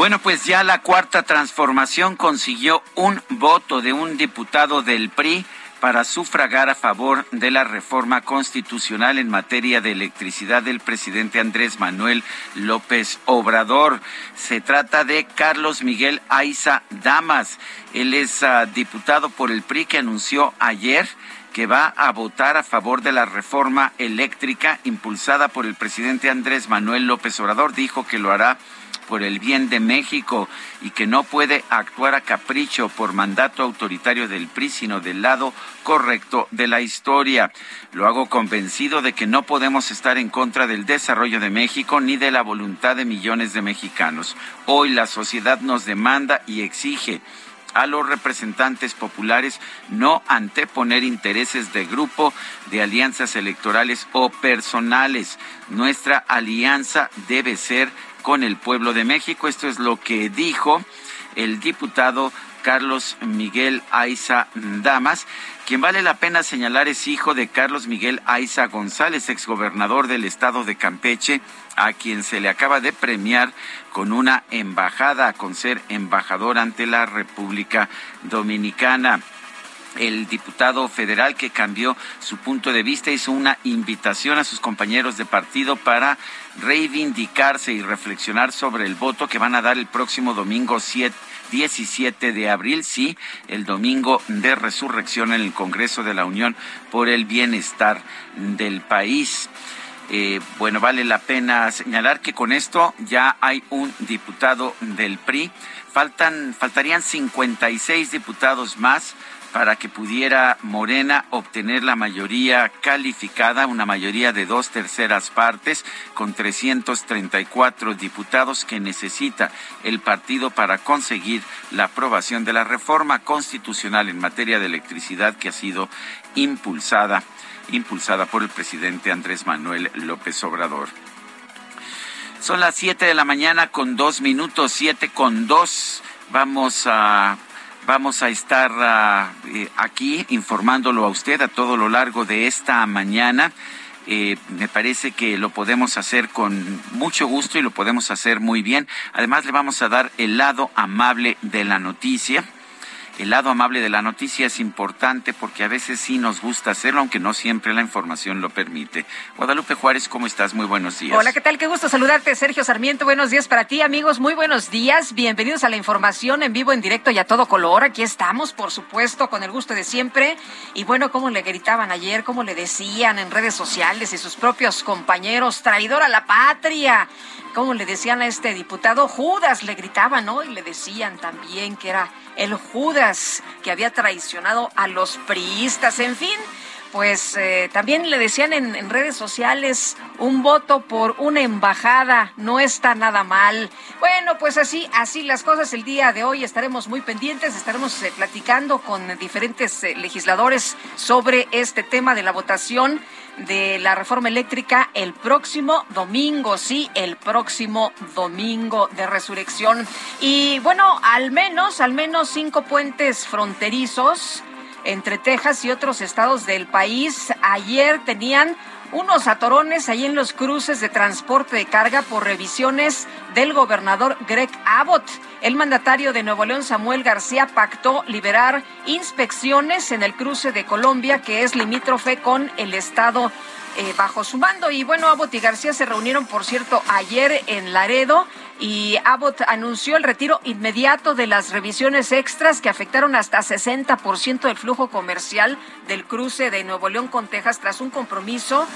Bueno, pues ya la cuarta transformación consiguió un voto de un diputado del PRI para sufragar a favor de la reforma constitucional en materia de electricidad del presidente Andrés Manuel López Obrador. Se trata de Carlos Miguel Aiza Damas. Él es uh, diputado por el PRI que anunció ayer que va a votar a favor de la reforma eléctrica impulsada por el presidente Andrés Manuel López Obrador. Dijo que lo hará por el bien de México y que no puede actuar a capricho por mandato autoritario del PRI, sino del lado correcto de la historia. Lo hago convencido de que no podemos estar en contra del desarrollo de México ni de la voluntad de millones de mexicanos. Hoy la sociedad nos demanda y exige a los representantes populares no anteponer intereses de grupo, de alianzas electorales o personales. Nuestra alianza debe ser con el pueblo de México. Esto es lo que dijo el diputado Carlos Miguel Aiza Damas, quien vale la pena señalar es hijo de Carlos Miguel Aiza González, exgobernador del estado de Campeche, a quien se le acaba de premiar con una embajada, con ser embajador ante la República Dominicana el diputado federal que cambió su punto de vista hizo una invitación a sus compañeros de partido para reivindicarse y reflexionar sobre el voto que van a dar el próximo domingo 17 de abril, sí, el domingo de resurrección en el Congreso de la Unión por el bienestar del país. Eh, bueno, vale la pena señalar que con esto ya hay un diputado del PRI. Faltan, faltarían 56 diputados más para que pudiera Morena obtener la mayoría calificada, una mayoría de dos terceras partes, con 334 diputados que necesita el partido para conseguir la aprobación de la reforma constitucional en materia de electricidad que ha sido impulsada, impulsada por el presidente Andrés Manuel López Obrador. Son las siete de la mañana con dos minutos, siete con dos. Vamos a Vamos a estar ah, eh, aquí informándolo a usted a todo lo largo de esta mañana. Eh, me parece que lo podemos hacer con mucho gusto y lo podemos hacer muy bien. Además, le vamos a dar el lado amable de la noticia el lado amable de la noticia es importante porque a veces sí nos gusta hacerlo, aunque no siempre la información lo permite. Guadalupe Juárez, ¿cómo estás? Muy buenos días. Hola, ¿qué tal? Qué gusto saludarte, Sergio Sarmiento. Buenos días para ti, amigos. Muy buenos días. Bienvenidos a la información en vivo, en directo y a todo color. Aquí estamos, por supuesto, con el gusto de siempre. Y bueno, cómo le gritaban ayer, cómo le decían en redes sociales y sus propios compañeros, traidor a la patria. Cómo le decían a este diputado, Judas, le gritaban, ¿no? Y le decían también que era el Judas que había traicionado a los priistas, en fin. Pues eh, también le decían en, redes sociales un voto por una embajada no está nada mal. Bueno, pues así, así las cosas el día de hoy estaremos muy pendientes, estaremos eh, platicando con diferentes eh, legisladores sobre este tema de la votación de la reforma eléctrica el próximo domingo, sí, el próximo domingo de resurrección. Y bueno, al menos, al menos cinco puentes fronterizos entre Texas y otros estados del país ayer tenían unos atorones ahí en los cruces de transporte de carga por revisiones del gobernador Greg Abbott. El mandatario de Nuevo León, Samuel García, pactó liberar inspecciones en el cruce de Colombia, que es limítrofe con el estado eh, bajo su mando. Y bueno, Abbott y García se reunieron, por cierto, ayer en Laredo y Abbott anunció el retiro inmediato de las revisiones extras que afectaron hasta 60% del flujo comercial del cruce de Nuevo León con Texas tras un compromiso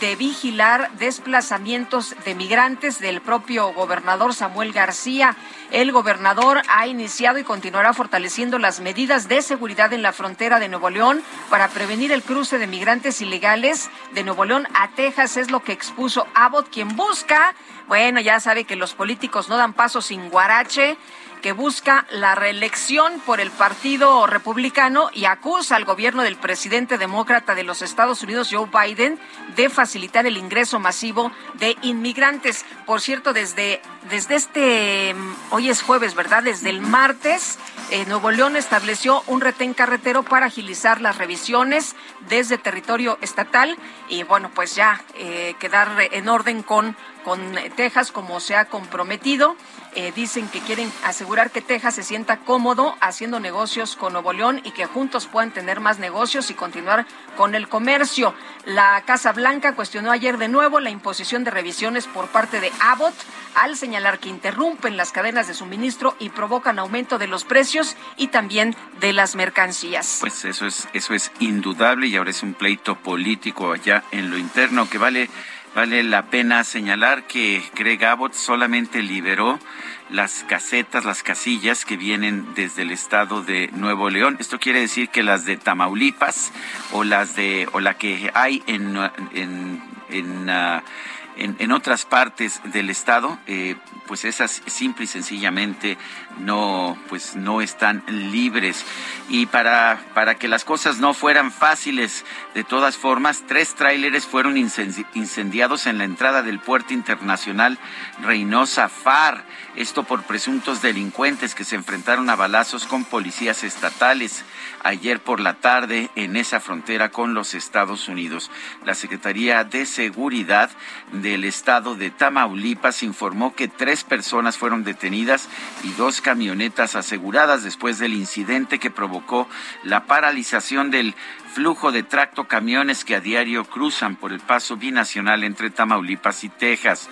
de vigilar desplazamientos de migrantes del propio gobernador Samuel García. El gobernador ha iniciado y continuará fortaleciendo las medidas de seguridad en la frontera de Nuevo León para prevenir el cruce de migrantes ilegales de Nuevo León a Texas, es lo que expuso Abbott, quien busca bueno, ya sabe que los políticos no dan paso sin guarache que busca la reelección por el Partido Republicano y acusa al gobierno del presidente demócrata de los Estados Unidos, Joe Biden, de facilitar el ingreso masivo de inmigrantes. Por cierto, desde, desde este, mm, hoy es jueves, ¿verdad? Desde el martes, eh, Nuevo León estableció un retén carretero para agilizar las revisiones desde territorio estatal y bueno, pues ya eh, quedar en orden con, con Texas como se ha comprometido. Eh, dicen que quieren asegurar que Texas se sienta cómodo haciendo negocios con Nuevo León y que juntos puedan tener más negocios y continuar con el comercio. La Casa Blanca cuestionó ayer de nuevo la imposición de revisiones por parte de Abbott al señalar que interrumpen las cadenas de suministro y provocan aumento de los precios y también de las mercancías. Pues eso es eso es indudable y ahora es un pleito político allá en lo interno que vale Vale la pena señalar que Greg Abbott solamente liberó las casetas, las casillas que vienen desde el estado de Nuevo León. Esto quiere decir que las de Tamaulipas o las de o la que hay en en, en ah, en, otras partes del estado, eh, pues esas simple y sencillamente no, pues no están libres. Y para, para que las cosas no fueran fáciles, de todas formas, tres tráileres fueron incendiados en la entrada del puerto internacional Reynosa Far. Esto por presuntos delincuentes que se enfrentaron a balazos con policías estatales ayer por la tarde en esa frontera con los Estados Unidos. La Secretaría de Seguridad del Estado de Tamaulipas informó que tres personas fueron detenidas y dos camionetas aseguradas después del incidente que provocó la paralización del flujo de tracto camiones que a diario cruzan por el paso binacional entre Tamaulipas y Texas.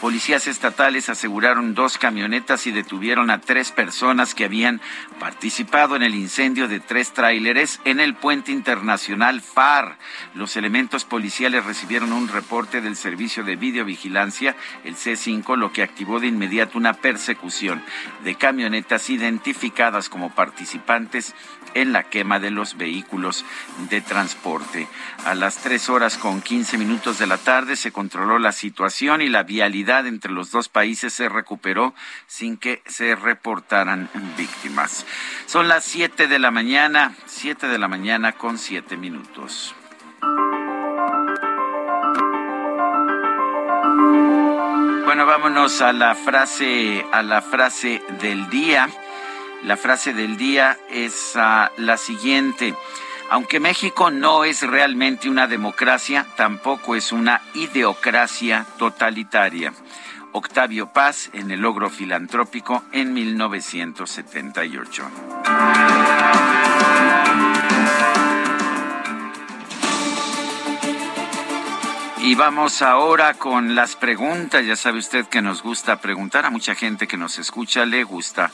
Policías estatales aseguraron dos camionetas y detuvieron a tres personas que habían participado en el incendio de tres tráileres en el puente internacional FAR. Los elementos policiales recibieron un reporte del Servicio de Videovigilancia, el C5, lo que activó de inmediato una persecución de camionetas identificadas como participantes en la quema de los vehículos de transporte. A las tres horas con quince minutos de la tarde se controló la situación y la vialidad entre los dos países se recuperó sin que se reportaran víctimas. Son las siete de la mañana, siete de la mañana con siete minutos. Bueno, vámonos a la frase, a la frase del día. La frase del día es ah, la siguiente. Aunque México no es realmente una democracia, tampoco es una ideocracia totalitaria. Octavio Paz en el logro filantrópico en 1978. Y vamos ahora con las preguntas. Ya sabe usted que nos gusta preguntar. A mucha gente que nos escucha le gusta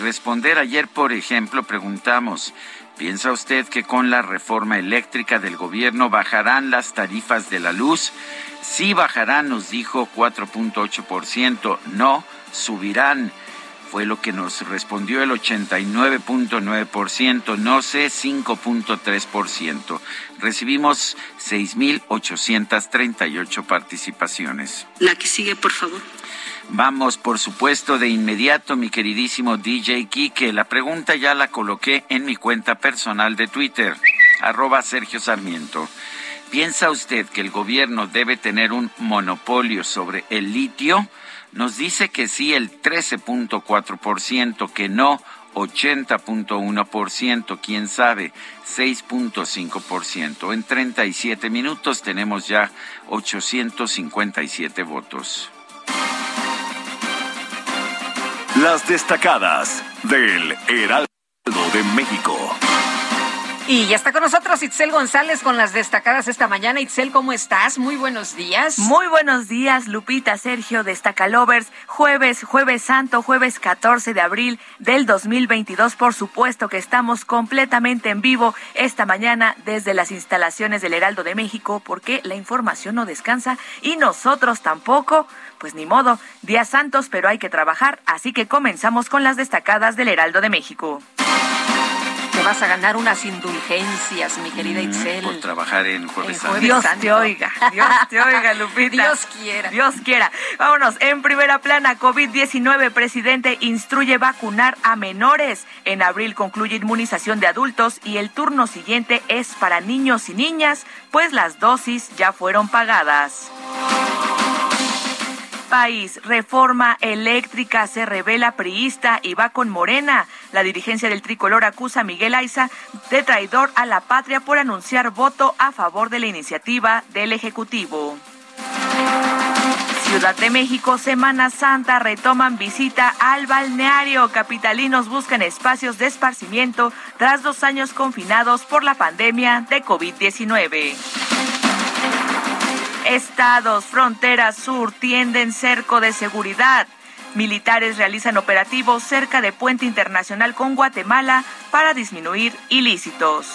responder. Ayer, por ejemplo, preguntamos, ¿piensa usted que con la reforma eléctrica del gobierno bajarán las tarifas de la luz? Sí bajarán, nos dijo 4.8%. No, subirán fue lo que nos respondió el 89.9%, no sé 5.3%. Recibimos 6.838 participaciones. La que sigue, por favor. Vamos, por supuesto, de inmediato, mi queridísimo DJ Kike. La pregunta ya la coloqué en mi cuenta personal de Twitter, arroba Sergio Sarmiento. ¿Piensa usted que el gobierno debe tener un monopolio sobre el litio? nos dice que sí el 13.4%, que no 80.1%, quién sabe, 6.5%. En 37 minutos tenemos ya 857 votos. las destacadas del Heraldo de México. Y ya está con nosotros Itzel González con las destacadas esta mañana. Itzel, ¿cómo estás? Muy buenos días. Muy buenos días, Lupita, Sergio, Destacalovers. Jueves, jueves santo, jueves 14 de abril del 2022. Por supuesto que estamos completamente en vivo esta mañana desde las instalaciones del Heraldo de México porque la información no descansa y nosotros tampoco. Pues ni modo, días santos, pero hay que trabajar, así que comenzamos con las destacadas del Heraldo de México vas a ganar unas indulgencias, mi querida mm, Itzel. por trabajar en Jueves Santo. Dios te oiga, Dios te oiga, Lupita. Dios quiera. Dios quiera. Vámonos, en primera plana, COVID-19, presidente instruye vacunar a menores. En abril concluye inmunización de adultos y el turno siguiente es para niños y niñas, pues las dosis ya fueron pagadas país. Reforma eléctrica se revela priista y va con Morena. La dirigencia del tricolor acusa a Miguel Aiza de traidor a la patria por anunciar voto a favor de la iniciativa del Ejecutivo. Ciudad de México, Semana Santa, retoman visita al balneario. Capitalinos buscan espacios de esparcimiento tras dos años confinados por la pandemia de COVID-19. Estados, frontera sur, tienden cerco de seguridad. Militares realizan operativos cerca de Puente Internacional con Guatemala para disminuir ilícitos.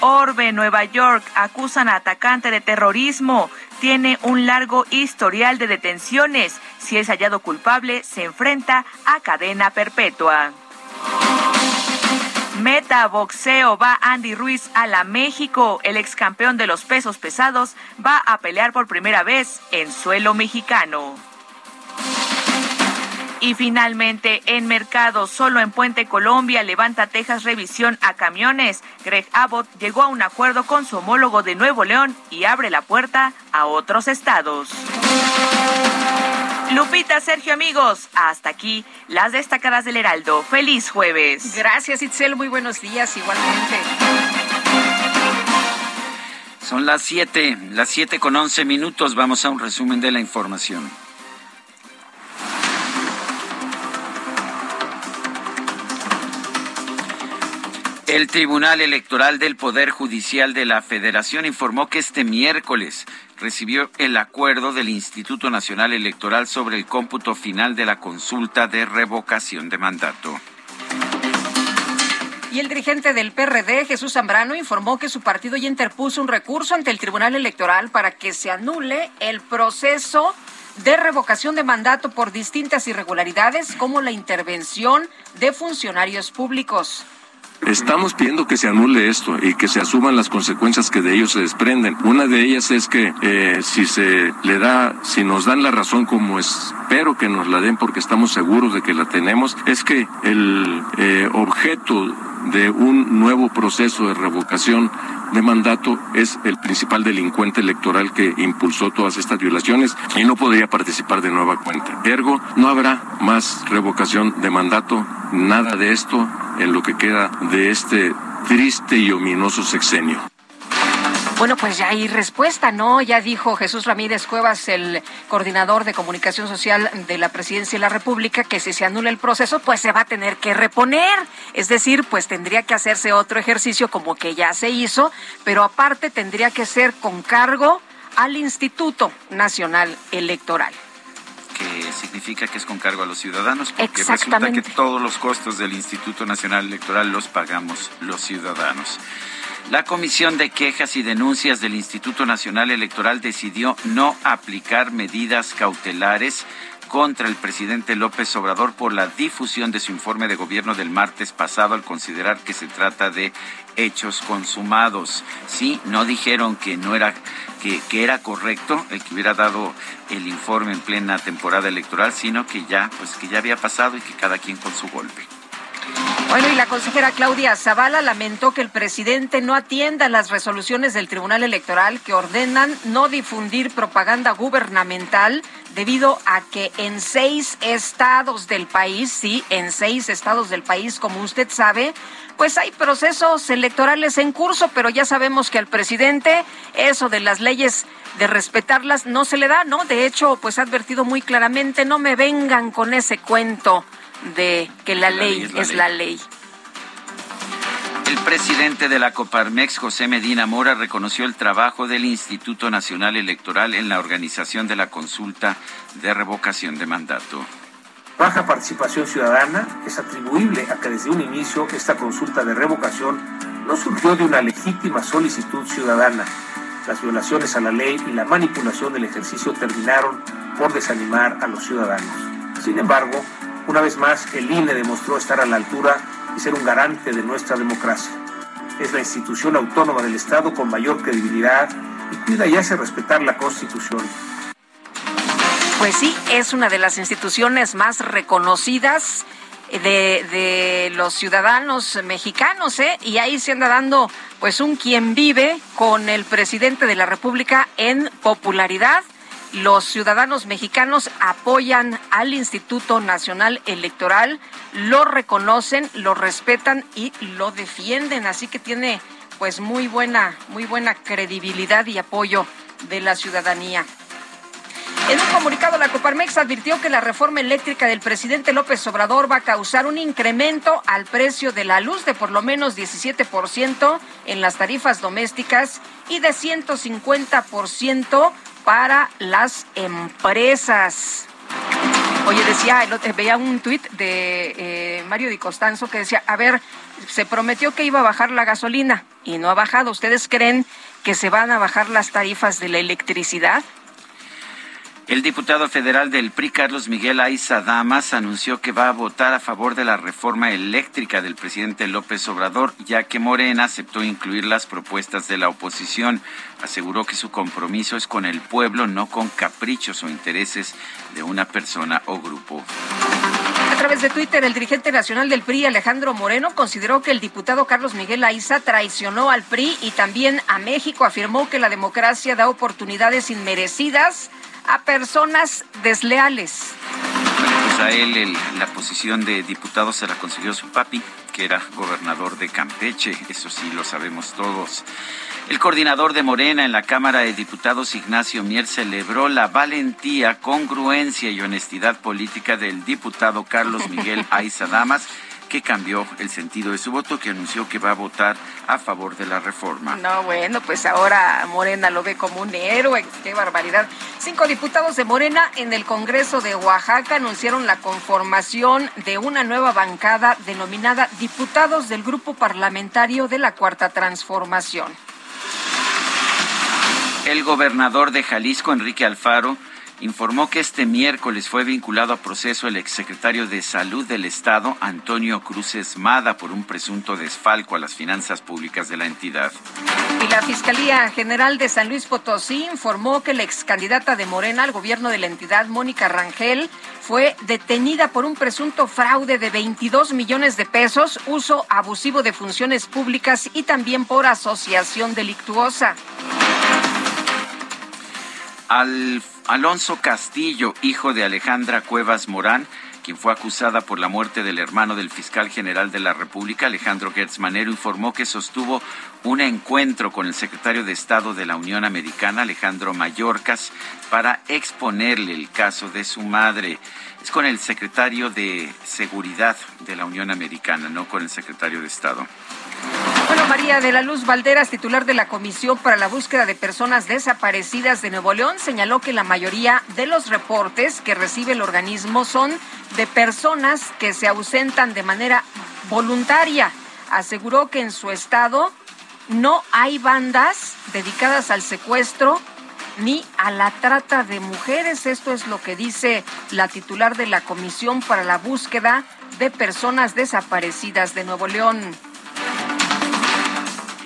Orbe, Nueva York, acusan a atacante de terrorismo. Tiene un largo historial de detenciones. Si es hallado culpable, se enfrenta a cadena perpetua. Meta boxeo va Andy Ruiz a la México. El ex campeón de los pesos pesados va a pelear por primera vez en suelo mexicano. Y finalmente, en mercado, solo en Puente Colombia, levanta Texas revisión a camiones. Greg Abbott llegó a un acuerdo con su homólogo de Nuevo León y abre la puerta a otros estados. Lupita, Sergio, amigos, hasta aquí las destacadas del Heraldo. Feliz jueves. Gracias, Itzel. Muy buenos días, igualmente. Son las 7, las 7 con 11 minutos. Vamos a un resumen de la información. El Tribunal Electoral del Poder Judicial de la Federación informó que este miércoles recibió el acuerdo del Instituto Nacional Electoral sobre el cómputo final de la consulta de revocación de mandato. Y el dirigente del PRD, Jesús Zambrano, informó que su partido ya interpuso un recurso ante el Tribunal Electoral para que se anule el proceso de revocación de mandato por distintas irregularidades como la intervención de funcionarios públicos. Estamos pidiendo que se anule esto y que se asuman las consecuencias que de ello se desprenden. Una de ellas es que eh, si se le da, si nos dan la razón como espero que nos la den porque estamos seguros de que la tenemos, es que el eh, objeto de un nuevo proceso de revocación de mandato es el principal delincuente electoral que impulsó todas estas violaciones y no podría participar de nueva cuenta. Ergo, no habrá más revocación de mandato, nada de esto en lo que queda de este triste y ominoso sexenio. Bueno, pues ya hay respuesta, ¿no? Ya dijo Jesús Ramírez Cuevas, el coordinador de comunicación social de la Presidencia de la República, que si se anula el proceso, pues se va a tener que reponer. Es decir, pues tendría que hacerse otro ejercicio como que ya se hizo, pero aparte tendría que ser con cargo al Instituto Nacional Electoral que significa que es con cargo a los ciudadanos, porque resulta que todos los costos del Instituto Nacional Electoral los pagamos los ciudadanos. La Comisión de Quejas y Denuncias del Instituto Nacional Electoral decidió no aplicar medidas cautelares contra el presidente López Obrador por la difusión de su informe de gobierno del martes pasado al considerar que se trata de hechos consumados. Sí, no dijeron que no era que, que, era correcto el que hubiera dado el informe en plena temporada electoral, sino que ya pues que ya había pasado y que cada quien con su golpe. Bueno, y la consejera Claudia Zavala lamentó que el presidente no atienda las resoluciones del Tribunal Electoral que ordenan no difundir propaganda gubernamental debido a que en seis estados del país, sí, en seis estados del país, como usted sabe, pues hay procesos electorales en curso, pero ya sabemos que al presidente eso de las leyes de respetarlas no se le da, ¿no? De hecho, pues ha advertido muy claramente, no me vengan con ese cuento de que la, ley, es, la, ley. El presidente de la Coparmex, José Medina Mora, reconoció el trabajo del Instituto Nacional Electoral en la organización de la consulta de revocación de mandato. Baja participación ciudadana es atribuible a que desde un inicio esta consulta de revocación no surgió de una legítima solicitud ciudadana. Las violaciones a la ley y la manipulación del ejercicio terminaron por desanimar a los ciudadanos. Sin embargo, una vez más, el INE demostró estar a la altura y ser un garante de nuestra democracia. Es la institución autónoma del Estado con mayor credibilidad y cuida y hace respetar la Constitución. Pues sí, es una de las instituciones más reconocidas de, de, los ciudadanos mexicanos, ¿eh? Y ahí se anda dando, pues, un quien vive con el presidente de la República en popularidad los ciudadanos mexicanos apoyan al Instituto Nacional Electoral, lo reconocen, lo respetan y lo defienden, así que tiene pues muy buena, muy buena credibilidad y apoyo de la ciudadanía. En un comunicado, la Coparmex advirtió que la reforma eléctrica del presidente López Obrador va a causar un incremento al precio de la luz de por lo menos 17% en las tarifas domésticas y de 150% para las empresas. Oye, decía, veía un tuit de eh, Mario Di Costanzo que decía, a ver, se prometió que iba a bajar la gasolina y no ha bajado. ¿Ustedes creen que se van a bajar las tarifas de la electricidad? El diputado federal del PRI, Carlos Miguel Aiza Damas, anunció que va a votar a favor de la reforma eléctrica del presidente López Obrador, ya que Morena aceptó incluir las propuestas de la oposición. Aseguró que su compromiso es con el pueblo, no con caprichos o intereses de una persona o grupo. A través de Twitter, el dirigente nacional del PRI, Alejandro Moreno, consideró que el diputado Carlos Miguel Aiza traicionó al PRI y también a México. Afirmó que la democracia da oportunidades inmerecidas a personas desleales. pues a él la posición de diputado se la consiguió su papi, que era gobernador de Campeche, eso sí lo sabemos todos. El coordinador de Morena en la Cámara de Diputados, Ignacio Mier, celebró la valentía, congruencia y honestidad política del diputado Carlos Miguel Aiza Damas, que cambió el sentido de su voto, que anunció que va a votar a favor de la reforma. No, bueno, pues ahora Morena lo ve como un héroe. Qué barbaridad. Cinco diputados de Morena en el Congreso de Oaxaca anunciaron la conformación de una nueva bancada denominada Diputados del Grupo Parlamentario de la Cuarta Transformación. El gobernador de Jalisco, Enrique Alfaro, informó que este miércoles fue vinculado a proceso el exsecretario de Salud del Estado, Antonio Cruz Esmada, por un presunto desfalco a las finanzas públicas de la entidad. Y la Fiscalía General de San Luis Potosí informó que la ex candidata de Morena al gobierno de la entidad, Mónica Rangel, fue detenida por un presunto fraude de 22 millones de pesos, uso abusivo de funciones públicas y también por asociación delictuosa. Al Alonso Castillo, hijo de Alejandra Cuevas Morán, quien fue acusada por la muerte del hermano del fiscal general de la República, Alejandro Gertz Manero, informó que sostuvo un encuentro con el secretario de Estado de la Unión Americana, Alejandro Mayorkas, para exponerle el caso de su madre. Es con el secretario de Seguridad de la Unión Americana, no con el secretario de Estado. Bueno, María de la Luz Valderas, titular de la Comisión para la Búsqueda de Personas Desaparecidas de Nuevo León, señaló que la mayoría de los reportes que recibe el organismo son de personas que se ausentan de manera voluntaria. Aseguró que en su estado no hay bandas dedicadas al secuestro ni a la trata de mujeres. Esto es lo que dice la titular de la Comisión para la Búsqueda de Personas Desaparecidas de Nuevo León.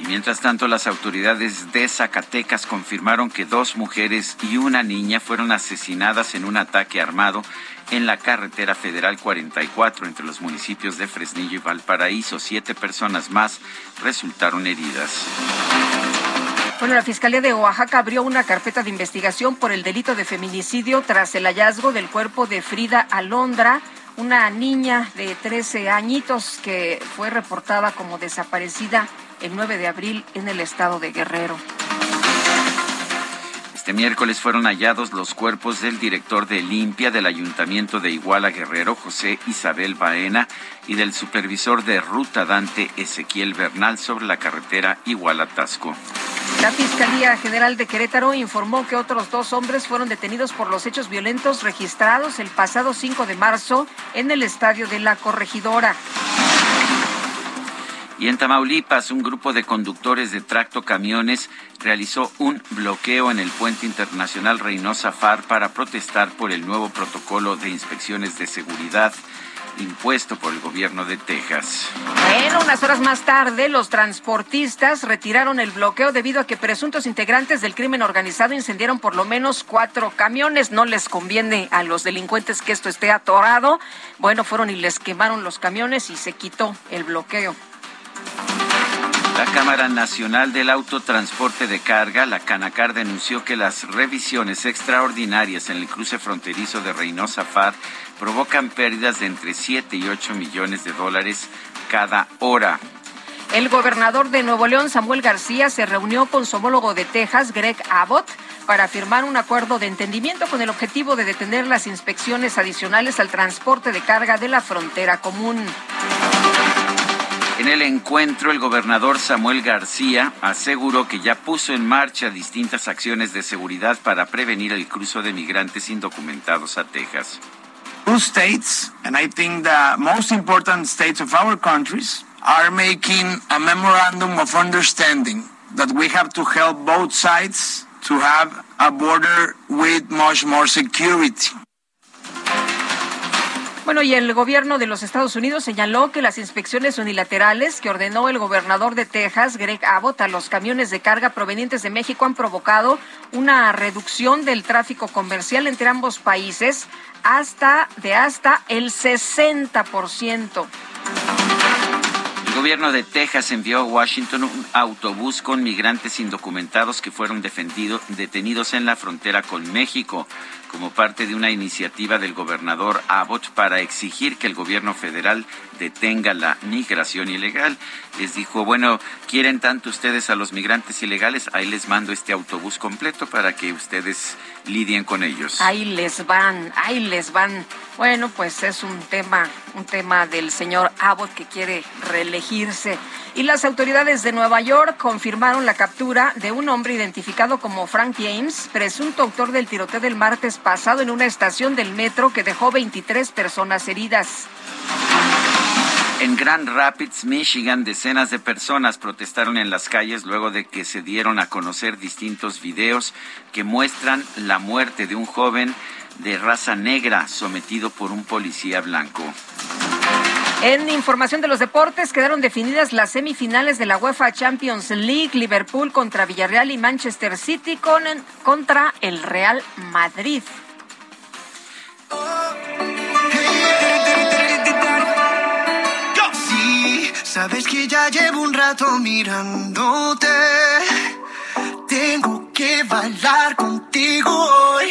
Mientras tanto, las autoridades de Zacatecas confirmaron que dos mujeres y una niña fueron asesinadas en un ataque armado en la carretera federal 44 entre los municipios de Fresnillo y Valparaíso. Siete personas más resultaron heridas. Bueno, la Fiscalía de Oaxaca abrió una carpeta de investigación por el delito de feminicidio tras el hallazgo del cuerpo de Frida Alondra, una niña de 13 añitos que fue reportada como desaparecida el 9 de abril en el estado de Guerrero. Este miércoles fueron hallados los cuerpos del director de Limpia del Ayuntamiento de Iguala Guerrero, José Isabel Baena, y del supervisor de ruta Dante Ezequiel Bernal sobre la carretera Iguala-Tasco. La Fiscalía General de Querétaro informó que otros dos hombres fueron detenidos por los hechos violentos registrados el pasado 5 de marzo en el estadio de la Corregidora. Y en Tamaulipas, un grupo de conductores de tracto camiones realizó un bloqueo en el puente internacional Reynosa Far para protestar por el nuevo protocolo de inspecciones de seguridad impuesto por el gobierno de Texas. Bueno, unas horas más tarde, los transportistas retiraron el bloqueo debido a que presuntos integrantes del crimen organizado incendiaron por lo menos cuatro camiones. No les conviene a los delincuentes que esto esté atorado. Bueno, fueron y les quemaron los camiones y se quitó el bloqueo. La Cámara Nacional del Autotransporte de Carga, la Canacar, denunció que las revisiones extraordinarias en el cruce fronterizo de Reynosa Far provocan pérdidas de entre 7 y 8 millones de dólares cada hora. El gobernador de Nuevo León, Samuel García, se reunió con su homólogo de Texas, Greg Abbott, para firmar un acuerdo de entendimiento con el objetivo de detener las inspecciones adicionales al transporte de carga de la frontera común. En el encuentro, el gobernador Samuel García aseguró que ya puso en marcha distintas acciones de seguridad para prevenir el cruzo de migrantes indocumentados a Texas. Two states, and I think the most important states of our countries, are making a memorandum of understanding that we have to help both sides to have a border with much more security. Bueno, y el gobierno de los Estados Unidos señaló que las inspecciones unilaterales que ordenó el gobernador de Texas, Greg Abbott, a los camiones de carga provenientes de México han provocado una reducción del tráfico comercial entre ambos países hasta de hasta el 60%. El gobierno de Texas envió a Washington un autobús con migrantes indocumentados que fueron detenidos en la frontera con México como parte de una iniciativa del gobernador Abbott para exigir que el gobierno federal detenga la migración ilegal. Les dijo, bueno, ¿quieren tanto ustedes a los migrantes ilegales? Ahí les mando este autobús completo para que ustedes lidien con ellos. Ahí les van, ahí les van. Bueno, pues es un tema, un tema del señor Abbott que quiere reelegirse. Y las autoridades de Nueva York confirmaron la captura de un hombre identificado como Frank James, presunto autor del tiroteo del martes pasado en una estación del metro que dejó 23 personas heridas. En Grand Rapids, Michigan, decenas de personas protestaron en las calles luego de que se dieron a conocer distintos videos que muestran la muerte de un joven de raza negra sometido por un policía blanco. En información de los deportes, quedaron definidas las semifinales de la UEFA Champions League, Liverpool contra Villarreal y Manchester City con, contra el Real Madrid. Sabes que ya llevo un rato mirándote. Tengo que bailar contigo hoy.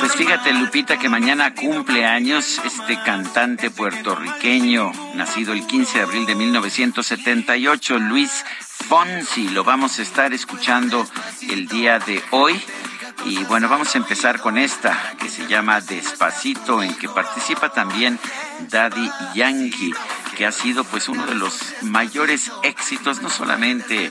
Pues fíjate, Lupita, que mañana cumple años este cantante puertorriqueño, nacido el 15 de abril de 1978, Luis Fonsi. Lo vamos a estar escuchando el día de hoy. Y bueno, vamos a empezar con esta que se llama Despacito, en que participa también Daddy Yankee. Que ha sido pues uno de los mayores éxitos, no solamente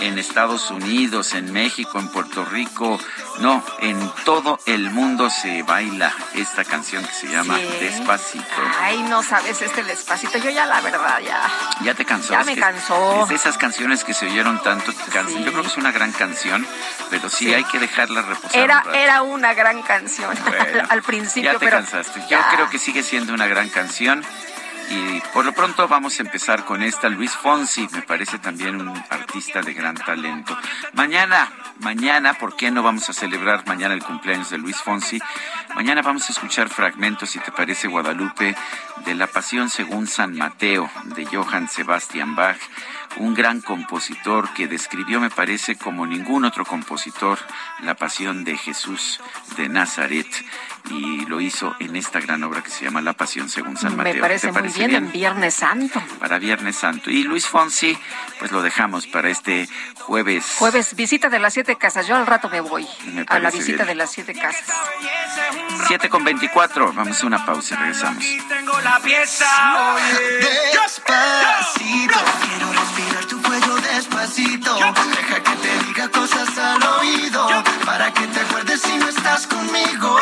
en Estados Unidos, en México, en Puerto Rico, no, en todo el mundo se baila esta canción que se llama Despacito. Ay, no sabes este Despacito, yo ya la verdad ya. Ya te cansó. Ya me cansó. Es de esas canciones que se oyeron tanto, Yo creo que es una gran canción, pero sí, hay que dejarla reposar. Era, era una gran canción al, principio. Ya te cansaste. Yo creo que sigue siendo una gran canción. Y por lo pronto vamos a empezar con esta. Luis Fonsi me parece también un artista de gran talento. Mañana, mañana, ¿por qué no vamos a celebrar mañana el cumpleaños de Luis Fonsi? Mañana vamos a escuchar fragmentos, si te parece, Guadalupe, de La Pasión según San Mateo, de Johann Sebastian Bach un gran compositor que describió, me parece, como ningún otro compositor, la pasión de Jesús de Nazaret y lo hizo en esta gran obra que se llama La Pasión según San Mateo. Me parece, muy bien, en Viernes Santo. Para Viernes Santo. Y Luis Fonsi, pues lo dejamos para este jueves. Jueves, visita de las siete casas. Yo al rato me voy a la visita de las siete casas. Siete con veinticuatro. Vamos a una pausa y regresamos. Tengo la pieza. Despacito. Quiero respirar tu cuello despacito. Deja que te diga cosas al oído. Para que te acuerdes si no estás conmigo.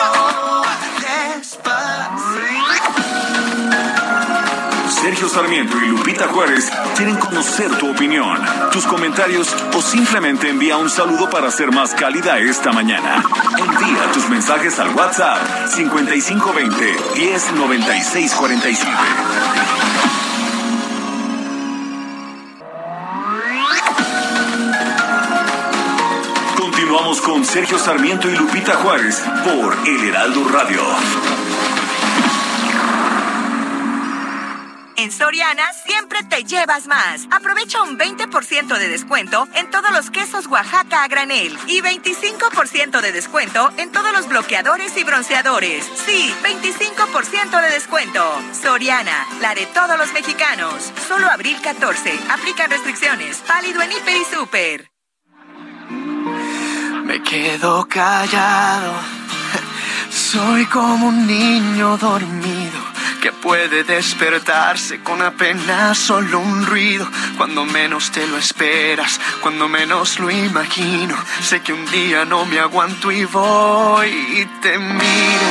Sergio Sarmiento y Lupita Juárez quieren conocer tu opinión, tus comentarios o simplemente envía un saludo para ser más cálida esta mañana. Envía tus mensajes al WhatsApp 5520 109647. Continuamos con Sergio Sarmiento y Lupita Juárez por El Heraldo Radio. En Soriana siempre te llevas más. Aprovecha un 20% de descuento en todos los quesos Oaxaca a granel y 25% de descuento en todos los bloqueadores y bronceadores. Sí, 25% de descuento. Soriana, la de todos los mexicanos. Solo abril 14. Aplican restricciones. Pálido en Hiper y Super. Me quedo callado. Soy como un niño dormido que puede despertarse con apenas solo un ruido. Cuando menos te lo esperas, cuando menos lo imagino. Sé que un día no me aguanto y voy y te miro.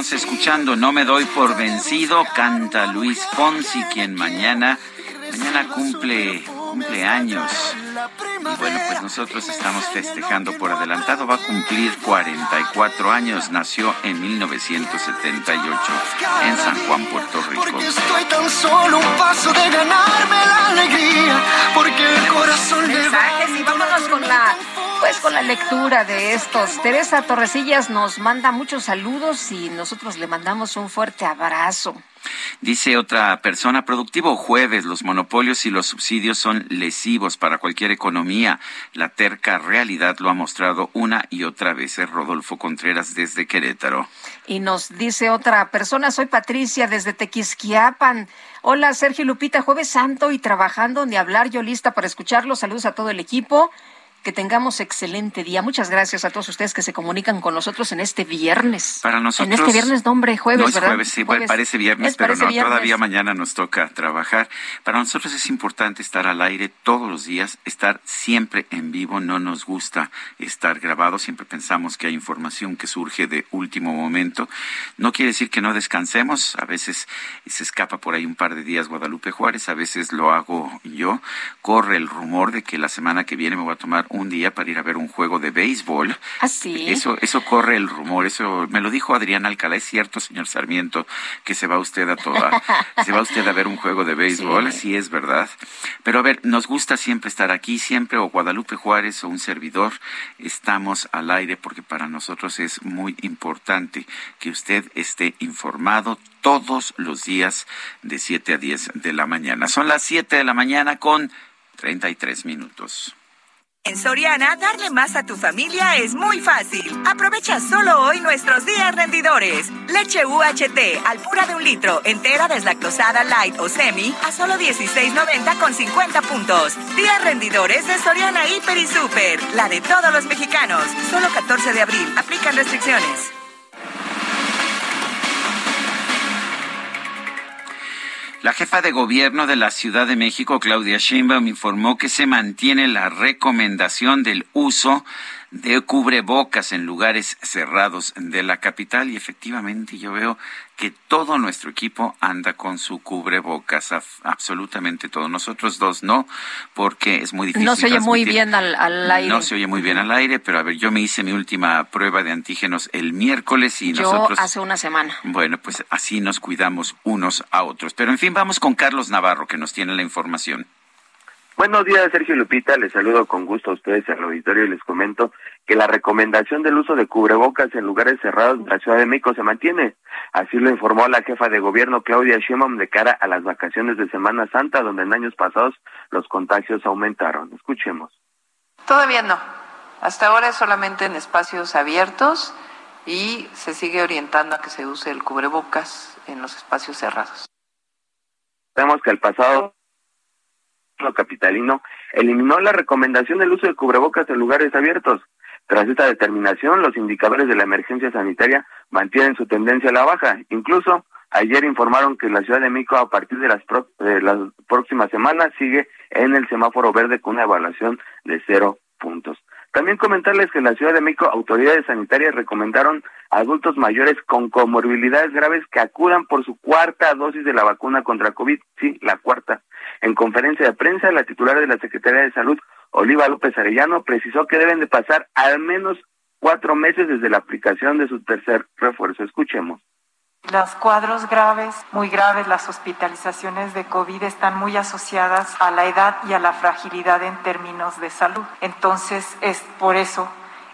estamos escuchando No me doy por vencido, canta Luis Fonsi, quien mañana, mañana cumple, años. Y bueno, pues nosotros estamos festejando por adelantado, va a cumplir 44 años, nació en 1978 en San Juan, Puerto Rico. Porque estoy tan solo un paso de ganarme la alegría, porque el corazón Mensajes y vámonos con la pues con la lectura de estos. Teresa Torresillas nos manda muchos saludos y nosotros le mandamos un fuerte abrazo. Dice otra persona, productivo jueves, los monopolios y los subsidios son lesivos para cualquier economía. La terca realidad lo ha mostrado una y otra vez. Es Rodolfo Contreras desde Querétaro. Y nos dice otra persona, soy Patricia desde Tequisquiapan. Hola Sergio Lupita, jueves santo y trabajando, ni hablar, yo lista para escucharlo. Saludos a todo el equipo que tengamos excelente día. Muchas gracias a todos ustedes que se comunican con nosotros en este viernes. Para nosotros. En este viernes, nombre, jueves, no es ¿verdad? jueves, sí, parece viernes, pero no, todavía mañana nos toca trabajar. Para nosotros es importante estar al aire todos los días, estar siempre en vivo. No nos gusta estar grabado, siempre pensamos que hay información que surge de último momento. No quiere decir que no descansemos, a veces se escapa por ahí un par de días Guadalupe Juárez, a veces lo hago yo. Corre el rumor de que la semana que viene me voy a tomar un día para ir a ver un juego de béisbol. ¿Ah, sí? Eso, eso corre el rumor, eso me lo dijo Adrián Alcalá. Es cierto, señor Sarmiento, que se va usted a toda, se va usted a ver un juego de béisbol, sí. es verdad. Pero a ver, nos gusta siempre estar aquí, siempre, o Guadalupe Juárez o un servidor, estamos al aire porque para nosotros es muy importante que usted esté informado todos los días de 7 a 10 de la mañana. Son las 7 de la mañana con 33 minutos. En Soriana, darle más a tu familia es muy fácil. Aprovecha solo hoy nuestros días rendidores. Leche UHT al pura de un litro, entera deslactosada, light o semi, a solo 16.90 con 50 puntos. Días rendidores de Soriana Hiper y Super, la de todos los mexicanos. Solo 14 de abril. Aplican restricciones. La jefa de gobierno de la Ciudad de México, Claudia Sheinbaum, informó que se mantiene la recomendación del uso de cubrebocas en lugares cerrados de la capital y efectivamente yo veo que todo nuestro equipo anda con su cubrebocas, absolutamente todo. Nosotros dos no, porque es muy difícil. No se oye muy bien al, aire. No se oye muy bien al aire, pero a ver, yo me hice mi última prueba de antígenos el miércoles y nosotros... hace una semana. Bueno, pues así nos cuidamos unos a otros. Pero en fin, vamos con Carlos Navarro, que nos tiene la información. Buenos días, Sergio Lupita. Les saludo con gusto a ustedes en el auditorio y les comento que la recomendación del uso de cubrebocas en lugares cerrados de la Ciudad de México se mantiene. Así lo informó la jefa de gobierno Claudia Sheinbaum de cara a las vacaciones de Semana Santa, donde en años pasados los contagios aumentaron. Escuchemos. Todavía no. Hasta ahora es solamente en espacios abiertos y se sigue orientando a que se use el cubrebocas en los espacios cerrados. Sabemos que el pasado capitalino eliminó la recomendación del uso de cubrebocas en lugares abiertos. Tras esta determinación, los indicadores de la emergencia sanitaria mantienen su tendencia a la baja. Incluso ayer informaron que la Ciudad de México a partir de las, de las próximas semanas sigue en el semáforo verde con una evaluación de cero puntos. También comentarles que en la Ciudad de México autoridades sanitarias recomendaron a adultos mayores con comorbilidades graves que acudan por su cuarta dosis de la vacuna contra COVID, sí, la cuarta. En conferencia de prensa, la titular de la Secretaría de Salud, Oliva López Arellano, precisó que deben de pasar al menos cuatro meses desde la aplicación de su tercer refuerzo. Escuchemos. Los cuadros graves, muy graves, las hospitalizaciones de COVID están muy asociadas a la edad y a la fragilidad en términos de salud. Entonces, es por eso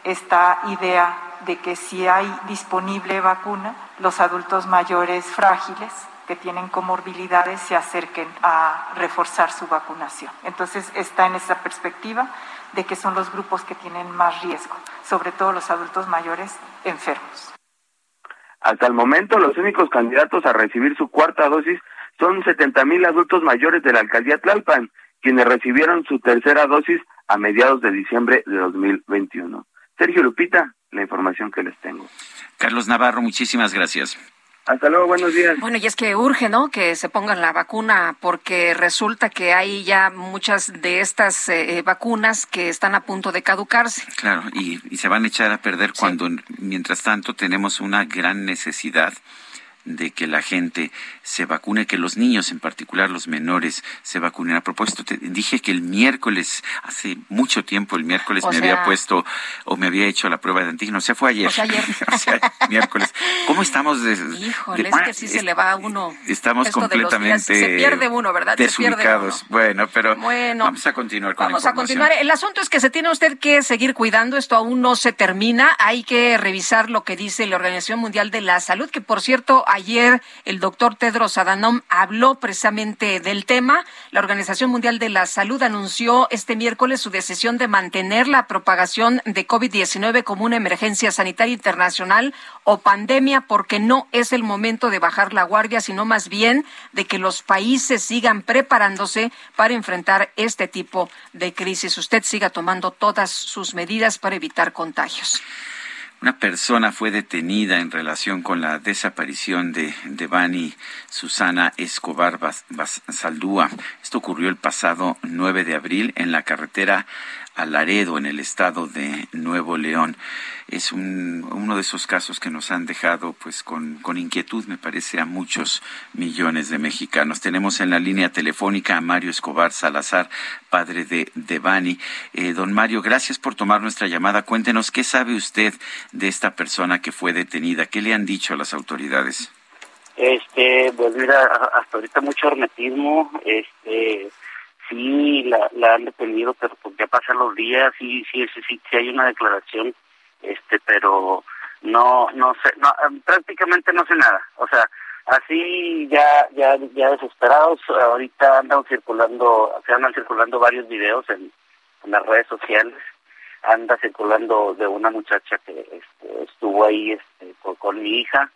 esta idea de que si hay disponible vacuna, los adultos mayores frágiles que tienen comorbilidades se acerquen a reforzar su vacunación. Entonces, está en esa perspectiva de que son los grupos que tienen más riesgo, sobre todo los adultos mayores enfermos. Hasta el momento, los únicos candidatos a recibir su cuarta dosis son 70 mil adultos mayores de la alcaldía Tlalpan, quienes recibieron su tercera dosis a mediados de diciembre de 2021. Sergio Lupita, la información que les tengo. Carlos Navarro, muchísimas gracias. Hasta luego, buenos días. Bueno, y es que urge, ¿no? Que se pongan la vacuna porque resulta que hay ya muchas de estas eh, eh, vacunas que están a punto de caducarse. Claro, y, se van a echar a perder cuando, mientras tanto, tenemos una gran necesidad de que la gente se vacune, que los niños, en particular los menores, se vacunen. A propósito, te dije que el miércoles, hace mucho tiempo, el miércoles me había puesto o me había hecho la prueba de antígeno. O sea, fue ayer. O sea, ayer. miércoles. ¿Cómo estamos? De, Híjole, es que sí se le va a uno. Estamos completamente. se pierde uno, ¿verdad? Desubicados. Bueno, pero vamos a continuar con Vamos a continuar. El asunto es que se tiene usted que seguir cuidando. Esto aún no se termina. Hay que revisar lo que dice la Organización Mundial de la Salud, que por cierto, Ayer el doctor Tedros Adhanom habló precisamente del tema. La Organización Mundial de la Salud anunció este miércoles su decisión de mantener la propagación de COVID-19 como una emergencia sanitaria internacional o pandemia porque no es el momento de bajar la guardia, sino más bien de que los países sigan preparándose para enfrentar este tipo de crisis. Usted siga tomando todas sus medidas para evitar contagios. Una persona fue detenida en relación con la desaparición de, de Bani Susana Escobar Saldúa. Esto ocurrió el pasado 9 de abril en la carretera a Laredo, en el estado de Nuevo León. Es un, uno de esos casos que nos han dejado pues con, con, inquietud, me parece, a muchos millones de mexicanos. Tenemos en la línea telefónica a Mario Escobar Salazar, padre de Devani. Eh, don Mario, gracias por tomar nuestra llamada. Cuéntenos qué sabe usted de esta persona que fue detenida. ¿Qué le han dicho a las autoridades? Este, pues mira, hasta ahorita mucho hermetismo, este, sí la, la han detenido, pero pues ya pasan los días, sí, sí, sí, sí, hay una declaración, este, pero no, no sé, no, prácticamente no sé nada, o sea, así ya, ya, ya desesperados, ahorita andan circulando, se andan circulando varios videos en, las redes sociales, anda circulando de una muchacha que este, estuvo ahí este, con mi hija,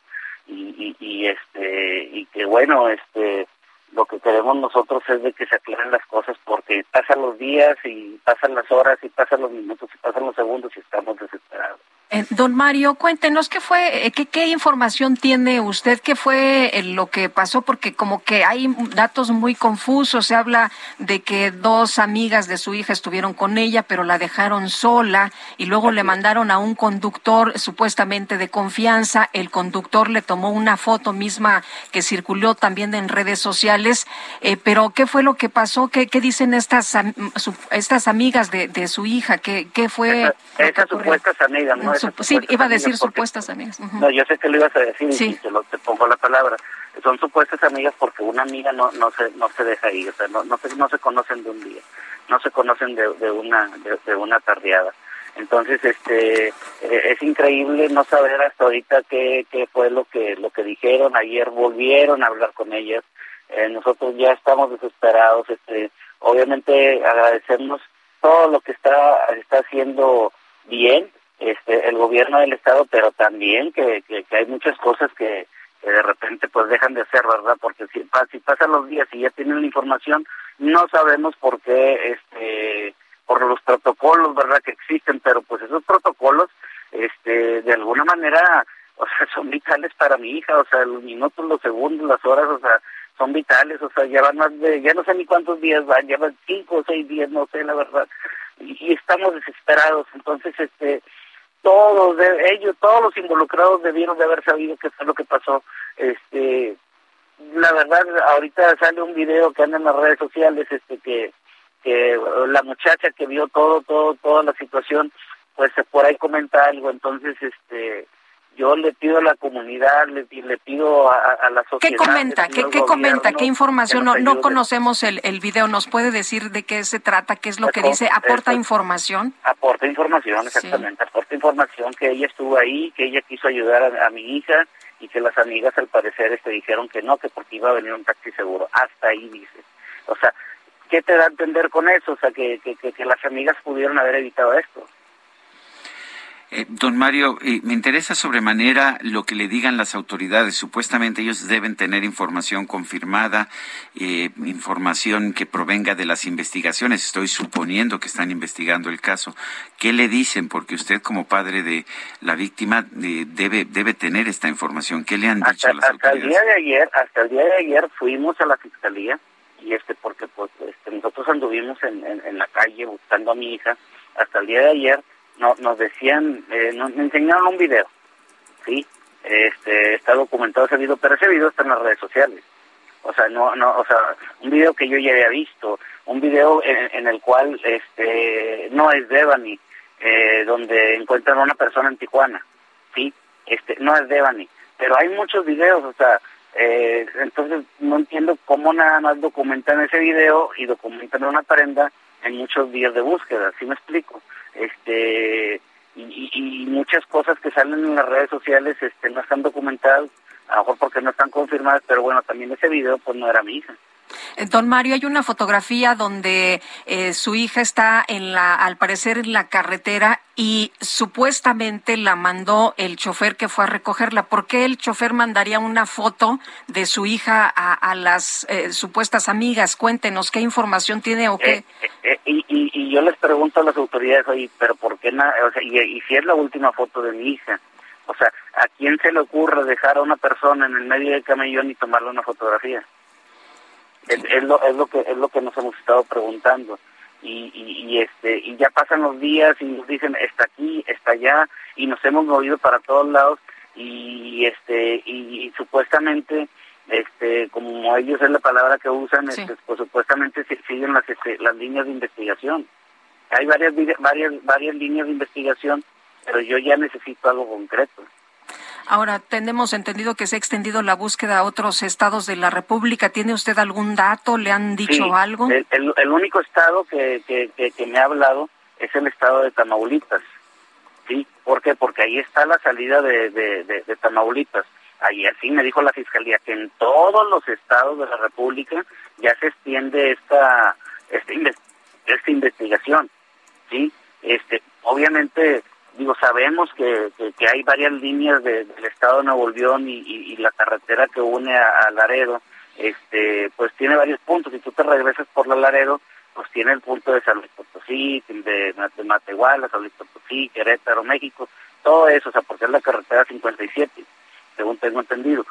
y, y, este y que bueno este lo que queremos nosotros es de que se aclaren las cosas porque pasan los días y pasan las horas y pasan los minutos y pasan los segundos y estamos desesperados. Eh, don Mario, cuéntenos qué fue, eh, qué, qué información tiene usted, qué fue eh, lo que pasó, porque como que hay datos muy confusos. Se habla de que dos amigas de su hija estuvieron con ella, pero la dejaron sola y luego le mandaron a un conductor supuestamente de confianza. El conductor le tomó una foto misma que circuló también en redes sociales. pero qué fue lo que pasó, qué, qué dicen estas estas amigas de, de su hija, qué, qué fue. Esas supuestas amigas, ¿no? Sí, iba a decir supuestas amigas. No, yo sé que lo ibas a decir y te, lo, te pongo la palabra. Son supuestas amigas porque una amiga no no se no se deja ir, o sea, no no se, no se conocen de un día, no se conocen de, de una de, una tardeada. Entonces, este, eh, es increíble no saber hasta ahorita qué, qué fue lo que lo que dijeron. Ayer volvieron a hablar con ellas. Eh, nosotros ya estamos desesperados. Este, obviamente agradecemos todo lo que está está haciendo bien este el gobierno del estado pero también que, que, hay muchas cosas que, de repente pues dejan de hacer verdad porque si, si pasan los días y ya tienen la información no sabemos por qué este por los protocolos verdad que existen pero pues esos protocolos este de alguna manera o sea son vitales para mi hija o sea los minutos los segundos las horas o sea son vitales o sea ya van más de ya no sé ni cuántos días van ya van cinco o seis días no sé la verdad. Y estamos desesperados. Entonces este todos de ellos, todos los involucrados debieron de haber sabido qué fue lo que pasó. Este, la verdad, ahorita sale un video que anda en las redes sociales, este, que, que la muchacha que vio todo, todo, toda la situación, pues por ahí comenta algo, entonces, este, yo le pido a la comunidad, le, le pido a, la sociedad. ¿Qué comenta? ¿Qué, qué comenta? ¿Qué información? No, no conocemos el, el video. ¿Nos puede decir de qué se trata? ¿Qué es lo que dice? ¿Aporta información? Aporta información, exactamente. Aporta información que ella estuvo ahí, que ella quiso ayudar a, mi hija y que las amigas al parecer este dijeron que no, que porque iba a venir un taxi seguro. Hasta ahí dice. O sea, ¿qué te da a entender con eso? O sea, que, que, que las amigas pudieron haber evitado esto. Eh, don Mario, eh, me interesa sobremanera lo que le digan las autoridades. Supuestamente ellos deben tener información confirmada, eh, información que provenga de las investigaciones. Estoy suponiendo que están investigando el caso. ¿Qué le dicen? Porque usted como padre de la víctima debe debe tener esta información. ¿Qué le han dicho a las autoridades? Hasta el día de ayer, hasta el día de ayer fuimos a la fiscalía y este porque pues este, nosotros anduvimos en, en la calle buscando a mi hija. Hasta el día de ayer no, nos decían, eh, nos enseñaron un video, ¿sí? Este, está documentado ese video, pero ese video está en las redes sociales. O sea, no, no, o sea, un video que yo ya había visto, un video en, el cual, este, no es Devani, eh, donde encuentran a una persona en Tijuana, ¿sí? Este, no es Devani, pero hay muchos videos, o sea, eh, entonces no entiendo cómo nada más documentan ese video y documentan una prenda en muchos días de búsqueda, ¿sí me explico? Este y, y, muchas cosas que salen en las redes sociales este no están documentadas a lo mejor porque no están confirmadas pero bueno también ese video pues no era mi hija Don Mario, hay una fotografía donde eh, su hija está en la, al parecer en la carretera y supuestamente la mandó el chofer que fue a recogerla. ¿Por qué el chofer mandaría una foto de su hija a, las eh, supuestas amigas? Cuéntenos qué información tiene o qué. y, y, yo les pregunto a las autoridades, oye, pero ¿por qué? O sea, y, y si es la última foto de mi hija, o sea, ¿a quién se le ocurre dejar a una persona en el medio del camellón y tomarle una fotografía? Es, lo, es lo que es lo que nos hemos estado preguntando. Y, y, este y ya pasan los días y nos dicen está aquí está allá y nos hemos movido para todos lados. Y este y, supuestamente este como ellos es la palabra que usan este, pues supuestamente siguen las este, las líneas de investigación. Hay varias varias varias líneas de investigación pero yo ya necesito algo concreto Ahora, tenemos entendido que se ha extendido la búsqueda a otros estados de la República. ¿Tiene usted algún dato? ¿Le han dicho algo? El, el, único estado que, que, que, me ha hablado es el estado de Tamaulipas. ¿Sí? ¿Por qué? Porque ahí está la salida de, de, de, Tamaulipas. Ahí así me dijo la Fiscalía que en todos los estados de la República ya se extiende esta, esta, esta investigación. ¿Sí? Este, obviamente digo, sabemos que, que, hay varias líneas del estado de Nuevo León y, la carretera que une a, Laredo, este, pues tiene varios puntos. Si tú te regresas por la Laredo, pues tiene el punto de San Luis Potosí, de, de Matehuala, San Luis Potosí, Querétaro, México, todo eso, o sea, porque es la carretera 57, según tengo entendido.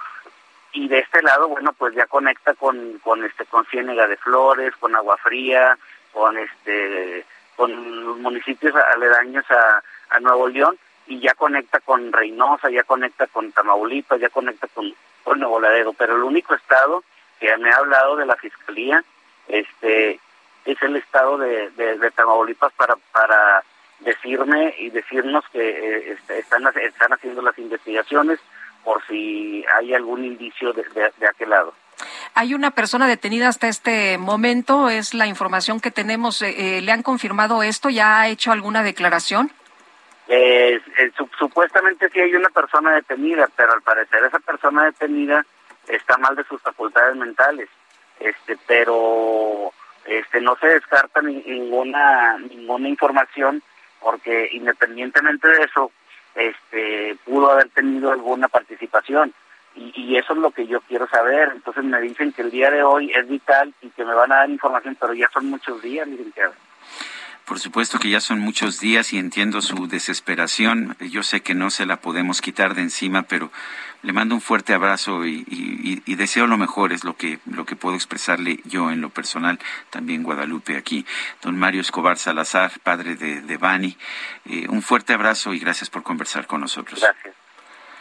Y de este lado, bueno, pues ya conecta con, con este, con Ciénega de Flores, con Agua Fría, con este, con municipios aledaños a, a Nuevo León y ya conecta con Reynosa, ya conecta con Tamaulipas, ya conecta con, Nuevo Laredo, pero el único estado que me ha hablado de la fiscalía este es el estado de, de, Tamaulipas para para decirme y decirnos que eh, este, están están haciendo las investigaciones por si hay algún indicio de, de, aquel lado. Hay una persona detenida hasta este momento, es la información que tenemos. Eh, eh, ¿Le han confirmado esto? ¿Ya ha hecho alguna declaración? Eh, eh supuestamente sí hay una persona detenida, pero al parecer esa persona detenida está mal de sus facultades mentales. Este, pero este no se descarta ninguna ninguna información porque independientemente de eso, este pudo haber tenido alguna participación. Y, y, eso es lo que yo quiero saber. Entonces me dicen que el día de hoy es vital y que me van a dar información, pero ya son muchos días, que por supuesto que ya son muchos días y entiendo su desesperación. Yo sé que no se la podemos quitar de encima, pero le mando un fuerte abrazo y, deseo lo mejor, es lo que, lo que puedo expresarle yo en lo personal, también Guadalupe aquí. Don Mario Escobar Salazar, padre de, de Bani, eh, un fuerte abrazo y gracias por conversar con nosotros. Gracias.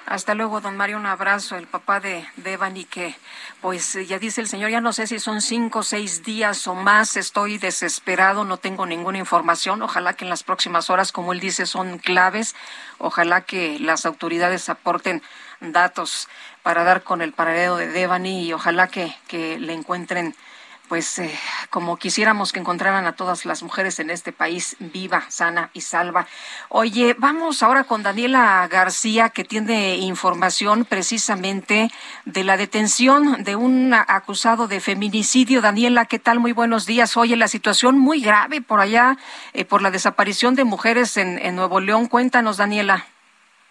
Hasta luego, don Mario, un abrazo, el papá de, de que pues ya dice el señor, ya no sé si son cinco o seis días o más, estoy desesperado, no tengo ninguna información, ojalá que en las próximas horas, como él dice, son claves, ojalá que las autoridades aporten datos para dar con el paradero de Devani y ojalá que, que le encuentren pues eh, como quisiéramos que encontraran a todas las mujeres en este país viva, sana y salva. Oye, vamos ahora con Daniela García, que tiene información precisamente de la detención de un acusado de feminicidio. Daniela, ¿qué tal? Muy buenos días. Oye, la situación muy grave por allá, eh, por la desaparición de mujeres en, en Nuevo León. Cuéntanos, Daniela.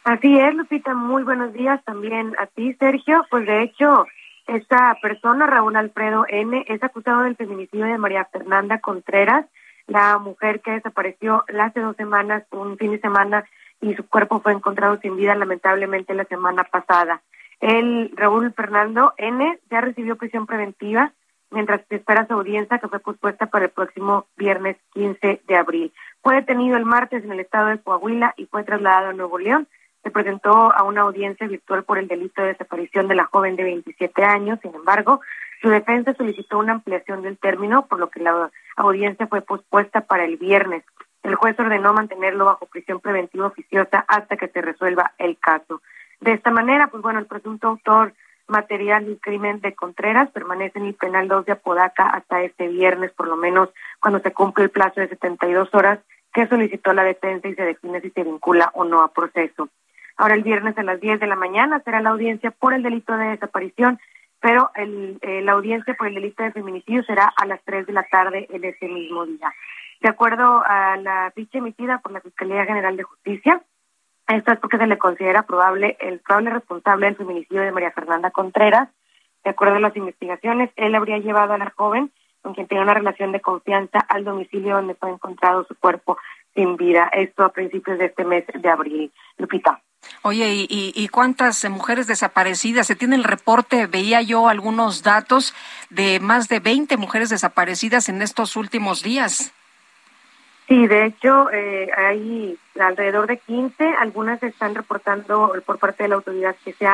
Así es, Lupita, muy buenos días también a ti, Sergio. Pues de hecho, esta persona, Raúl Alfredo N., es acusado del feminicidio de María Fernanda Contreras, la mujer que desapareció hace dos semanas, un fin de semana, y su cuerpo fue encontrado sin vida lamentablemente la semana pasada. El Raúl Fernando N. ya recibió prisión preventiva mientras espera su audiencia que fue pospuesta para el próximo viernes 15 de abril. Fue detenido el martes en el estado de Coahuila y fue trasladado a Nuevo León se presentó a una audiencia virtual por el delito de desaparición de la joven de 27 años. Sin embargo, su defensa solicitó una ampliación del término, por lo que la audiencia fue pospuesta para el viernes. El juez ordenó mantenerlo bajo prisión preventiva oficiosa hasta que se resuelva el caso. De esta manera, pues bueno, el presunto autor material del crimen de Contreras permanece en el penal 2 de Apodaca hasta este viernes, por lo menos cuando se cumple el plazo de 72 horas que solicitó la defensa y se define si se vincula o no a proceso. Ahora el viernes a las 10 de la mañana será la audiencia por el delito de desaparición, pero el, eh, la audiencia por el delito de feminicidio será a las 3 de la tarde en ese mismo día. De acuerdo a la ficha emitida por la Fiscalía General de Justicia, esto es porque se le considera probable el probable responsable del feminicidio de María Fernanda Contreras. De acuerdo a las investigaciones, él habría llevado a la joven con quien tenía una relación de confianza al domicilio donde fue encontrado su cuerpo sin vida. Esto a principios de este mes de abril. Lupita. Oye, ¿y, cuántas mujeres desaparecidas? Se tiene el reporte, veía yo algunos datos de más de 20 mujeres desaparecidas en estos últimos días. Sí, de hecho, eh, hay alrededor de 15, algunas están reportando por parte de la autoridad que se,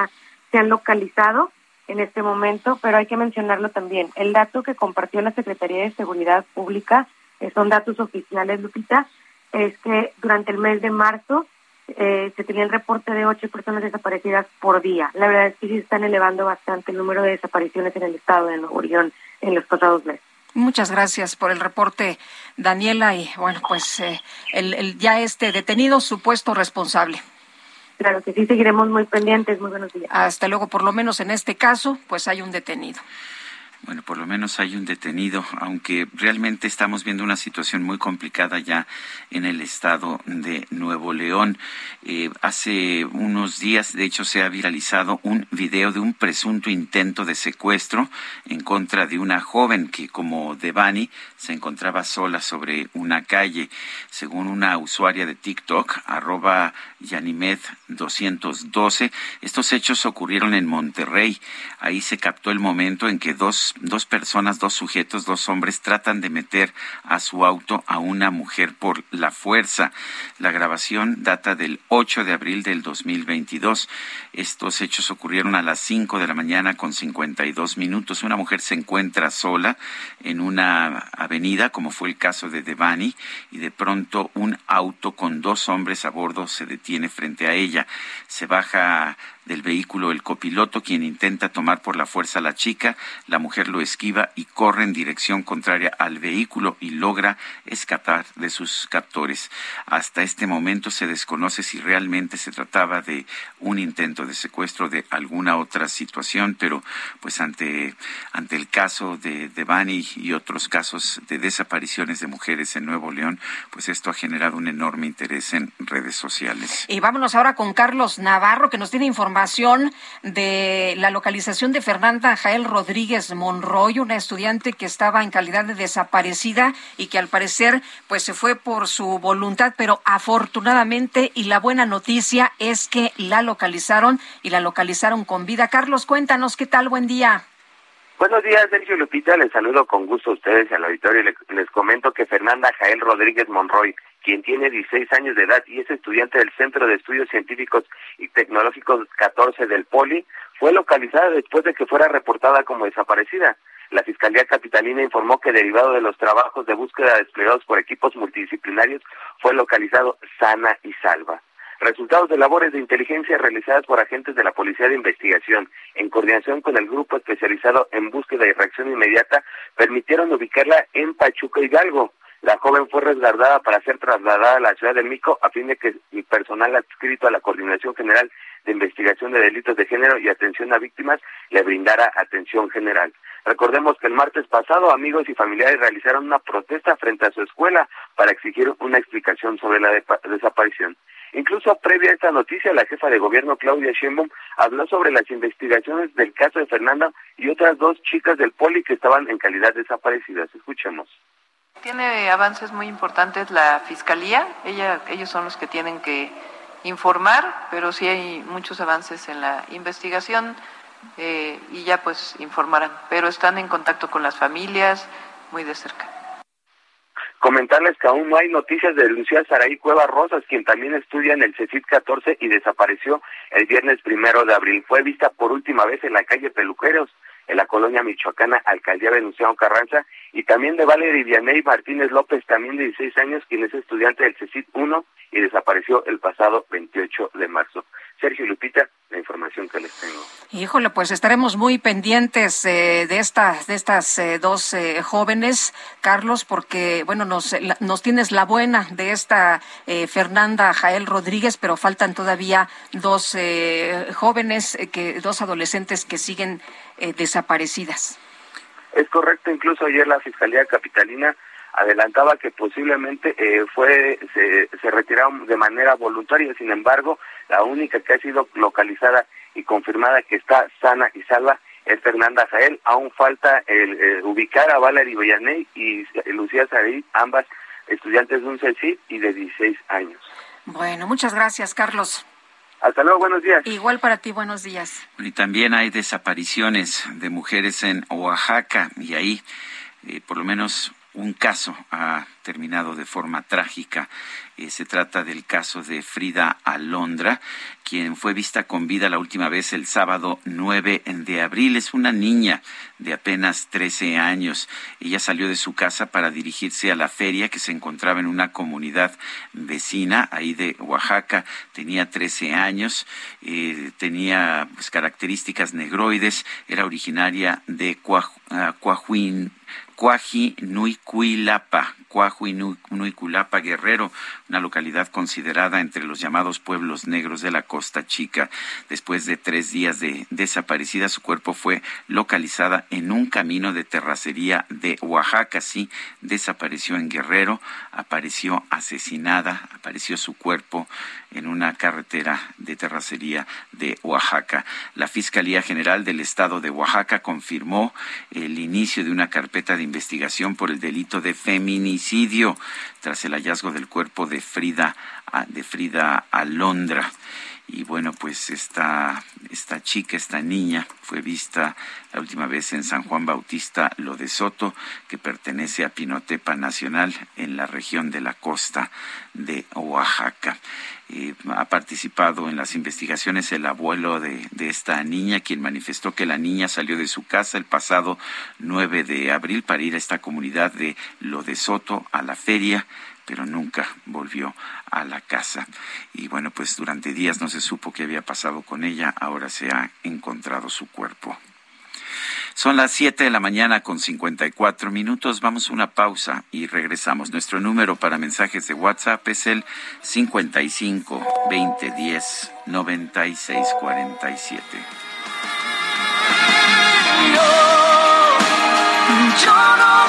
se han localizado en este momento, pero hay que mencionarlo también. El dato que compartió la Secretaría de Seguridad Pública, eh, son datos oficiales, Lupita, es que durante el mes de marzo eh, se tenía el reporte de ocho personas desaparecidas por día. La verdad es que sí están elevando bastante el número de desapariciones en el estado de Nuevo León en los pasados meses. Muchas gracias por el reporte, Daniela. Y bueno, pues eh, el, ya este detenido, supuesto responsable. Claro que sí, seguiremos muy pendientes. Muy buenos días. Hasta luego, por lo menos en este caso, pues hay un detenido. Bueno, por lo menos hay un detenido, aunque realmente estamos viendo una situación muy complicada ya en el estado de Nuevo León. Eh, hace unos días, de hecho, se ha viralizado un video de un presunto intento de secuestro en contra de una joven que, como Devani, se encontraba sola sobre una calle. Según una usuaria de TikTok, arroba Yanimed212, estos hechos ocurrieron en Monterrey. Ahí se captó el momento en que dos dos, personas, dos sujetos, dos hombres tratan de meter a su auto a una mujer por la fuerza. La grabación data del 8 de abril del 2022. Estos hechos ocurrieron a las 5 de la mañana con 52 minutos. Una mujer se encuentra sola en una avenida, como fue el caso de Devani, y de pronto un auto con dos hombres a bordo se detiene frente a ella. Se baja del vehículo el copiloto, quien intenta tomar por la fuerza a la chica. La mujer lo esquiva y corre en dirección contraria al vehículo y logra escapar de sus captores. Hasta este momento se desconoce si realmente se trataba de un intento de secuestro de alguna otra situación, pero pues ante, ante el caso de, de Bani y otros casos de desapariciones de mujeres en Nuevo León, pues esto ha generado un enorme interés en redes sociales. Y vámonos ahora con Carlos Navarro, que nos tiene información de la localización de Fernanda Jael Rodríguez Monroy, una estudiante que estaba en calidad de desaparecida y que al parecer pues se fue por su voluntad, pero afortunadamente y la buena noticia es que la localizaron y la localizaron con vida. Carlos, cuéntanos qué tal, buen día. Buenos días, Sergio Lupita. Les saludo con gusto a ustedes al auditorio. Les, les comento que Fernanda Jael Rodríguez Monroy, quien tiene 16 años de edad y es estudiante del Centro de Estudios Científicos y Tecnológicos 14 del Poli, fue localizada después de que fuera reportada como desaparecida. La Fiscalía Capitalina informó que derivado de los trabajos de búsqueda desplegados por equipos multidisciplinarios, fue localizado sana y salva. Resultados de labores de inteligencia realizadas por agentes de la Policía de Investigación, en coordinación con el grupo especializado en búsqueda y reacción inmediata, permitieron ubicarla en Pachuca Hidalgo. La joven fue resguardada para ser trasladada a la ciudad de Mico a fin de que el personal adscrito a la Coordinación General de Investigación de Delitos de Género y Atención a Víctimas le brindara atención general. Recordemos que el martes pasado amigos y familiares realizaron una protesta frente a su escuela para exigir una explicación sobre la desaparición. Incluso previa a esta noticia, la jefa de gobierno Claudia Sheinbaum habló sobre las investigaciones del caso de Fernanda y otras dos chicas del poli que estaban en calidad desaparecidas. Escuchemos. Tiene avances muy importantes la fiscalía, Ella, ellos son los que tienen que informar, pero sí hay muchos avances en la investigación eh, y ya pues informarán, pero están en contacto con las familias muy de cerca. Comentarles que aún no hay noticias de Lucía Saraí Cueva Rosas, quien también estudia en el CECIT 14 y desapareció el viernes primero de abril. Fue vista por última vez en la calle Peluqueros, en la colonia michoacana, alcaldía Venustiano Carranza, y también de Valery Vianey Martínez López, también de 16 años, quien es estudiante del CECIT 1 y desapareció el pasado 28 de marzo. Sergio Lupita, la información que les tengo. Híjole, pues estaremos muy pendientes eh, de estas de estas eh, dos eh, jóvenes, Carlos, porque bueno nos nos tienes la buena de esta Fernanda Jael Rodríguez, pero faltan todavía dos jóvenes que dos adolescentes que siguen desaparecidas. Es correcto, incluso ayer la Fiscalía Capitalina adelantaba que posiblemente eh, fue se, se retiraron de manera voluntaria, sin embargo, la única que ha sido localizada y confirmada que está sana y salva es Fernanda Jael. Aún falta el, ubicar a Valerie Villaney y Lucía Sarí, ambas estudiantes de un CECIT y de 16 años. Bueno, muchas gracias, Carlos. Hasta luego, buenos días. Igual para ti, buenos días. Y también hay desapariciones de mujeres en Oaxaca y ahí eh, por lo menos un caso ha terminado de forma trágica. Eh, se trata del caso de Frida Alondra, quien fue vista con vida la última vez el sábado 9 de abril. Es una niña de apenas 13 años. Ella salió de su casa para dirigirse a la feria que se encontraba en una comunidad vecina ahí de Oaxaca. Tenía 13 años, eh, tenía pues, características negroides, era originaria de Coahuín, Cuaji Nuicuilapa, Cuaji Nuiculapa Guerrero, una localidad considerada entre los llamados pueblos negros de la Costa Chica. Después de tres días de desaparecida, su cuerpo fue localizada en un camino de terracería de Oaxaca. Sí, desapareció en Guerrero, apareció asesinada, apareció su cuerpo en una carretera de terracería de Oaxaca. La Fiscalía General del Estado de Oaxaca confirmó el inicio de una carpeta de investigación por el delito de feminicidio tras el hallazgo del cuerpo de Frida, de Frida Alondra. Y bueno, pues esta, esta chica, esta niña, fue vista la última vez en San Juan Bautista Lo de Soto, que pertenece a Pinotepa Nacional en la región de la costa de Oaxaca. Eh, ha participado en las investigaciones el abuelo de, de, esta niña, quien manifestó que la niña salió de su casa el pasado 9 de abril para ir a esta comunidad de Lo de Soto a la feria pero nunca volvió a la casa. Y bueno, pues durante días no se supo qué había pasado con ella, ahora se ha encontrado su cuerpo. Son las 7 de la mañana con 54 minutos. Vamos a una pausa y regresamos. Nuestro número para mensajes de WhatsApp es el 55 2010 9647. Yo no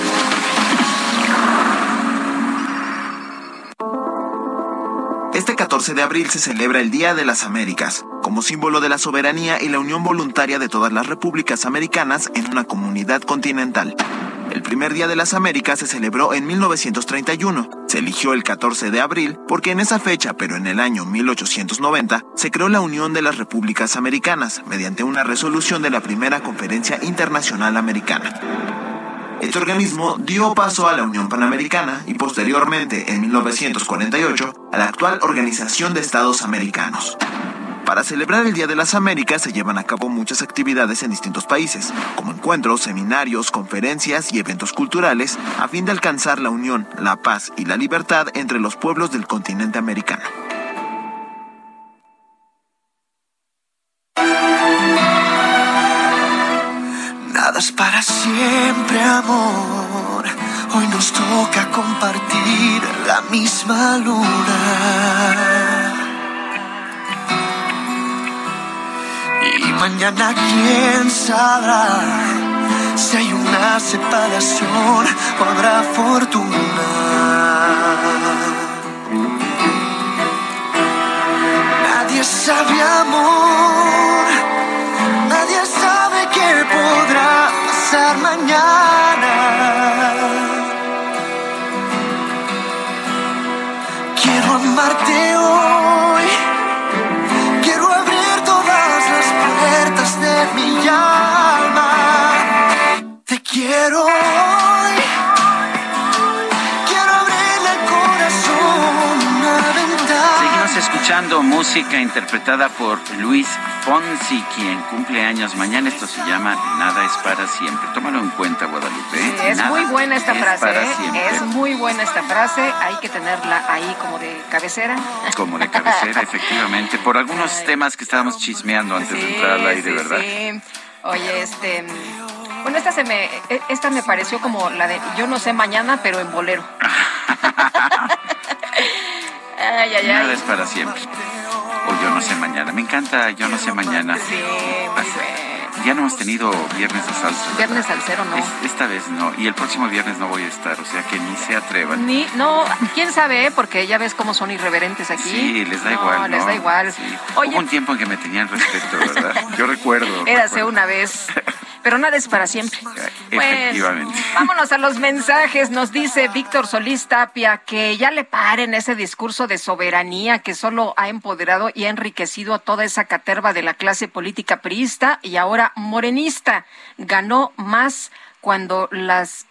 Este 14 de abril se celebra el Día de las Américas, como símbolo de la soberanía y la unión voluntaria de todas las repúblicas americanas en una comunidad continental. El primer Día de las Américas se celebró en 1931. Se eligió el 14 de abril porque en esa fecha, pero en el año 1890, se creó la Unión de las Repúblicas Americanas mediante una resolución de la primera Conferencia Internacional Americana. Este organismo dio paso a la Unión Panamericana y posteriormente, en 1948, a la actual Organización de Estados Americanos. Para celebrar el Día de las Américas se llevan a cabo muchas actividades en distintos países, como encuentros, seminarios, conferencias y eventos culturales, a fin de alcanzar la unión, la paz y la libertad entre los pueblos del continente americano. Para siempre, amor. Hoy nos toca compartir la misma luna. Y mañana quién sabrá si hay una separación o habrá fortuna. Nadie sabe amor, mañana. Quiero amarte hoy, quiero abrir todas las puertas de mi alma. Te quiero escuchando música interpretada por Luis Fonsi, quien cumple años mañana. Esto se llama Nada es para siempre. Tómalo en cuenta, Guadalupe. ¿eh? Es Nada muy buena esta es frase, para ¿eh? Es muy buena esta frase. Hay que tenerla ahí como de cabecera. Como de cabecera, efectivamente. Por algunos temas que estábamos chismeando antes de entrar al aire, sí, ¿verdad? sí. Oye, este. Bueno, esta se me, e, esta me pareció como la de Yo no sé mañana, pero en bolero. ay, ay, ay. Nada es para siempre. O yo no sé mañana. Me encanta Yo no sé mañana. Sí, muy ya no hemos tenido viernes de salsa. Viernes salsero no. esta vez no. Y el próximo viernes no voy a estar, o sea que ni se atrevan. Ni, no, quién sabe, porque ya ves cómo son irreverentes aquí. Sí, les da igual. No, les da igual. Hubo un tiempo en que me tenían respeto, ¿verdad? Yo recuerdo. Érase una vez. Pero nada es para siempre. Efectivamente. Pues, vámonos a los mensajes. Nos dice Víctor Solís Tapia que ya le paren ese discurso de soberanía que solo ha empoderado y ha enriquecido a toda esa caterva de la clase política priista y ahora morenista. Ganó más cuando las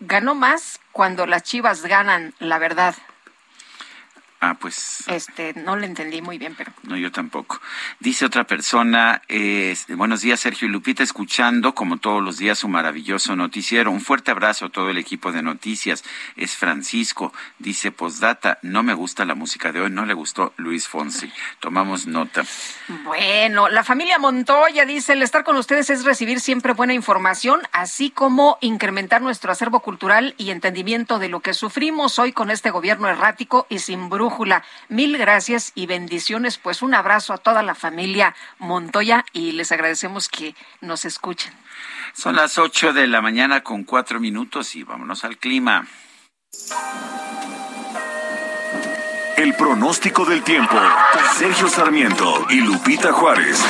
ganó más cuando las Chivas ganan, la verdad. Ah, pues. Este, no le entendí muy bien, pero. No, yo tampoco. Dice otra persona, eh, buenos días, Sergio y Lupita, escuchando como todos los días su maravilloso noticiero. Un fuerte abrazo a todo el equipo de noticias. Es Francisco. Dice, postdata, no me gusta la música de hoy, no le gustó Luis Fonsi. Tomamos nota. Bueno, la familia Montoya dice, el estar con ustedes es recibir siempre buena información, así como incrementar nuestro acervo cultural y entendimiento de lo que sufrimos hoy con este gobierno errático y sin brújula Mil gracias y bendiciones. Pues un abrazo a toda la familia Montoya y les agradecemos que nos escuchen. Son las ocho de la mañana con cuatro minutos y vámonos al clima. El pronóstico del tiempo. Sergio Sarmiento y Lupita Juárez.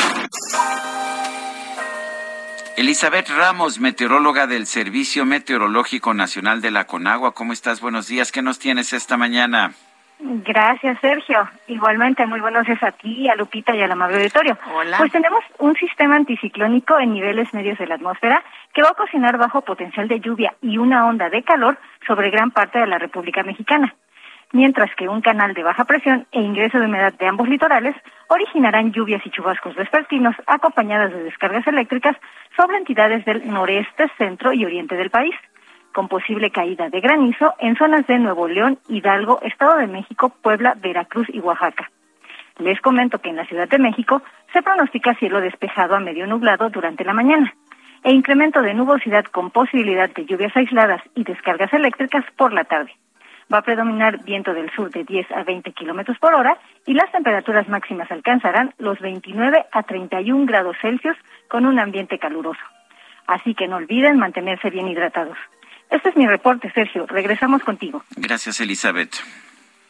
Elizabeth Ramos, meteoróloga del Servicio Meteorológico Nacional de la Conagua. ¿Cómo estás? Buenos días. ¿Qué nos tienes esta mañana? Gracias, Sergio. Igualmente, muy buenos días a ti, a Lupita y al amable auditorio. Hola. Pues tenemos un sistema anticiclónico en niveles medios de la atmósfera que va a cocinar bajo potencial de lluvia y una onda de calor sobre gran parte de la República Mexicana. Mientras que un canal de baja presión e ingreso de humedad de ambos litorales originarán lluvias y chubascos vespertinos acompañadas de descargas eléctricas sobre entidades del noreste, centro y oriente del país con posible caída de granizo en zonas de Nuevo León, Hidalgo, Estado de México, Puebla, Veracruz y Oaxaca. Les comento que en la Ciudad de México se pronostica cielo despejado a medio nublado durante la mañana e incremento de nubosidad con posibilidad de lluvias aisladas y descargas eléctricas por la tarde. Va a predominar viento del sur de 10 a 20 kilómetros por hora y las temperaturas máximas alcanzarán los 29 a 31 grados Celsius con un ambiente caluroso. Así que no olviden mantenerse bien hidratados. Este es mi reporte, Sergio. Regresamos contigo. Gracias, Elizabeth.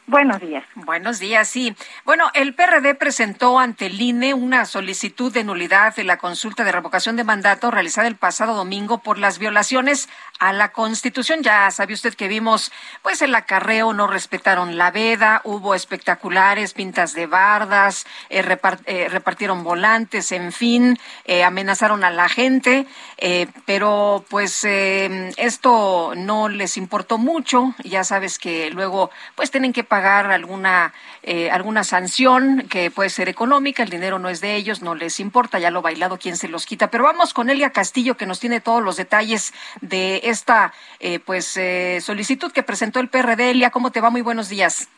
Buenos días. Buenos días, sí. Bueno, el PRD presentó ante el INE una solicitud de nulidad de la consulta de revocación de mandato realizada el pasado domingo por las violaciones a la Constitución. Ya sabe usted que vimos, pues el acarreo, no respetaron la veda, hubo espectaculares, pintas de bardas, eh, eh, repartieron volantes, en fin, eh, amenazaron a la gente, pero pues esto no les importó mucho. Ya sabes que luego, pues tienen que pagar alguna, alguna sanción que puede ser económica, el dinero no es de ellos, no les importa, ya lo bailado, quién se los quita. Pero vamos con Elia Castillo, que nos tiene todos los detalles de esta eh, pues eh, solicitud que presentó el PRD. Elia, ¿cómo te va? Muy buenos días.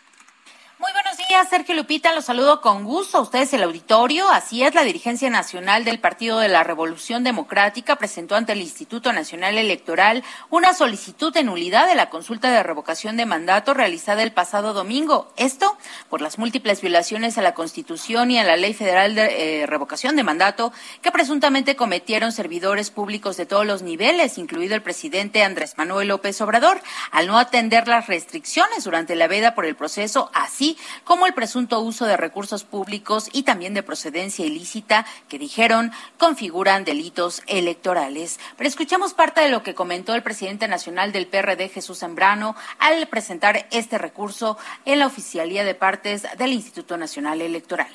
Muy buenos días, Sergio Lupita. Los saludo con gusto a ustedes el auditorio. Así es, la dirigencia nacional del Partido de la Revolución Democrática presentó ante el Instituto Nacional Electoral una solicitud de nulidad de la consulta de revocación de mandato realizada el pasado domingo. Esto por las múltiples violaciones a la Constitución y a la Ley Federal de eh, Revocación de Mandato que presuntamente cometieron servidores públicos de todos los niveles, incluido el presidente Andrés Manuel López Obrador, al no atender las restricciones durante la veda por el proceso, así como el presunto uso de recursos públicos y también de procedencia ilícita que dijeron configuran delitos electorales. Pero escuchamos parte de lo que comentó el presidente nacional del PRD, Jesús Zambrano, al presentar este recurso en la oficialía de partes del Instituto Nacional Electoral.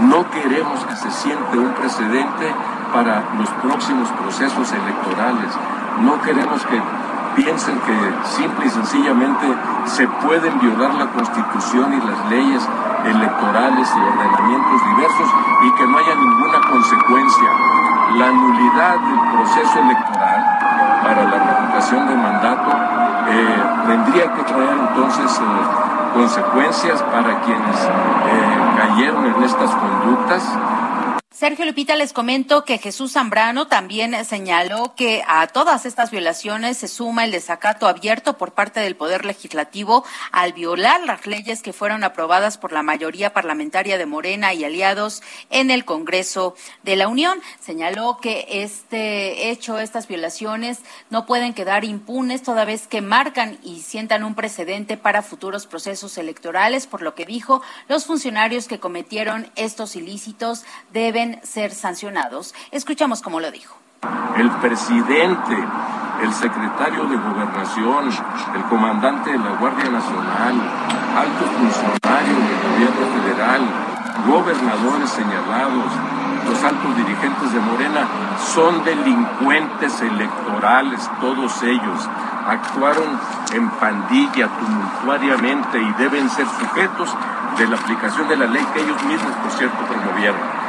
No queremos que se siente un precedente para los próximos procesos electorales. No queremos que piensen que simple y sencillamente se pueden violar la Constitución y las leyes electorales y ordenamientos diversos y que no haya ninguna consecuencia. La nulidad del proceso electoral para la revocación de mandato eh, tendría que traer entonces eh, consecuencias para quienes eh, cayeron en estas conductas Sergio Lupita, les comento que Jesús Zambrano también señaló que a todas estas violaciones se suma el desacato abierto por parte del Poder Legislativo al violar las leyes que fueron aprobadas por la mayoría parlamentaria de Morena y aliados en el Congreso de la Unión. Señaló que este hecho, estas violaciones, no pueden quedar impunes toda vez que marcan y sientan un precedente para futuros procesos electorales, por lo que dijo, los funcionarios que cometieron estos ilícitos deben ser sancionados. Escuchamos cómo lo dijo. El presidente, el secretario de Gobernación, el comandante de la Guardia Nacional, altos funcionarios del gobierno federal, gobernadores señalados, los altos dirigentes de Morena son delincuentes electorales, todos ellos. Actuaron en pandilla tumultuariamente y deben ser sujetos de la aplicación de la ley que ellos mismos, por cierto, promovieron.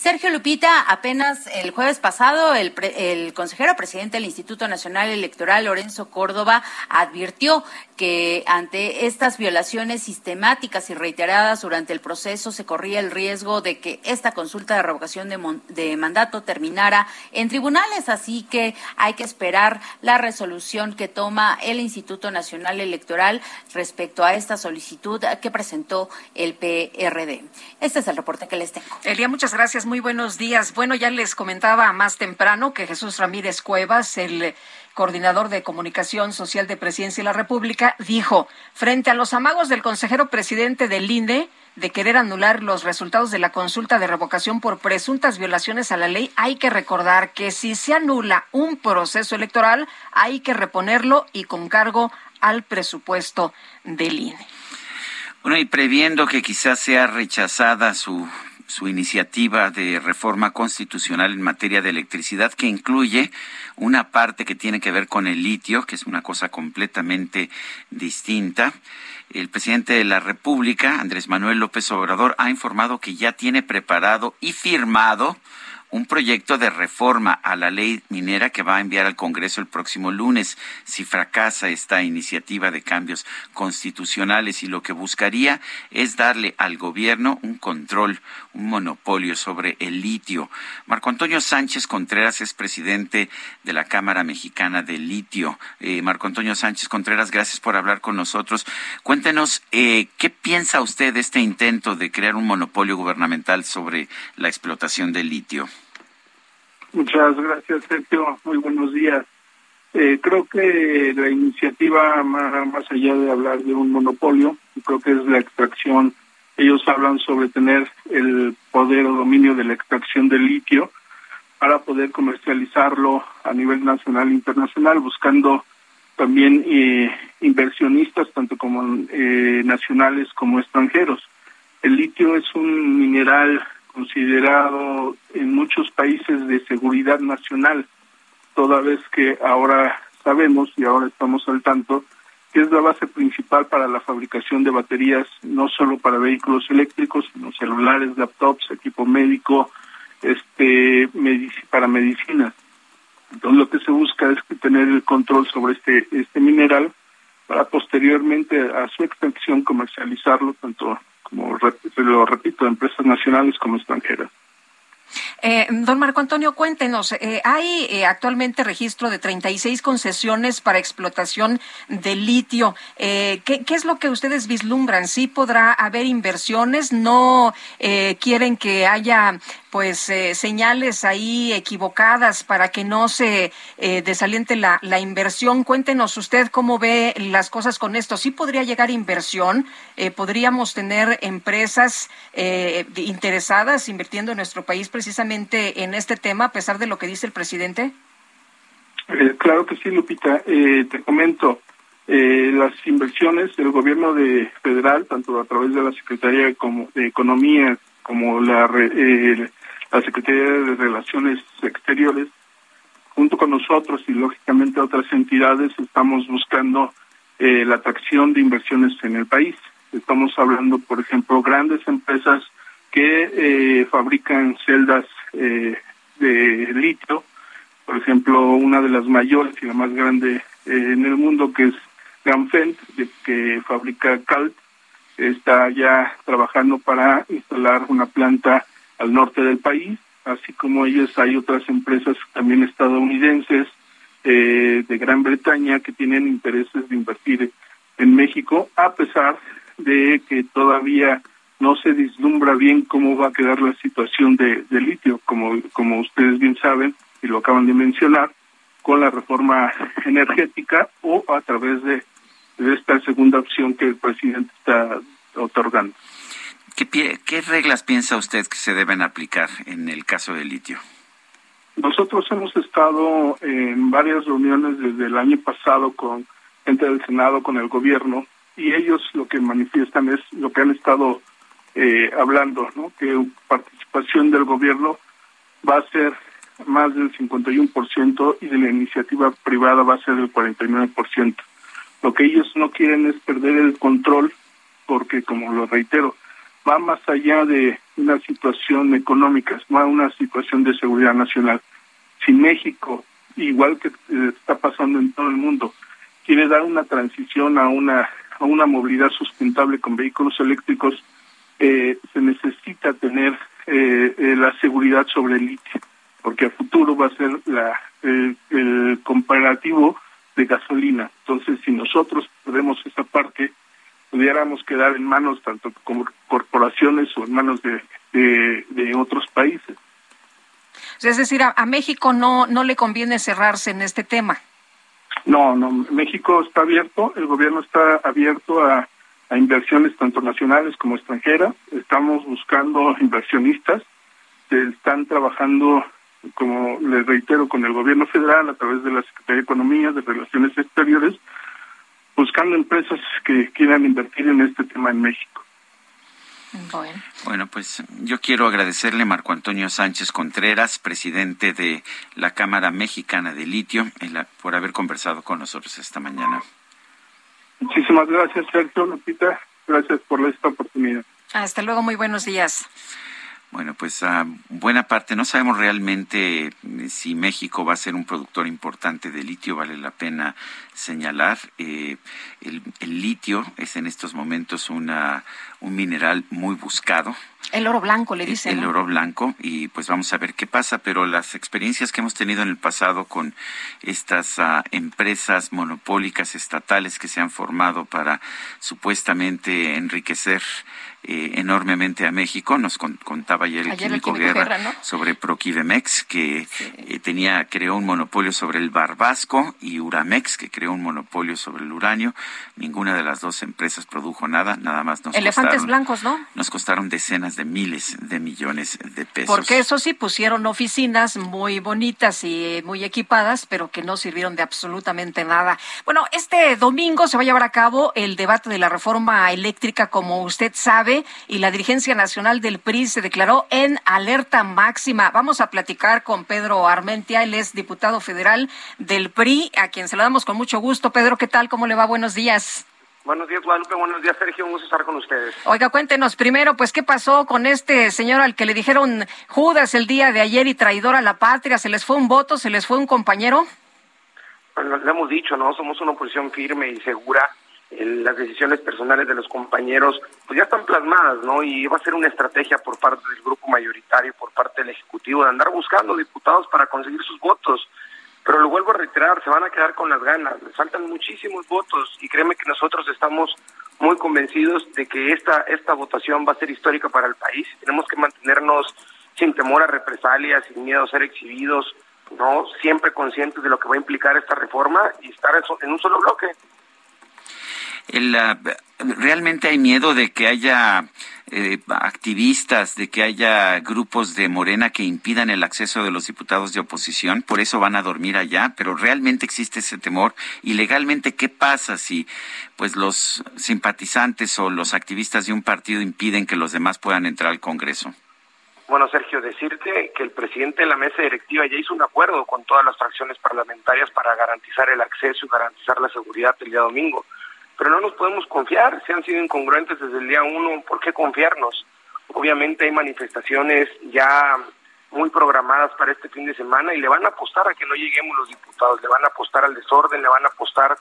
Sergio Lupita, apenas el jueves pasado, el, el, consejero presidente del Instituto Nacional Electoral, Lorenzo Córdoba, advirtió que ante estas violaciones sistemáticas y reiteradas durante el proceso se corría el riesgo de que esta consulta de revocación de, de mandato terminara en tribunales. Así que hay que esperar la resolución que toma el Instituto Nacional Electoral respecto a esta solicitud que presentó el PRD. Este es el reporte que les tengo. Elia, muchas gracias muy buenos días. Bueno, ya les comentaba más temprano que Jesús Ramírez Cuevas, el coordinador de comunicación social de Presidencia de la República, dijo, frente a los amagos del consejero presidente del INE de querer anular los resultados de la consulta de revocación por presuntas violaciones a la ley, hay que recordar que si se anula un proceso electoral, hay que reponerlo y con cargo al presupuesto del INE. Bueno, y previendo que quizás sea rechazada su su iniciativa de reforma constitucional en materia de electricidad que incluye una parte que tiene que ver con el litio, que es una cosa completamente distinta. El presidente de la República, Andrés Manuel López Obrador, ha informado que ya tiene preparado y firmado un proyecto de reforma a la ley minera que va a enviar al Congreso el próximo lunes si fracasa esta iniciativa de cambios constitucionales y lo que buscaría es darle al gobierno un control, un monopolio sobre el litio. Marco Antonio Sánchez Contreras es presidente de la Cámara Mexicana del Litio. Eh, Marco Antonio Sánchez Contreras, gracias por hablar con nosotros. Cuéntenos, eh, ¿qué piensa usted de este intento de crear un monopolio gubernamental sobre la explotación del litio? Muchas gracias, Sergio. Muy buenos días. Eh, creo que la iniciativa, más, allá de hablar de un monopolio, creo que es la extracción. Ellos hablan sobre tener el poder o dominio de la extracción del litio para poder comercializarlo a nivel nacional e internacional, buscando también eh, inversionistas, tanto como eh, nacionales como extranjeros. El litio es un mineral considerado en muchos países de seguridad nacional, toda vez que ahora sabemos y ahora estamos al tanto que es la base principal para la fabricación de baterías, no solo para vehículos eléctricos, sino celulares, laptops, equipo médico, este, para medicinas. Entonces lo que se busca es tener el control sobre este, este mineral para posteriormente a su extracción comercializarlo tanto lo repito, empresas nacionales como extranjeras. Eh, don Marco Antonio, cuéntenos, eh, hay eh, actualmente registro de 36 concesiones para explotación de litio. ¿qué, ¿qué, es lo que ustedes vislumbran? ¿Sí podrá haber inversiones? ¿No quieren que haya pues eh, señales ahí equivocadas para que no se eh, desaliente la, la, inversión. Cuéntenos usted cómo ve las cosas con esto. ¿Sí podría llegar inversión? Eh, ¿Podríamos tener empresas eh, interesadas invirtiendo en nuestro país precisamente en este tema, a pesar de lo que dice el presidente? claro que sí, Lupita. te comento. las inversiones del gobierno de federal, tanto a través de la Secretaría de Economía como la, la Secretaría de Relaciones Exteriores, junto con nosotros y lógicamente otras entidades, estamos buscando eh, la atracción de inversiones en el país. Estamos hablando, por ejemplo, grandes empresas que eh, fabrican celdas eh, de litio, por ejemplo, una de las mayores y la más grande en el mundo, que es Ganfeng, que fabrica CALT, está ya trabajando para instalar una planta al norte del país, así como ellos hay otras empresas también estadounidenses eh, de Gran Bretaña que tienen intereses de invertir en México, a pesar de que todavía no se vislumbra bien cómo va a quedar la situación de, litio, como, como ustedes bien saben y lo acaban de mencionar, con la reforma energética o a través de, de esta segunda opción que el presidente está otorgando. ¿Qué, ¿Qué reglas piensa usted que se deben aplicar en el caso del litio? Nosotros hemos estado en varias reuniones desde el año pasado con gente del Senado, con el gobierno, y ellos lo que manifiestan es lo que han estado eh, hablando, ¿no? que participación del gobierno va a ser más del 51% y de la iniciativa privada va a ser del 49%. Lo que ellos no quieren es perder el control porque, como lo reitero, va más allá de una situación económica, va una situación de seguridad nacional. Si México, igual que eh, está pasando en todo el mundo, quiere dar una transición a una a una movilidad sustentable con vehículos eléctricos, eh, se necesita tener eh, la seguridad sobre el litio, porque a futuro va a ser la, el comparativo de gasolina. Entonces, si nosotros perdemos esa parte, pudiéramos quedar en manos tanto como corporaciones o en manos de, de, otros países. Es decir, a, México no, no le conviene cerrarse en este tema. No, no, México está abierto, el gobierno está abierto a, a inversiones tanto nacionales como extranjeras. Estamos buscando inversionistas, están trabajando, como les reitero, con el gobierno federal a través de la Secretaría de Economía, de Relaciones Exteriores, buscando empresas que quieran invertir en este tema en México. Bueno. pues yo quiero agradecerle a Marco Antonio Sánchez Contreras, presidente de la Cámara Mexicana de Litio, por haber conversado con nosotros esta mañana. Muchísimas gracias, Sergio Lupita. Gracias por esta oportunidad. Hasta luego, muy buenos días. Bueno, pues a buena parte no sabemos realmente eh, si México va a ser un productor importante de litio, vale la pena señalar. Eh, el, litio es en estos momentos una, un mineral muy buscado. El oro blanco, le dicen. El, oro blanco, y pues vamos a ver qué pasa, pero las experiencias que hemos tenido en el pasado con estas ah, empresas monopólicas estatales que se han formado para supuestamente enriquecer eh, enormemente a México. Nos contaba ayer el químico, Guerra, sobre Proquivemex, que eh, tenía, creó un monopolio sobre el barbasco, y Uramex, que creó un monopolio sobre el uranio. Ninguna de las dos empresas produjo nada, nada más nos Elefantes blancos, ¿no? Nos costaron decenas de miles de millones de pesos. Porque eso sí pusieron oficinas muy bonitas y muy equipadas, pero que no sirvieron de absolutamente nada. Bueno, este domingo se va a llevar a cabo el debate de la reforma eléctrica, como usted sabe y la dirigencia nacional del PRI se declaró en alerta máxima. Vamos a platicar con Pedro Armentia, él es diputado federal del PRI, a quien se lo damos con mucho gusto. Pedro, ¿qué tal? ¿Cómo le va? Buenos días. Buenos días, Guadalupe. Buenos días, Sergio. Un gusto estar con ustedes. Oiga, cuéntenos primero, pues, ¿qué pasó con este señor al que le dijeron Judas el día de ayer y traidor a la patria? ¿Se les fue un voto? ¿Se les fue un compañero? Bueno, le hemos dicho, ¿no? Somos una oposición firme y segura las decisiones personales de los compañeros pues ya están plasmadas, ¿no? Y va a ser una estrategia por parte del grupo mayoritario, por parte del Ejecutivo, de andar buscando diputados para conseguir sus votos. Pero lo vuelvo a reiterar, se van a quedar con las ganas, les faltan muchísimos votos y créeme que nosotros estamos muy convencidos de que esta, esta votación va a ser histórica para el país. Tenemos que mantenernos sin temor a represalias, sin miedo a ser exhibidos, no siempre conscientes de lo que va a implicar esta reforma y estar en un solo bloque realmente hay miedo de que haya eh, activistas, de que haya grupos de Morena que impidan el acceso de los diputados de oposición, por eso van a dormir allá, pero realmente existe ese temor y legalmente qué pasa si pues los simpatizantes o los activistas de un partido impiden que los demás puedan entrar al Congreso. Bueno, Sergio, decirte que el presidente de la mesa directiva ya hizo un acuerdo con todas las fracciones parlamentarias para garantizar el acceso y garantizar la seguridad el día domingo pero no nos podemos confiar, si han sido incongruentes desde el día uno, ¿por qué confiarnos? Obviamente hay manifestaciones ya muy programadas para este fin de semana y le van a apostar a que no lleguemos los diputados, le van a apostar al desorden, le van a apostar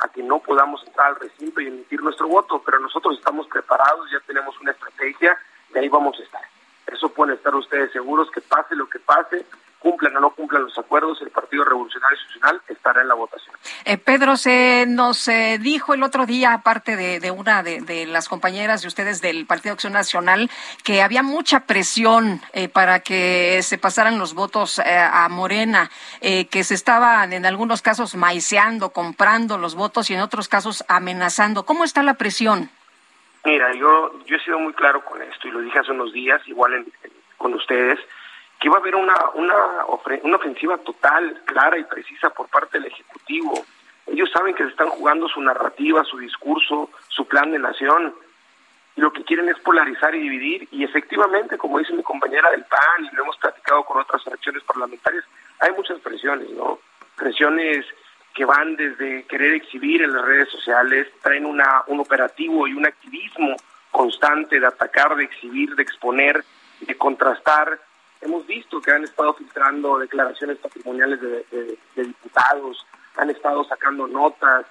a que no podamos entrar al recinto y emitir nuestro voto, pero nosotros estamos preparados, ya tenemos una estrategia y ahí vamos a estar. Eso pueden estar ustedes cumplan o no cumplan los acuerdos, el Partido Revolucionario Institucional estará en la votación. Eh, Pedro, se nos eh, dijo el otro día, aparte de, de una de, de, las compañeras de ustedes del Partido Acción Nacional, que había mucha presión eh, para que se pasaran los votos eh, a Morena, eh, que se estaban en algunos casos maiceando, comprando los votos y en otros casos amenazando. ¿Cómo está la presión? Mira, yo, yo he sido muy claro con esto y lo dije hace unos días, igual en, con ustedes que iba a haber una, una, una ofensiva total, clara y precisa por parte del Ejecutivo. Ellos saben que se están jugando su narrativa, su discurso, su plan de nación. Y lo que quieren es polarizar y dividir. Y efectivamente, como dice mi compañera del PAN, y lo hemos platicado con otras fracciones parlamentarias, hay muchas presiones, ¿no? Presiones que van desde querer exhibir en las redes sociales, traen una, un operativo y un activismo constante de atacar, de exhibir, de exponer, de contrastar Hemos visto que han estado filtrando declaraciones patrimoniales de, diputados, han estado sacando notas.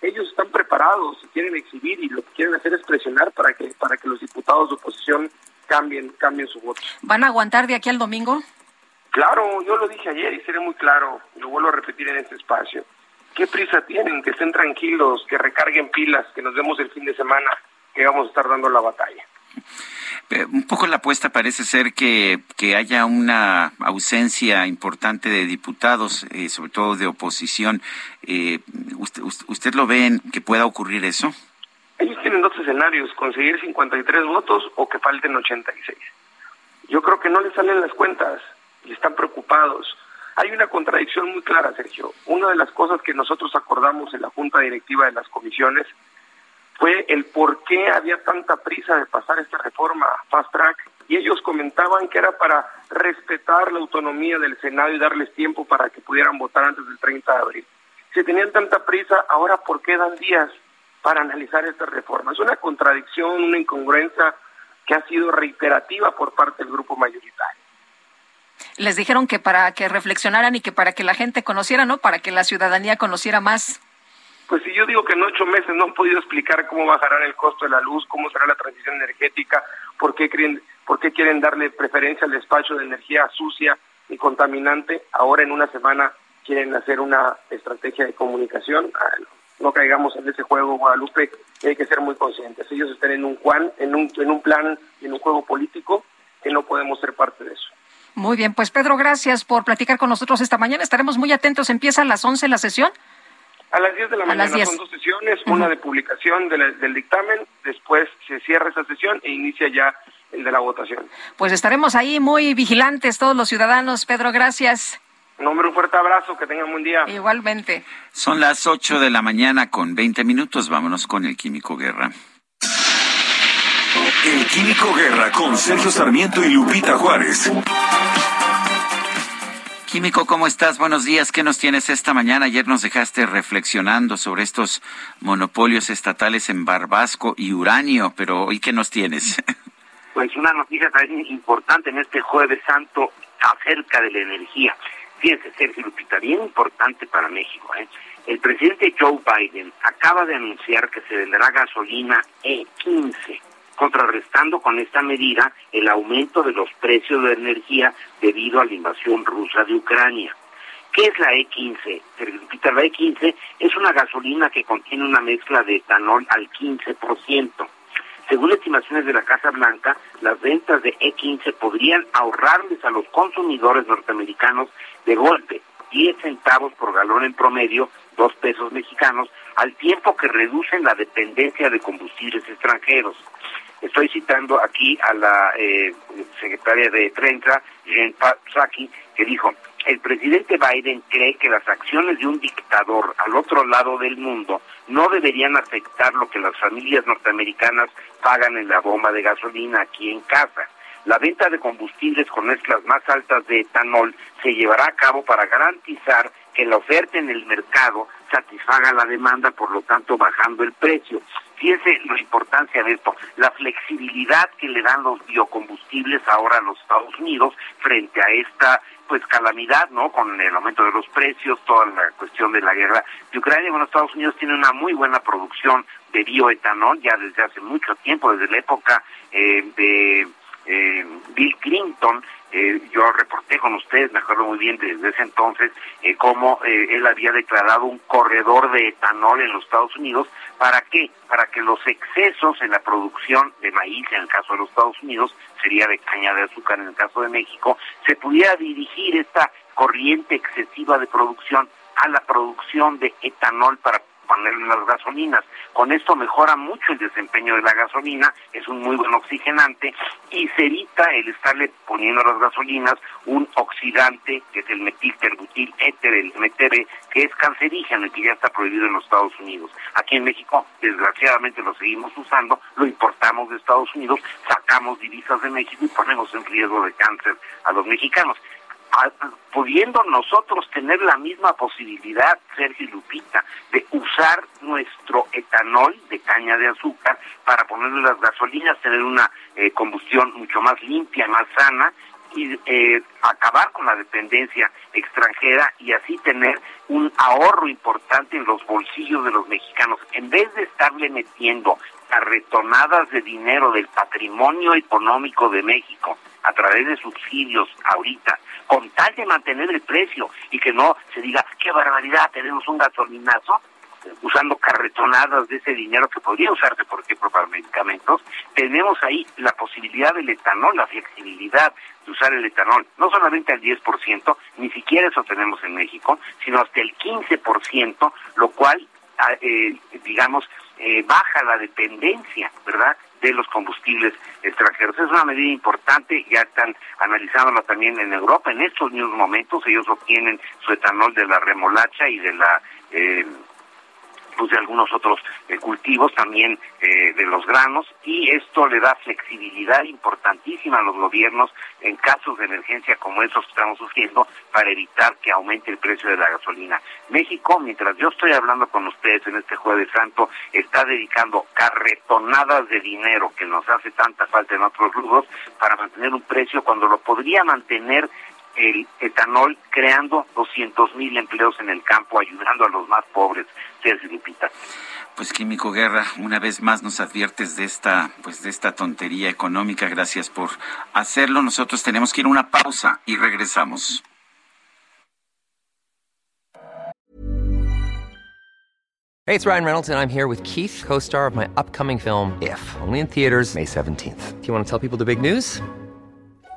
Ellos están preparados y quieren exhibir y lo que quieren hacer es presionar para que para que los diputados de oposición cambien cambien su voto. ¿Van a aguantar de aquí al domingo? Claro, yo lo dije ayer y seré muy claro, lo vuelvo a repetir en este espacio. ¿Qué prisa tienen? Que estén tranquilos, que recarguen pilas, que nos vemos el fin de semana, que vamos a estar dando la batalla. Eh, un poco la apuesta parece ser que, que haya una ausencia importante de diputados, eh, sobre todo de oposición. Eh, ¿usted, ¿Usted lo ve que pueda ocurrir eso? Ellos tienen dos escenarios, conseguir 53 votos o que falten 86. Yo creo que no les salen las cuentas y están preocupados. Hay una contradicción muy clara, Sergio. Una de las cosas que nosotros acordamos en la Junta Directiva de las comisiones fue el por qué había tanta prisa de pasar esta reforma fast track y ellos comentaban que era para respetar la autonomía del Senado y darles tiempo para que pudieran votar antes del 30 de abril. Si tenían tanta prisa, ahora ¿por qué dan días para analizar esta reforma? Es una contradicción, una incongruencia que ha sido reiterativa por parte del grupo mayoritario. Les dijeron que para que reflexionaran y que para que la gente conociera, ¿no? Para que la ciudadanía conociera más pues si yo digo que en ocho meses no han podido explicar cómo bajará el costo de la luz, cómo será la transición energética, por qué, quieren, por qué quieren darle preferencia al despacho de energía sucia y contaminante, ahora en una semana quieren hacer una estrategia de comunicación. Ah, no caigamos en ese juego, Guadalupe, hay que ser muy conscientes. Ellos están en un, en un, en un plan, en un juego político, que no podemos ser parte de eso. Muy bien, pues Pedro, gracias por platicar con nosotros esta mañana. Estaremos muy atentos. Empieza a las 11 la sesión. A las 10 de la mañana son dos sesiones, una de publicación del dictamen, después se cierra esa sesión e inicia ya el de la votación. Pues estaremos ahí muy vigilantes todos los ciudadanos. Pedro, gracias. Un hombre, un fuerte abrazo, que tengan buen día. Igualmente. Son las 8 de la mañana con 20 minutos, vámonos con el Químico Guerra. El Químico Guerra con Sergio Sarmiento y Lupita Juárez. Químico, ¿cómo estás? Buenos días. ¿Qué nos tienes esta mañana? Ayer nos dejaste reflexionando sobre estos monopolios estatales en Barbasco y uranio, pero hoy ¿qué nos tienes? Pues una noticia también importante en este jueves santo acerca de la energía. Fíjense, Sergio Lupita, bien importante para México. ¿eh? El presidente Joe Biden acaba de anunciar que se venderá gasolina E15 contrarrestando con esta medida el aumento de los precios de energía debido a la invasión rusa de Ucrania. ¿Qué es la E15? La E15 es una gasolina que contiene una mezcla de etanol al 15%. Según estimaciones de la Casa Blanca, las ventas de E15 podrían ahorrarles a los consumidores norteamericanos de golpe 10 centavos por galón en promedio, 2 pesos mexicanos, al tiempo que reducen la dependencia de combustibles extranjeros. Estoy citando aquí a la eh, secretaria de prensa, Jen Psaki, que dijo, el presidente Biden cree que las acciones de un dictador al otro lado del mundo no deberían afectar lo que las familias norteamericanas pagan en la bomba de gasolina aquí en casa. La venta de combustibles con mezclas más altas de etanol se llevará a cabo para garantizar que la oferta en el mercado satisfaga la demanda, por lo tanto bajando el precio. Fíjense la importancia de esto, la flexibilidad que le dan los biocombustibles ahora a los Estados Unidos frente a esta pues calamidad, ¿no? Con el aumento de los precios, toda la cuestión de la guerra de Ucrania. Bueno, Estados Unidos tiene una muy buena producción de bioetanol ya desde hace mucho tiempo, desde la época eh, de eh, Bill Clinton, eh, yo reporté con ustedes, me acuerdo muy bien desde ese entonces, eh, cómo eh, él había declarado un corredor de etanol en los Estados Unidos. ¿Para qué? Para que los excesos en la producción de maíz, en el caso de los Estados Unidos, sería de caña de azúcar en el caso de México, se pudiera dirigir esta corriente excesiva de producción a la producción de etanol para ponerle las gasolinas. Con esto mejora mucho el desempeño de la gasolina, es un muy buen oxigenante y se evita el estarle poniendo a las gasolinas un oxidante que es el metilterbutil éter, el MTB, que es cancerígeno y que ya está prohibido en los Estados Unidos. Aquí en México, desgraciadamente lo seguimos usando, lo importamos de Estados Unidos, sacamos divisas de México y ponemos en riesgo de cáncer a los mexicanos pudiendo nosotros tener la misma posibilidad, Sergio y Lupita, de usar nuestro etanol de caña de azúcar para ponerle las gasolinas, tener una eh, combustión mucho más limpia, más sana y eh, acabar con la dependencia extranjera y así tener un ahorro importante en los bolsillos de los mexicanos. En vez de estarle metiendo carretonadas de dinero del patrimonio económico de México a través de subsidios ahorita con tal de mantener el precio y que no se diga, qué barbaridad, tenemos un gasolinazo, usando carretonadas de ese dinero que podría usarse, por ejemplo, para medicamentos, tenemos ahí la posibilidad del etanol, la flexibilidad de usar el etanol, no solamente al 10%, ni siquiera eso tenemos en México, sino hasta el 15%, lo cual, ah, eh, digamos, eh, baja la dependencia, ¿verdad?, de los combustibles extranjeros. Es una medida importante, ya están analizándola también en Europa. En estos mismos momentos ellos obtienen su etanol de la remolacha y de la... Eh, pues de algunos otros eh, cultivos también eh, de los granos y esto le da flexibilidad importantísima a los gobiernos en casos de emergencia como esos que estamos sufriendo para evitar que aumente el precio de la gasolina. México, mientras yo estoy hablando con ustedes en este jueves santo, está dedicando carretonadas de dinero que nos hace tanta falta en otros rubros para mantener un precio cuando lo podría mantener el etanol creando 200 mil empleos en el campo, ayudando a los más pobres. Sergio Lupita. Pues Químico Guerra, una vez más nos adviertes de esta, pues de esta tontería económica. Gracias por hacerlo. Nosotros tenemos que ir a una pausa y regresamos. Hey, it's Ryan Reynolds and I'm here with Keith, co-star of my upcoming film If, only in theaters May 17th. Do you want to tell people the big news?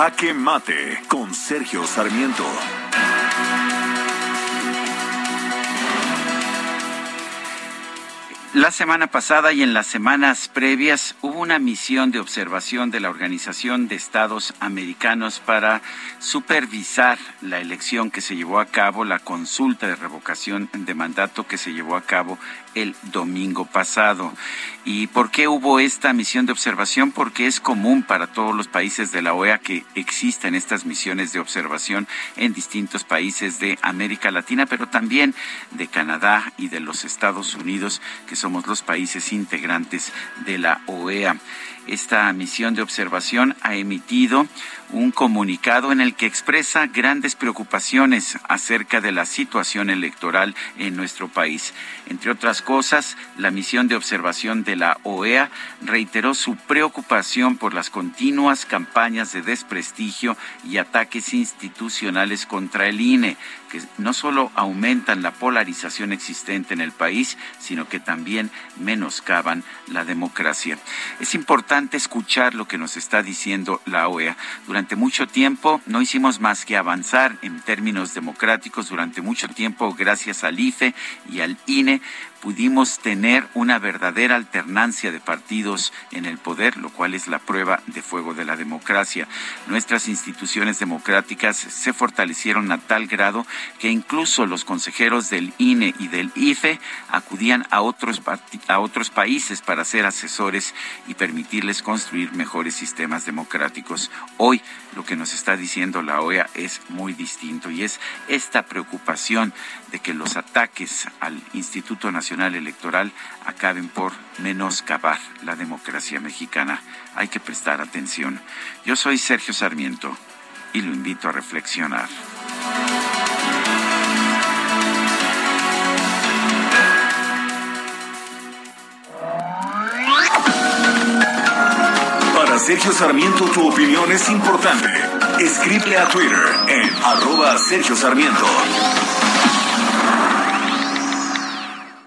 Jaque Mate con Sergio Sarmiento. La semana pasada y en las semanas previas hubo una misión de observación de la Organización de Estados Americanos para supervisar la elección que se llevó a cabo, la consulta de revocación de mandato que se llevó a cabo el domingo pasado. ¿Y por qué hubo esta misión de observación? Porque es común para todos los países de la OEA que existan estas misiones de observación en distintos países de América Latina, pero también de Canadá y de los Estados Unidos, que somos los países integrantes de la OEA. Esta misión de observación ha emitido un comunicado en el que expresa grandes preocupaciones acerca de la situación electoral en nuestro país. Entre otras cosas, la misión de observación de la OEA reiteró su preocupación por las continuas campañas de desprestigio y ataques institucionales contra el INE, que no solo aumentan la polarización existente en el país, sino que también menoscaban la democracia. Es importante escuchar lo que nos está diciendo la OEA. Durante mucho tiempo no hicimos más que avanzar en términos democráticos. Durante mucho tiempo, gracias al IFE y al INE, pudimos tener una verdadera alternancia de partidos en el poder, lo cual es la prueba de fuego de la democracia. Nuestras instituciones democráticas se fortalecieron a tal grado que incluso los consejeros del INE y del IFE acudían a otros, a otros países para ser asesores y permitirles construir mejores sistemas democráticos. Hoy lo que nos está diciendo la OEA es muy distinto y es esta preocupación de que los ataques al Instituto Nacional Electoral acaben por menoscabar la democracia mexicana. Hay que prestar atención. Yo soy Sergio Sarmiento y lo invito a reflexionar. Para Sergio Sarmiento tu opinión es importante. Escribe a Twitter en arroba Sergio Sarmiento.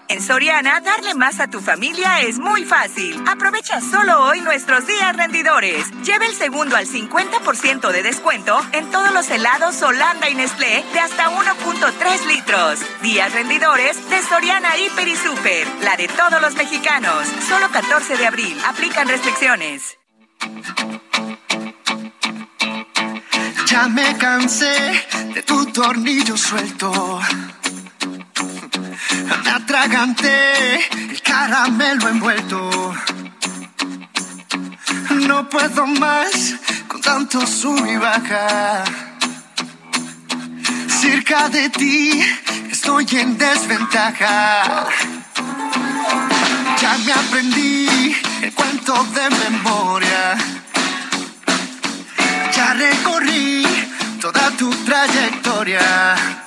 En Soriana, darle más a tu familia es muy fácil. Aprovecha solo hoy nuestros días rendidores. Lleva el segundo al 50% de descuento en todos los helados Holanda y Nestlé de hasta 1.3 litros. Días rendidores de Soriana Hiper y Super. La de todos los mexicanos. Solo 14 de abril. Aplican restricciones. Ya me cansé de tu tornillo suelto. Me atraganté el caramelo envuelto. No puedo más con tanto sub y baja. Cerca de ti estoy en desventaja. Ya me aprendí el cuento de memoria. Ya recorrí toda tu trayectoria.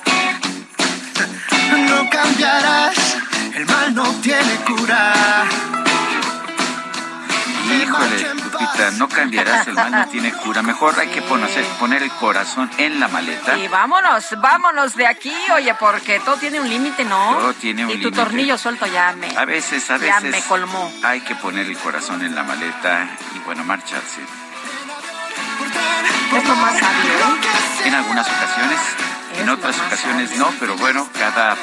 No cambiarás, el mal no tiene cura. Híjole, Lupita, no cambiarás, el mal no tiene cura. Mejor hay que poner, poner el corazón en la maleta. Y vámonos, vámonos de aquí, oye, porque todo tiene un límite, ¿no? Todo tiene un Y tu límite. tornillo suelto ya me... A veces, a Ya veces. me colmó. Hay que poner el corazón en la maleta y bueno, marcharse. Es lo más sabio, ¿eh? En algunas ocasiones, en otras ocasiones no, pero bueno, cada,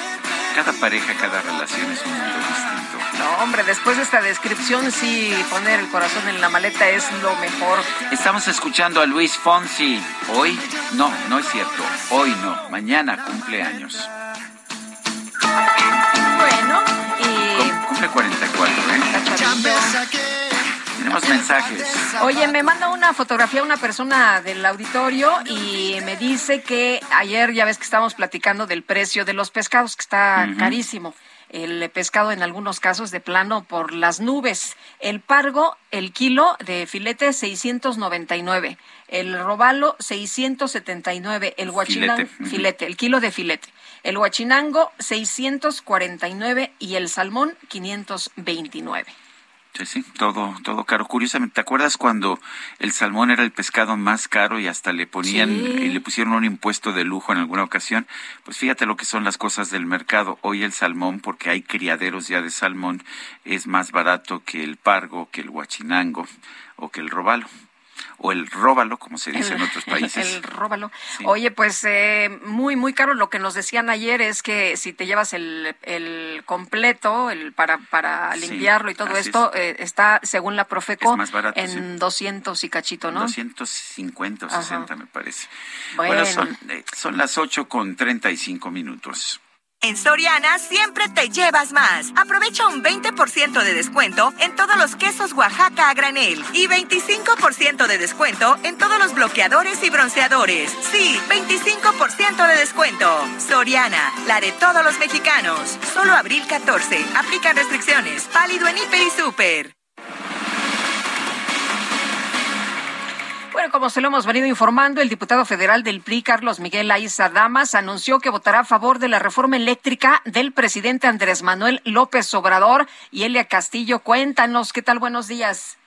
cada pareja, cada relación es un mundo distinto. No, hombre, después de esta descripción, sí, poner el corazón en la maleta es lo mejor. Estamos escuchando a Luis Fonsi. Hoy, no, no es cierto. Hoy no. Mañana cumpleaños. Bueno, y... Cumple 44, ¿eh? Tenemos mensajes. Oye, me manda una fotografía una persona del auditorio y me dice que ayer ya ves que estábamos platicando del precio de los pescados, que está carísimo. El pescado en algunos casos de plano por las nubes. El pargo, el kilo de filete 699. El robalo 679. El guachinango, Filete, filete, el kilo de filete. El guachinango 649 y el salmón 529. Sí, sí, todo, todo caro. Curiosamente, ¿te acuerdas cuando el salmón era el pescado más caro y hasta le ponían, Sí. y le pusieron un impuesto de lujo en alguna ocasión? Pues fíjate lo que son las cosas del mercado. Hoy el salmón, porque hay criaderos ya de salmón, es más barato que el pargo, que el huachinango o que el robalo. O el róbalo, como se dice en otros países. El, róbalo. Oye, pues eh, muy, muy caro. Lo que nos decían ayer es que si te llevas el, el completo, el para, para Sí, limpiarlo y todo esto, eh, está, según la Profeco, Es más barato, en sí. 200 y cachito, ¿no? 250 o Ajá. 60 me parece. Bueno. Bueno, son, eh, son las 8 con 35 minutos. En Soriana siempre te llevas más. Aprovecha un 20% de descuento en todos los quesos Oaxaca a granel y 25% de descuento en todos los bloqueadores y bronceadores. Sí, 25% de descuento. Soriana, la de todos los mexicanos. Solo abril 14. Aplican restricciones. Válido en Hiper y Super. Bueno, como se lo hemos venido informando, el diputado federal del PRI, Carlos Miguel Aiza Damas, anunció que votará a favor de la reforma eléctrica del presidente Andrés Manuel López Obrador. Y Elia Castillo, cuéntanos, ¿qué tal? Buenos días.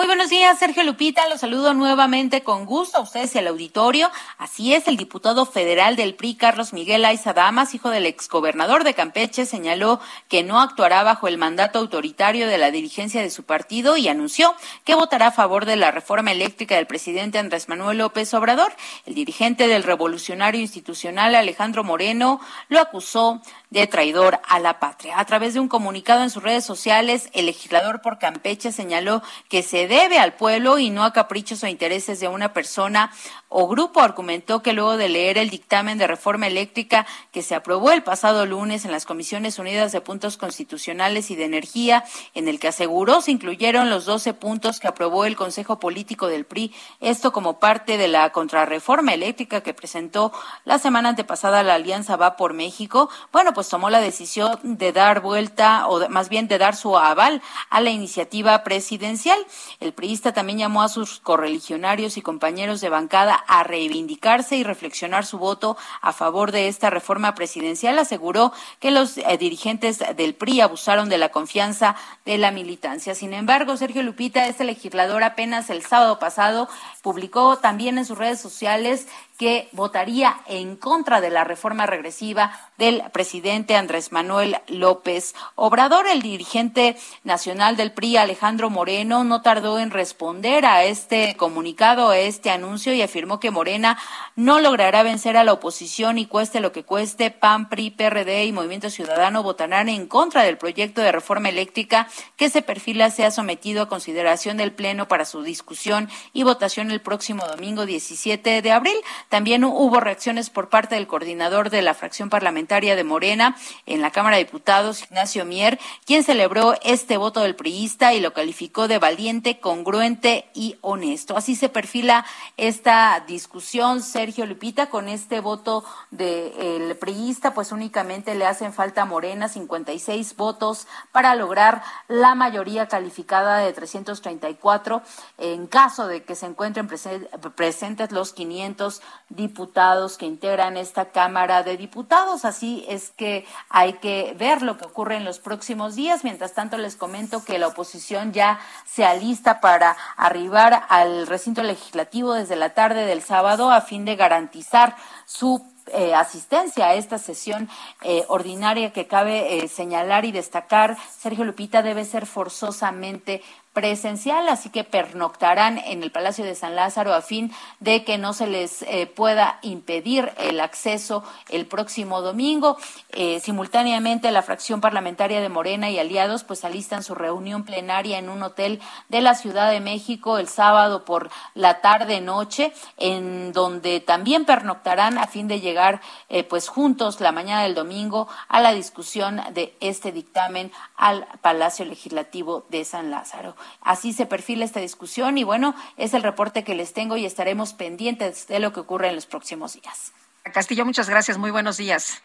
Muy buenos días, Sergio Lupita. Los saludo nuevamente con gusto a ustedes y al auditorio. Así es, el diputado federal del PRI, Carlos Miguel Aiza Damas, hijo del exgobernador de Campeche, señaló que no actuará bajo el mandato autoritario de la dirigencia de su partido y anunció que votará a favor de la reforma eléctrica del presidente Andrés Manuel López Obrador. El dirigente del Revolucionario Institucional, Alejandro Moreno, lo acusó de traidor a la patria. A través de un comunicado en sus redes sociales, el legislador por Campeche señaló que se debe al pueblo y no a caprichos o intereses de una persona o grupo. Argumentó que luego de leer el dictamen de reforma eléctrica que se aprobó el pasado lunes en las Comisiones Unidas de Puntos Constitucionales y de Energía, en el que aseguró se incluyeron los 12 puntos que aprobó el Consejo Político del PRI, esto como parte de la contrarreforma eléctrica que presentó la semana antepasada la Alianza Va por México. Bueno, pues tomó la decisión de dar vuelta o más bien de dar su aval a la iniciativa presidencial. El priista también llamó a sus correligionarios y compañeros de bancada a reivindicarse y reflexionar su voto a favor de esta reforma presidencial. Aseguró que los eh, dirigentes del PRI abusaron de la confianza de la militancia. Sin embargo, Sergio Lupita, este legislador apenas el sábado pasado publicó también en sus redes sociales que votaría en contra de la reforma regresiva del presidente Andrés Manuel López Obrador. El dirigente nacional del PRI, Alejandro Moreno, no tardó en responder a este comunicado, a este anuncio y afirmó que Morena no logrará vencer a la oposición y cueste lo que cueste, PAN, PRI, PRD y Movimiento Ciudadano votarán en contra del proyecto de reforma eléctrica que se perfila sea sometido a consideración del Pleno para su discusión y votación el próximo domingo 17 de abril. También hubo reacciones por parte del coordinador de la fracción parlamentaria de Morena en la Cámara de Diputados, Ignacio Mier, quien celebró este voto del priista y lo calificó de valiente, congruente y honesto. Así se perfila esta discusión, Sergio Lupita, con este voto del priista, pues únicamente le hacen falta a Morena 56 votos para lograr la mayoría calificada de 334 en caso de que se presentes los 500 diputados que integran esta Cámara de Diputados. Así es que hay que ver lo que ocurre en los próximos días. Mientras tanto, les comento que la oposición ya se alista para arribar al recinto legislativo desde la tarde del sábado a fin de garantizar su eh, asistencia a esta sesión eh, ordinaria que cabe eh, señalar y destacar, Sergio Lupita, debe ser forzosamente presencial, así que pernoctarán en el Palacio de San Lázaro a fin de que no se les eh, pueda impedir el acceso el próximo domingo. Eh, simultáneamente, la fracción parlamentaria de Morena y aliados pues alistan su reunión plenaria en un hotel de la Ciudad de México el sábado por la tarde noche, en donde también pernoctarán a fin de llegar eh, pues juntos la mañana del domingo a la discusión de este dictamen al Palacio Legislativo de San Lázaro. Así se perfila esta discusión y bueno, es el reporte que les tengo y estaremos pendientes de lo que ocurre en los próximos días. Castillo, muchas gracias. Muy buenos días.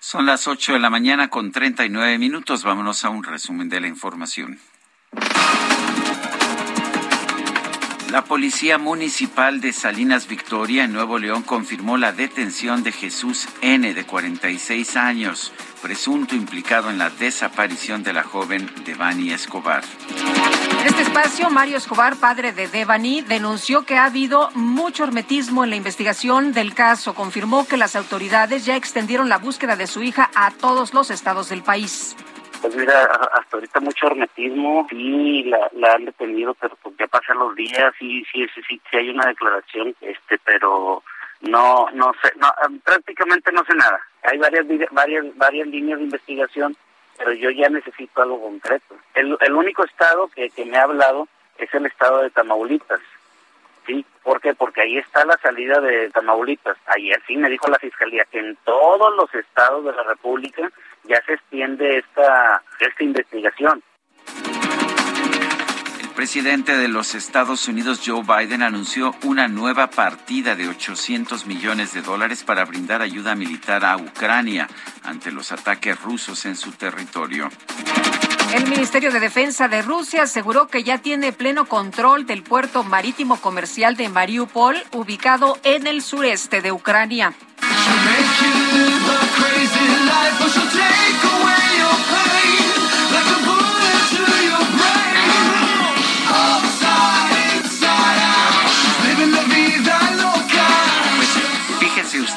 Son las ocho de la mañana con treinta y nueve minutos. Vámonos a un resumen de la información. La Policía Municipal de Salinas Victoria en Nuevo León confirmó la detención de Jesús N. de 46 años, presunto implicado en la desaparición de la joven Devani Escobar. En este espacio, Mario Escobar, padre de Devani, denunció que ha habido mucho hermetismo en la investigación del caso. Confirmó que las autoridades ya extendieron la búsqueda de su hija a todos los estados del país. Pues mira, hasta ahorita mucho hermetismo, y la, han detenido, pero pues ya pasan los días, y sí, sí, sí, sí hay una declaración, este, pero no, no sé, no, prácticamente no sé nada. Hay varias, varias, varias líneas de investigación, pero yo ya necesito algo concreto. El, el único estado que, que me ha hablado es el estado de Tamaulipas. ¿Sí? ¿Por qué? Porque ahí está la salida de Tamaulipas. Ayer sí me dijo la Fiscalía que en todos los estados de la República ya se extiende esta, esta investigación. El presidente de los Estados Unidos, Joe Biden, anunció una nueva partida de 800 millones de dólares para brindar ayuda militar a Ucrania ante los ataques rusos en su territorio. El Ministerio de Defensa de Rusia aseguró que ya tiene pleno control del puerto marítimo comercial de Mariupol, ubicado en el sureste de Ucrania.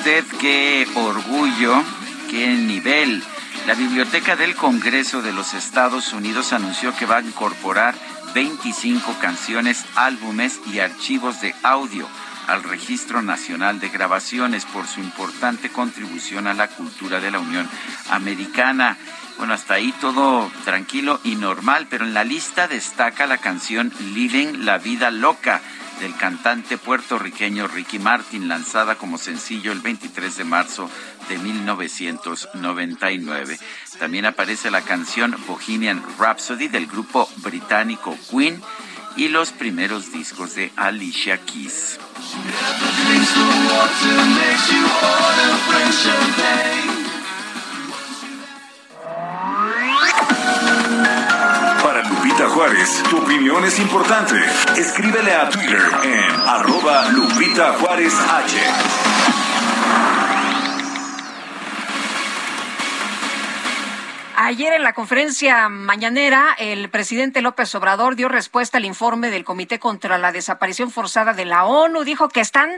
Usted qué orgullo, qué nivel. La Biblioteca del Congreso de los Estados Unidos anunció que va a incorporar 25 canciones, álbumes y archivos de audio al Registro Nacional de Grabaciones por su importante contribución a la cultura de la Unión Americana. Bueno, hasta ahí todo tranquilo y normal, pero en la lista destaca la canción Living la Vida Loca del cantante puertorriqueño Ricky Martin, lanzada como sencillo el 23 de marzo de 1999. También aparece la canción Bohemian Rhapsody del grupo británico Queen y los primeros discos de Alicia Keys. Lupita Juárez, tu opinión es importante. Escríbele a Twitter en arroba Lupita Juárez H. Ayer en la conferencia mañanera, el presidente López Obrador dio respuesta al informe del Comité contra la Desaparición Forzada de la ONU. Dijo que están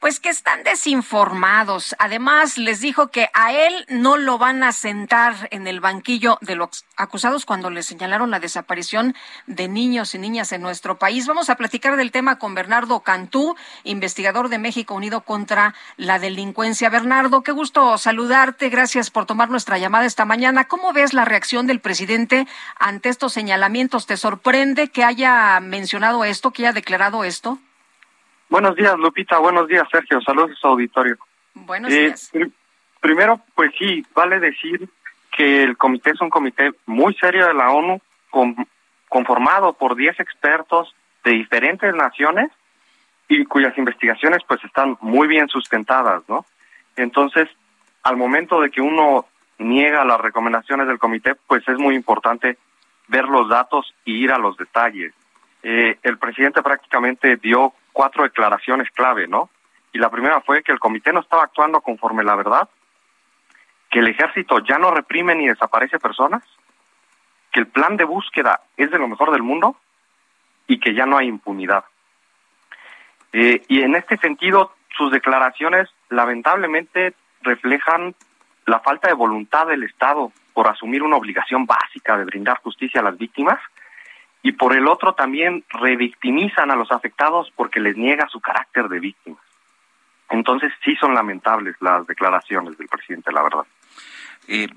pues que están desinformados. Además, les dijo que a él no lo van a sentar en el banquillo de los acusados cuando le señalaron la desaparición de niños y niñas en nuestro país. Vamos a platicar del tema con Bernardo Cantú, investigador de México Unido contra la Delincuencia. Bernardo, qué gusto saludarte. Gracias por tomar nuestra llamada esta mañana. ¿Cómo ves la reacción del presidente ante estos señalamientos? ¿Te sorprende que haya mencionado esto, que haya declarado esto? Buenos días, Lupita. Buenos días, Sergio. Saludos a su auditorio. Buenos eh, días. primero, pues sí, vale decir que el comité es un comité muy serio de la ONU, conformado por 10 expertos de diferentes naciones y cuyas investigaciones pues están muy bien sustentadas, ¿no? Entonces, al momento de que uno niega las recomendaciones del comité, pues es muy importante ver los datos y ir a los detalles. Eh, el presidente prácticamente dio cuatro declaraciones clave, ¿no? Y la primera fue que el comité no estaba actuando conforme la verdad, que el ejército ya no reprime ni desaparece personas, que el plan de búsqueda es de lo mejor del mundo y que ya no hay impunidad. Eh, y en este sentido, sus declaraciones lamentablemente reflejan la falta de voluntad del Estado por asumir una obligación básica de brindar justicia a las víctimas y por el otro también revictimizan a los afectados porque les niega su carácter de víctimas. Entonces sí son lamentables las declaraciones del presidente, la verdad. Eh,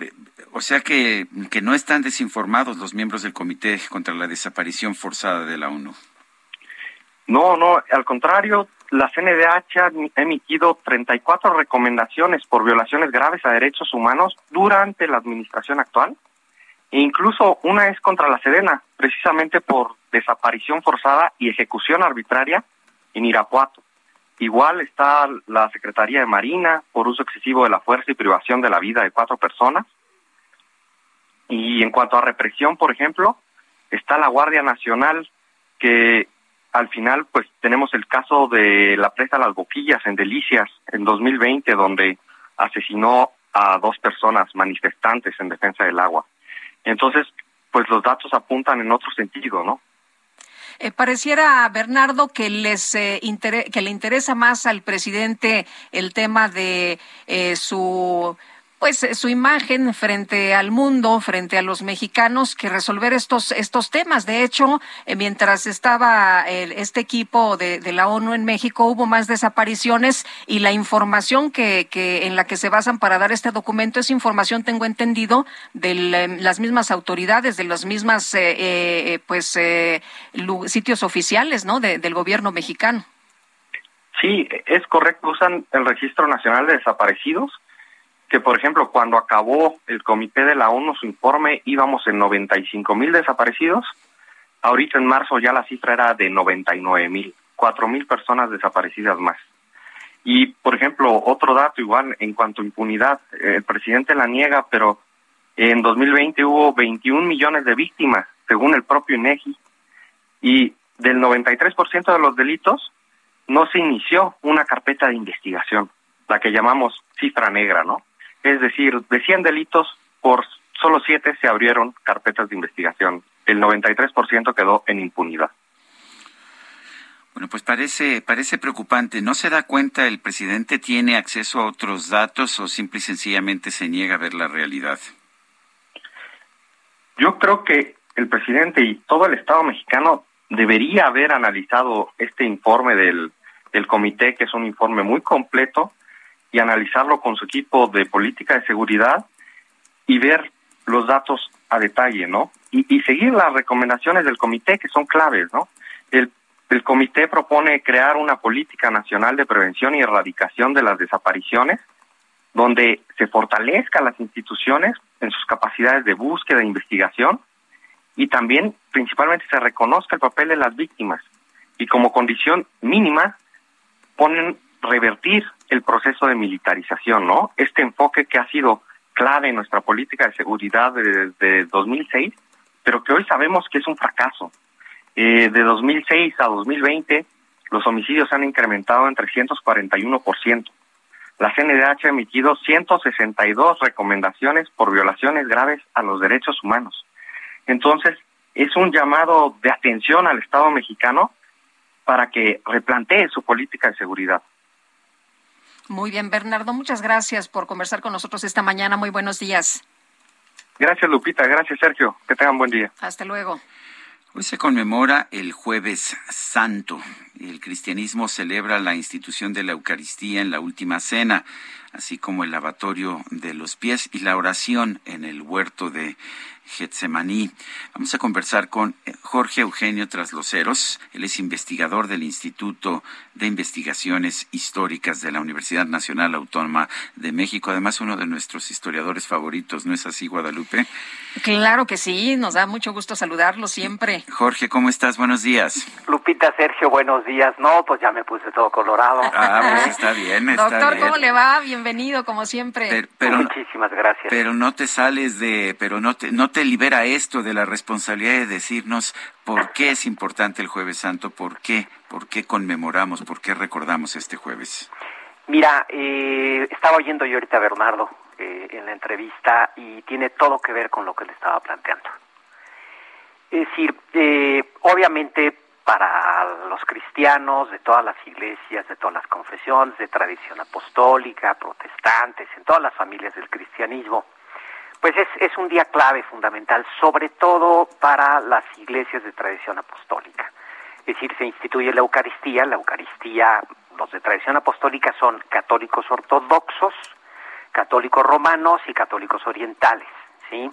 o sea que, que no están desinformados los miembros del Comité contra la Desaparición Forzada de la ONU. No, no, al contrario, la CNDH ha emitido 34 recomendaciones por violaciones graves a derechos humanos durante la administración actual e incluso una es contra la Sedena, precisamente por desaparición forzada y ejecución arbitraria en Irapuato. Igual está la Secretaría de Marina por uso excesivo de la fuerza y privación de la vida de cuatro personas. Y en cuanto a represión, por ejemplo, está la Guardia Nacional que al final pues tenemos el caso de la presa Las Boquillas en Delicias en 2020 donde asesinó a dos personas manifestantes en defensa del agua. Entonces, pues los datos apuntan en otro sentido, ¿no? Eh, pareciera, Bernardo, que, les, eh, que le interesa más al presidente el tema de eh, su pues eh, su imagen frente al mundo, frente a los mexicanos, que resolver estos estos temas. De hecho, eh, mientras estaba este equipo de, la ONU en México, hubo más desapariciones y la información que, que en la que se basan para dar este documento es información, tengo entendido, de las mismas autoridades, de las mismas eh, pues sitios oficiales, ¿no? del gobierno mexicano. Sí, es correcto. Usan el Registro Nacional de Desaparecidos que, por ejemplo, cuando acabó el comité de la ONU su informe íbamos en 95 mil desaparecidos. Ahorita en marzo ya la cifra era de 99 mil, cuatro mil personas desaparecidas más. Y, por ejemplo, otro dato igual en cuanto a impunidad, el presidente la niega, pero en 2020 hubo 21 millones de víctimas, según el propio INEGI, y del 93% de los delitos no se inició una carpeta de investigación, la que llamamos cifra negra, ¿no? Es decir, de 100 delitos, por solo 7 se abrieron carpetas de investigación. El 93% quedó en impunidad. Bueno, pues parece, parece preocupante. ¿No se da cuenta el presidente tiene acceso a otros datos o simple y sencillamente se niega a ver la realidad? Yo creo que el presidente y todo el Estado mexicano debería haber analizado este informe del, del comité, que es un informe muy completo, y analizarlo con su equipo de política de seguridad y ver los datos a detalle, ¿no? Y, seguir las recomendaciones del comité que son claves, ¿no? El el comité propone crear una política nacional de prevención y erradicación de las desapariciones, donde se fortalezca las instituciones en sus capacidades de búsqueda e investigación y también principalmente se reconozca el papel de las víctimas y como condición mínima ponen revertir el proceso de militarización, ¿no? Este enfoque que ha sido clave en nuestra política de seguridad desde 2006, pero que hoy sabemos que es un fracaso. Eh, de 2006 a 2020, los homicidios han incrementado en 341%. La CNDH ha emitido 162 recomendaciones por violaciones graves a los derechos humanos. Entonces, es un llamado de atención al Estado mexicano para que replantee su política de seguridad. Muy bien, Bernardo, muchas gracias por conversar con nosotros esta mañana. Muy buenos días. Gracias, Lupita. Gracias, Sergio. Que tengan buen día. Hasta luego. Hoy se conmemora el jueves santo. El cristianismo celebra la institución de la Eucaristía en la última cena, así como el lavatorio de los pies y la oración en el huerto de Getsemaní. Vamos a conversar con Jorge Eugenio Trasloceros. Él es investigador del Instituto de Investigaciones Históricas de la Universidad Nacional Autónoma de México. Además, uno de nuestros historiadores favoritos, ¿no es así, Guadalupe? Claro que sí, nos da mucho gusto saludarlo siempre. Jorge, ¿cómo estás? Buenos días. Lupita, Sergio, buenos días. No, pues ya me puse todo colorado. Ah, pues está bien, está Doctor, ¿cómo le va? Bienvenido, como siempre. Pero, Muchísimas gracias. Pero no te sales de, pero no te, no te libera esto de la responsabilidad de decirnos por qué es importante el Jueves Santo, por qué, por qué conmemoramos, por qué recordamos este jueves. Mira, eh, estaba oyendo yo ahorita a Bernardo eh, en la entrevista y tiene todo que ver con lo que le estaba planteando. Es decir, eh, obviamente para los cristianos de todas las iglesias, de todas las confesiones, de tradición apostólica, protestantes, en todas las familias del cristianismo, pues es, es un día clave, fundamental, sobre todo para las iglesias de tradición apostólica. Es decir, se instituye la Eucaristía, la Eucaristía, los de tradición apostólica son católicos ortodoxos, católicos romanos y católicos orientales, ¿sí?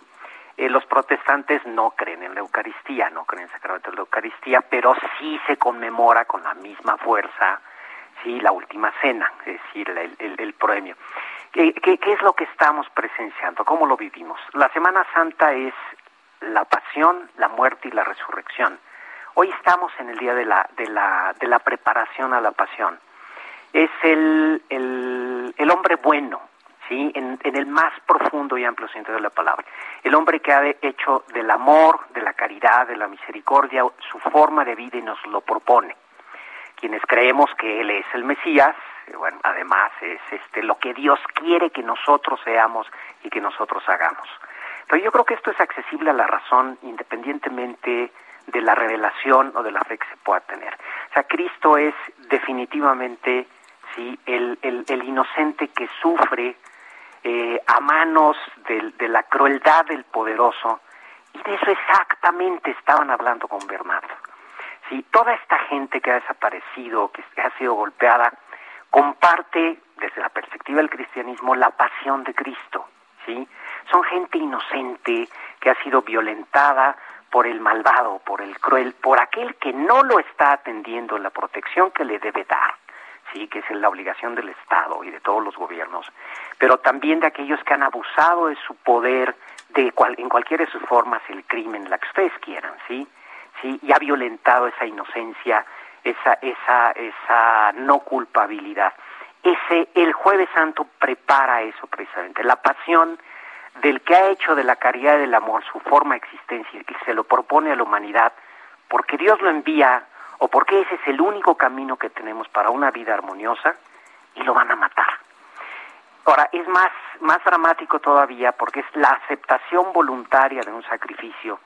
Eh, los protestantes no creen en la Eucaristía, no creen en el sacramento de la Eucaristía, pero sí se conmemora con la misma fuerza, sí, la última cena, es decir, el, el, el premio. ¿Qué, ¿Qué, qué, es lo que estamos presenciando? ¿Cómo lo vivimos? La Semana Santa es la pasión, la muerte y la resurrección. Hoy estamos en el día de la, de la, de la preparación a la pasión. Es el, el, el hombre bueno, ¿sí? En, el más profundo y amplio sentido de la palabra. El hombre que ha hecho del amor, de la caridad, de la misericordia, su forma de vida y nos lo propone. Quienes creemos que Él es el Mesías, bueno, además es este lo que Dios quiere que nosotros seamos y que nosotros hagamos. Pero yo creo que esto es accesible a la razón independientemente de la revelación o de la fe que se pueda tener. O sea, Cristo es definitivamente sí el, el, el inocente que sufre eh, a manos de, de, la crueldad del poderoso, y de eso exactamente estaban hablando con Bernardo. ¿Sí? Toda esta gente que ha desaparecido, que ha sido golpeada, comparte, desde la perspectiva del cristianismo, la pasión de Cristo. ¿sí? Son gente inocente que ha sido violentada por el malvado, por el cruel, por aquel que no lo está atendiendo en la protección que le debe dar sí, que es la obligación del Estado y de todos los gobiernos, pero también de aquellos que han abusado de su poder de cual, en cualquiera de sus formas, el crimen, la que ustedes quieran, sí, sí, y ha violentado esa inocencia, esa, esa, esa no culpabilidad. Ese, el Jueves Santo prepara eso precisamente, la pasión del que ha hecho de la caridad y del amor su forma de existencia y se lo propone a la humanidad, porque Dios lo envía o porque ese es el único camino que tenemos para una vida armoniosa y lo van a matar. Ahora, es más, más dramático todavía porque es la aceptación voluntaria de un sacrificio,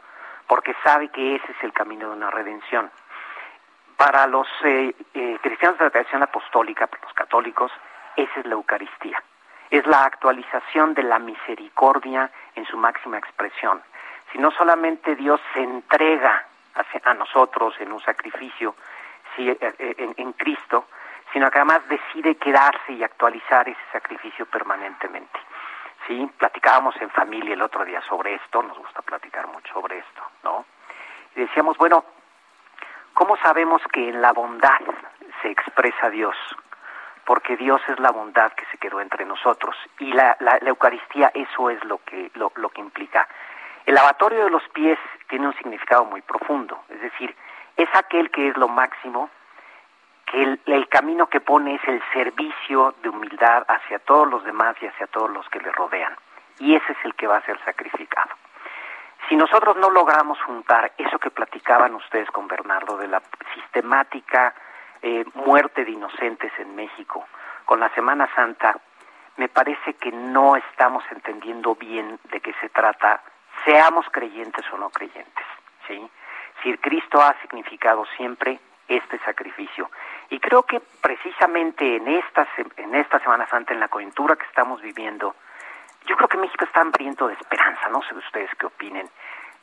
porque sabe que ese es el camino de una redención. Para los eh, eh, cristianos de la tradición apostólica, para los católicos, esa es la Eucaristía. Es la actualización de la misericordia en su máxima expresión. Si no solamente Dios se entrega a, nosotros en un sacrificio en, en Cristo, sino que además decide quedarse y actualizar ese sacrificio permanentemente. Sí, platicábamos en familia el otro día sobre esto, nos gusta platicar mucho sobre esto, ¿no? Y decíamos, bueno, ¿cómo sabemos que en la bondad se expresa Dios? Porque Dios es la bondad que se quedó entre nosotros y la, la, Eucaristía eso es lo que, lo, lo que implica. El lavatorio de los pies tiene un significado muy profundo, es decir, es aquel que es lo máximo que el, camino que pone es el servicio de humildad hacia todos los demás y hacia todos los que le rodean. Y ese es el que va a ser sacrificado. Si nosotros no logramos juntar eso que platicaban ustedes con Bernardo de la sistemática eh, muerte de inocentes en México con la Semana Santa, me parece que no estamos entendiendo bien de qué se trata, seamos creyentes o no creyentes. ¿sí? Si Cristo ha significado siempre este sacrificio. Y creo que precisamente en esta, en esta Semana Santa, en la coyuntura que estamos viviendo, yo creo que México está hambriento de esperanza, no sé ustedes qué opinen,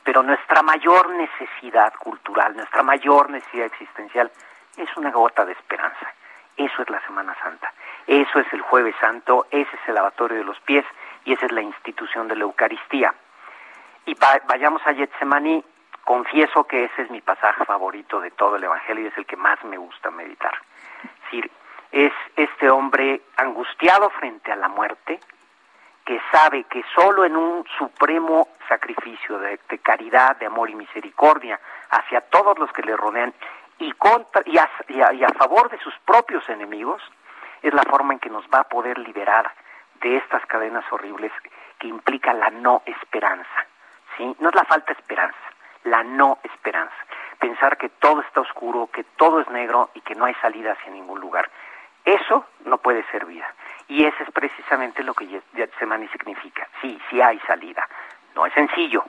pero nuestra mayor necesidad cultural, nuestra mayor necesidad existencial es una gota de esperanza. Eso es la Semana Santa, eso es el Jueves Santo, ese es el lavatorio de los pies y esa es la institución de la Eucaristía. Y vayamos a Getsemaní, confieso que ese es mi pasaje favorito de todo el Evangelio y es el que más me gusta meditar. Es decir, es este hombre angustiado frente a la muerte, que sabe que solo en un supremo sacrificio de, caridad, de amor y misericordia hacia todos los que le rodean y, contra, y, a, y a favor de sus propios enemigos, es la forma en que nos va a poder liberar de estas cadenas horribles que implica la no esperanza. ¿Sí? No es la falta de esperanza, la no esperanza. Pensar que todo está oscuro, que todo es negro y que no hay salida hacia ningún lugar. Eso no puede ser vida. Y eso es precisamente lo que Getsemani significa. Sí, sí hay salida. No es sencillo.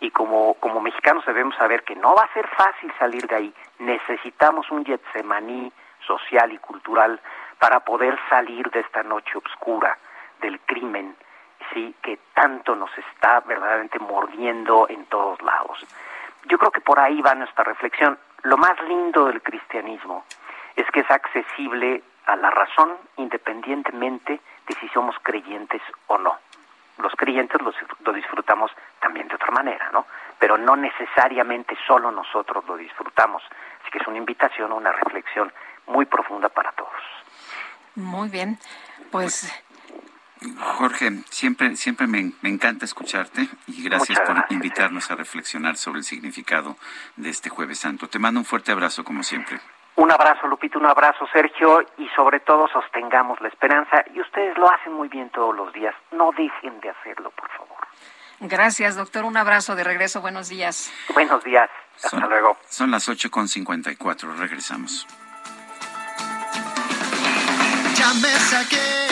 Y como, como mexicanos debemos saber que no va a ser fácil salir de ahí. Necesitamos un Getsemaní social y cultural para poder salir de esta noche oscura del crimen, sí, que tanto nos está verdaderamente mordiendo en todos lados. Yo creo que por ahí va nuestra reflexión. Lo más lindo del cristianismo es que es accesible a la razón independientemente de si somos creyentes o no. Los creyentes lo, disfrutamos también de otra manera, ¿no? Pero no necesariamente solo nosotros lo disfrutamos. Así que es una invitación, una reflexión muy profunda para todos. Muy bien, pues Jorge, siempre, siempre me, encanta escucharte y gracias, por invitarnos a reflexionar sobre el significado de este Jueves Santo. Te mando un fuerte abrazo, como siempre. Un abrazo, Lupito, un abrazo, Sergio, y sobre todo sostengamos la esperanza. Y ustedes lo hacen muy bien todos los días. No dejen de hacerlo, por favor. Gracias, doctor. Un abrazo de regreso. Buenos días. Buenos días. Hasta luego. Son las 8.54. Regresamos. Ya me saqué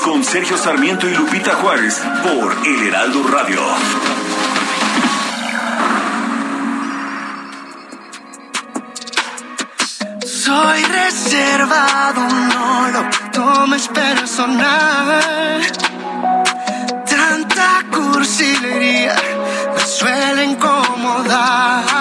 Con Sergio Sarmiento y Lupita Juárez por El Heraldo Radio. Soy reservado, no lo tomes personal. Tanta cursilería me suele incomodar.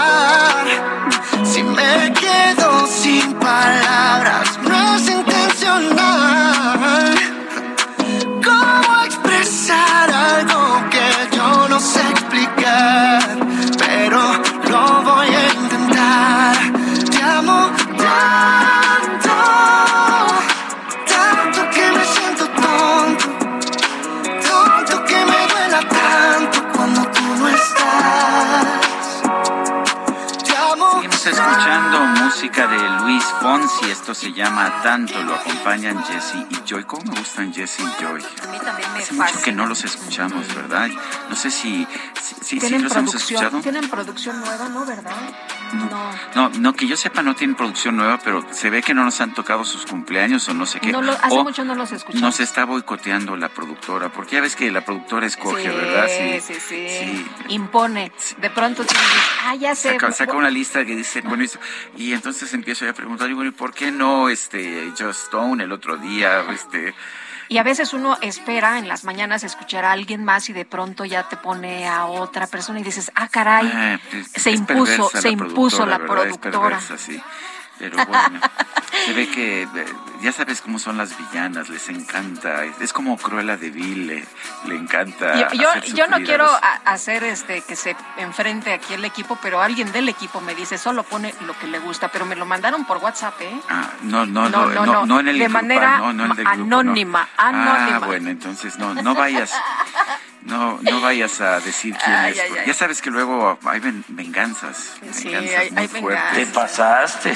Y esto se llama Tanto. Lo acompañan Jesse y Joy. ¿Cómo me gustan Jesse y Joy? A mí también me Hace mucho que no los escuchamos, ¿verdad? No sé si, si, si- si ¿Tienen los hemos producción, escuchado. ¿Tienen producción nueva, no, verdad? No. No, no, que yo sepa no tienen producción nueva, pero se ve que no nos han tocado sus cumpleaños o no sé qué. No lo- hace O mucho no los escuchamos. Nos está boicoteando la productora, porque ya ves que la productora escoge, sí, ¿verdad? Sí, sí, Impone. De pronto dices, ah, ya sé. Saca, saca una lista que dice, bueno, y entonces empiezo a preguntar, y bueno, ¿y por qué no este Just Stone el otro día? Este, Y a veces uno espera en las mañanas escuchar a alguien más y de pronto ya te pone a otra persona y dices, ah, caray, ah, se es impuso, se impuso la productora. perversa, sí. Pero bueno, se ve que eh, ya sabes cómo son las villanas, les encanta, es, como Cruella de Vil, le, le encanta. Yo, yo, hacer yo no quiero los- hacer este que se enfrente aquí el equipo, pero alguien del equipo me dice, solo pone lo que le gusta, pero me lo mandaron por WhatsApp, ¿eh? Ah, no, no, No, no, no, no, no, no en el de grupal, manera no, no en el del grupo, no. anónima, anónima. Ah, bueno, entonces no, no vayas, no, no vayas a decir quién Ay, es. ay, porque ay. Ya sabes que luego hay ven- venganzas, Sí, venganzas hay- muy hay fuertes. venganzas. Te pasaste.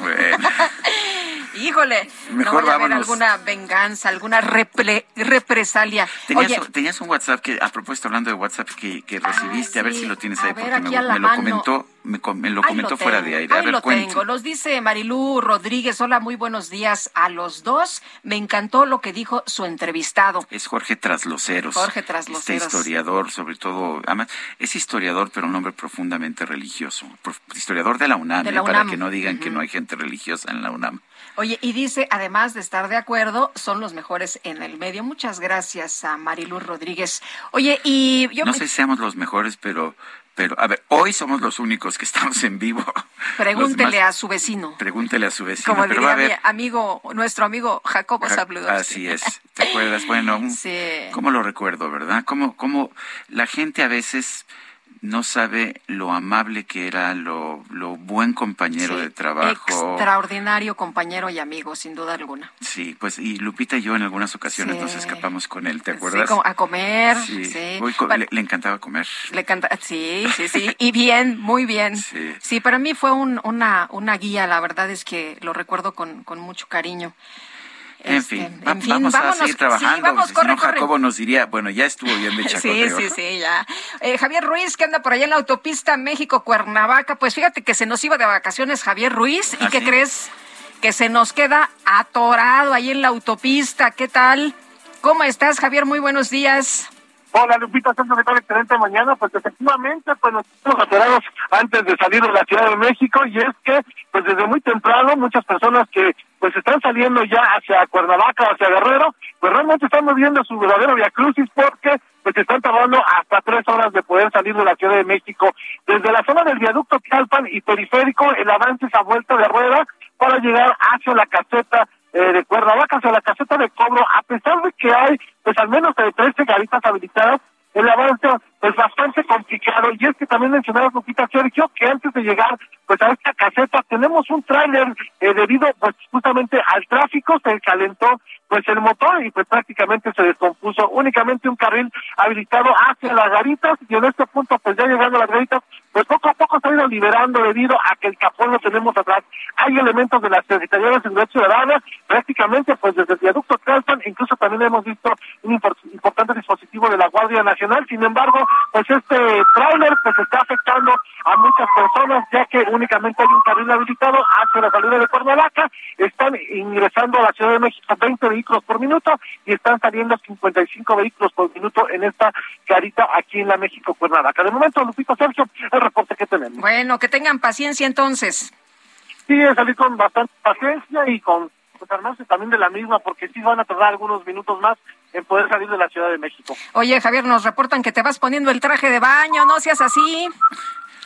Bueno, Híjole, Mejor no vaya a haber alguna venganza, alguna repre- represalia. tenías, Oye, tenías un WhatsApp que, a propósito, hablando de WhatsApp que, que recibiste, a ver si lo tienes A ahí, porque me, a lo comentó, me, me lo comentó lo fuera de aire. A ahí ver, lo tengo. Los dice Marilú Rodríguez. Hola, muy buenos días a los dos. Me encantó lo que dijo su entrevistado. Es Jorge Trasloceros. Jorge Trasloceros. Este historiador, sobre todo, además, es historiador, pero un hombre profundamente religioso. Historiador de la UNAM, De ¿eh? para que no digan que no hay gente religiosa en la UNAM. Oye, y dice, además de estar de acuerdo, son los mejores en el medio. Muchas gracias a Marilú Rodríguez. Oye, y yo no me- sé si seamos los mejores, pero, pero, a ver, hoy somos los únicos que estamos en vivo. pregúntele demás, a su vecino. Pregúntele a su vecino, Como pero va diría a mi haber... amigo, nuestro amigo Jacobo Zabludowski. Así es, ¿te acuerdas? Bueno, un- Sí. ¿cómo lo recuerdo, verdad? ¿Cómo, cómo la gente a veces no sabe lo amable que era, lo, lo buen compañero Sí, de trabajo? Extraordinario compañero y amigo, sin duda alguna. Sí, pues y Lupita y yo en algunas ocasiones Sí. nos escapamos con él, ¿te acuerdas? a comer, Sí. Bueno, le, le encantaba comer. le canta, sí, sí, sí, y bien, muy bien. Sí. Sí, para mí fue un- una, una guía, la verdad es que lo recuerdo con, con mucho cariño. En Este, fin, va- en fin, vamos a seguir trabajando. Sí, vamos, si corre, no, corre. Jacobo nos diría, bueno, ya estuvo bien de Sí, chacoteo. sí, sí, ya. Eh, Javier Ruiz, que anda por allá en la autopista México-Cuernavaca, pues fíjate que se nos iba de vacaciones Javier Ruiz. ¿Y ¿Ah, qué sí? crees? Que se nos queda atorado ahí en la autopista. ¿Qué tal? ¿Cómo estás, Javier? Muy buenos días. Hola Lupita, Santos, ¿qué tal? Excelente mañana. Pues efectivamente, pues nos estamos atorados antes de salir de la Ciudad de México y es que, pues desde muy temprano, muchas personas que pues están saliendo ya hacia Cuernavaca o hacia Guerrero, pues realmente están moviendo su verdadero viacrucis porque pues están tardando hasta tres horas de poder salir de la Ciudad de México. Desde la zona del viaducto Calpan y periférico, el avance es a vuelta de rueda para llegar hacia la caseta eh, de Cuernavaca, hacia la caseta de cobro, a pesar de que hay pues al menos de 13 garitas habilitadas, el avance es bastante complicado. Y es que también mencionaba Lupita Sergio que antes de llegar pues a esta caseta tenemos un tráiler eh, debido pues justamente al tráfico se calentó pues el motor y pues prácticamente se descompuso. Únicamente un carril habilitado hacia las garitas y en este punto pues ya llegando a las garitas pues poco a poco se ha ido liberando debido a que el capón lo tenemos atrás. Hay elementos de la Secretaría de Seguridad Ciudadana prácticamente pues desde el viaducto Calpan incluso también hemos visto un impor- importante dispositivo de la Guardia Nacional. Sin embargo pues este tráiler pues está afectando a muchas personas ya que únicamente hay un carril habilitado hacia la salida de Cuernavaca. Están ingresando a la Ciudad de México 20 vehículos por minuto y están saliendo 55 vehículos por minuto en esta carita aquí en la México Cuernavaca. De momento Lupito Sergio el reporte que tenemos. Bueno, que tengan paciencia entonces. Sí, salir con bastante paciencia y con pues, armarse también de la misma, porque sí van a tardar algunos minutos más en poder salir de la Ciudad de México. Oye, Javier, nos reportan que te vas poniendo el traje de baño, no seas así.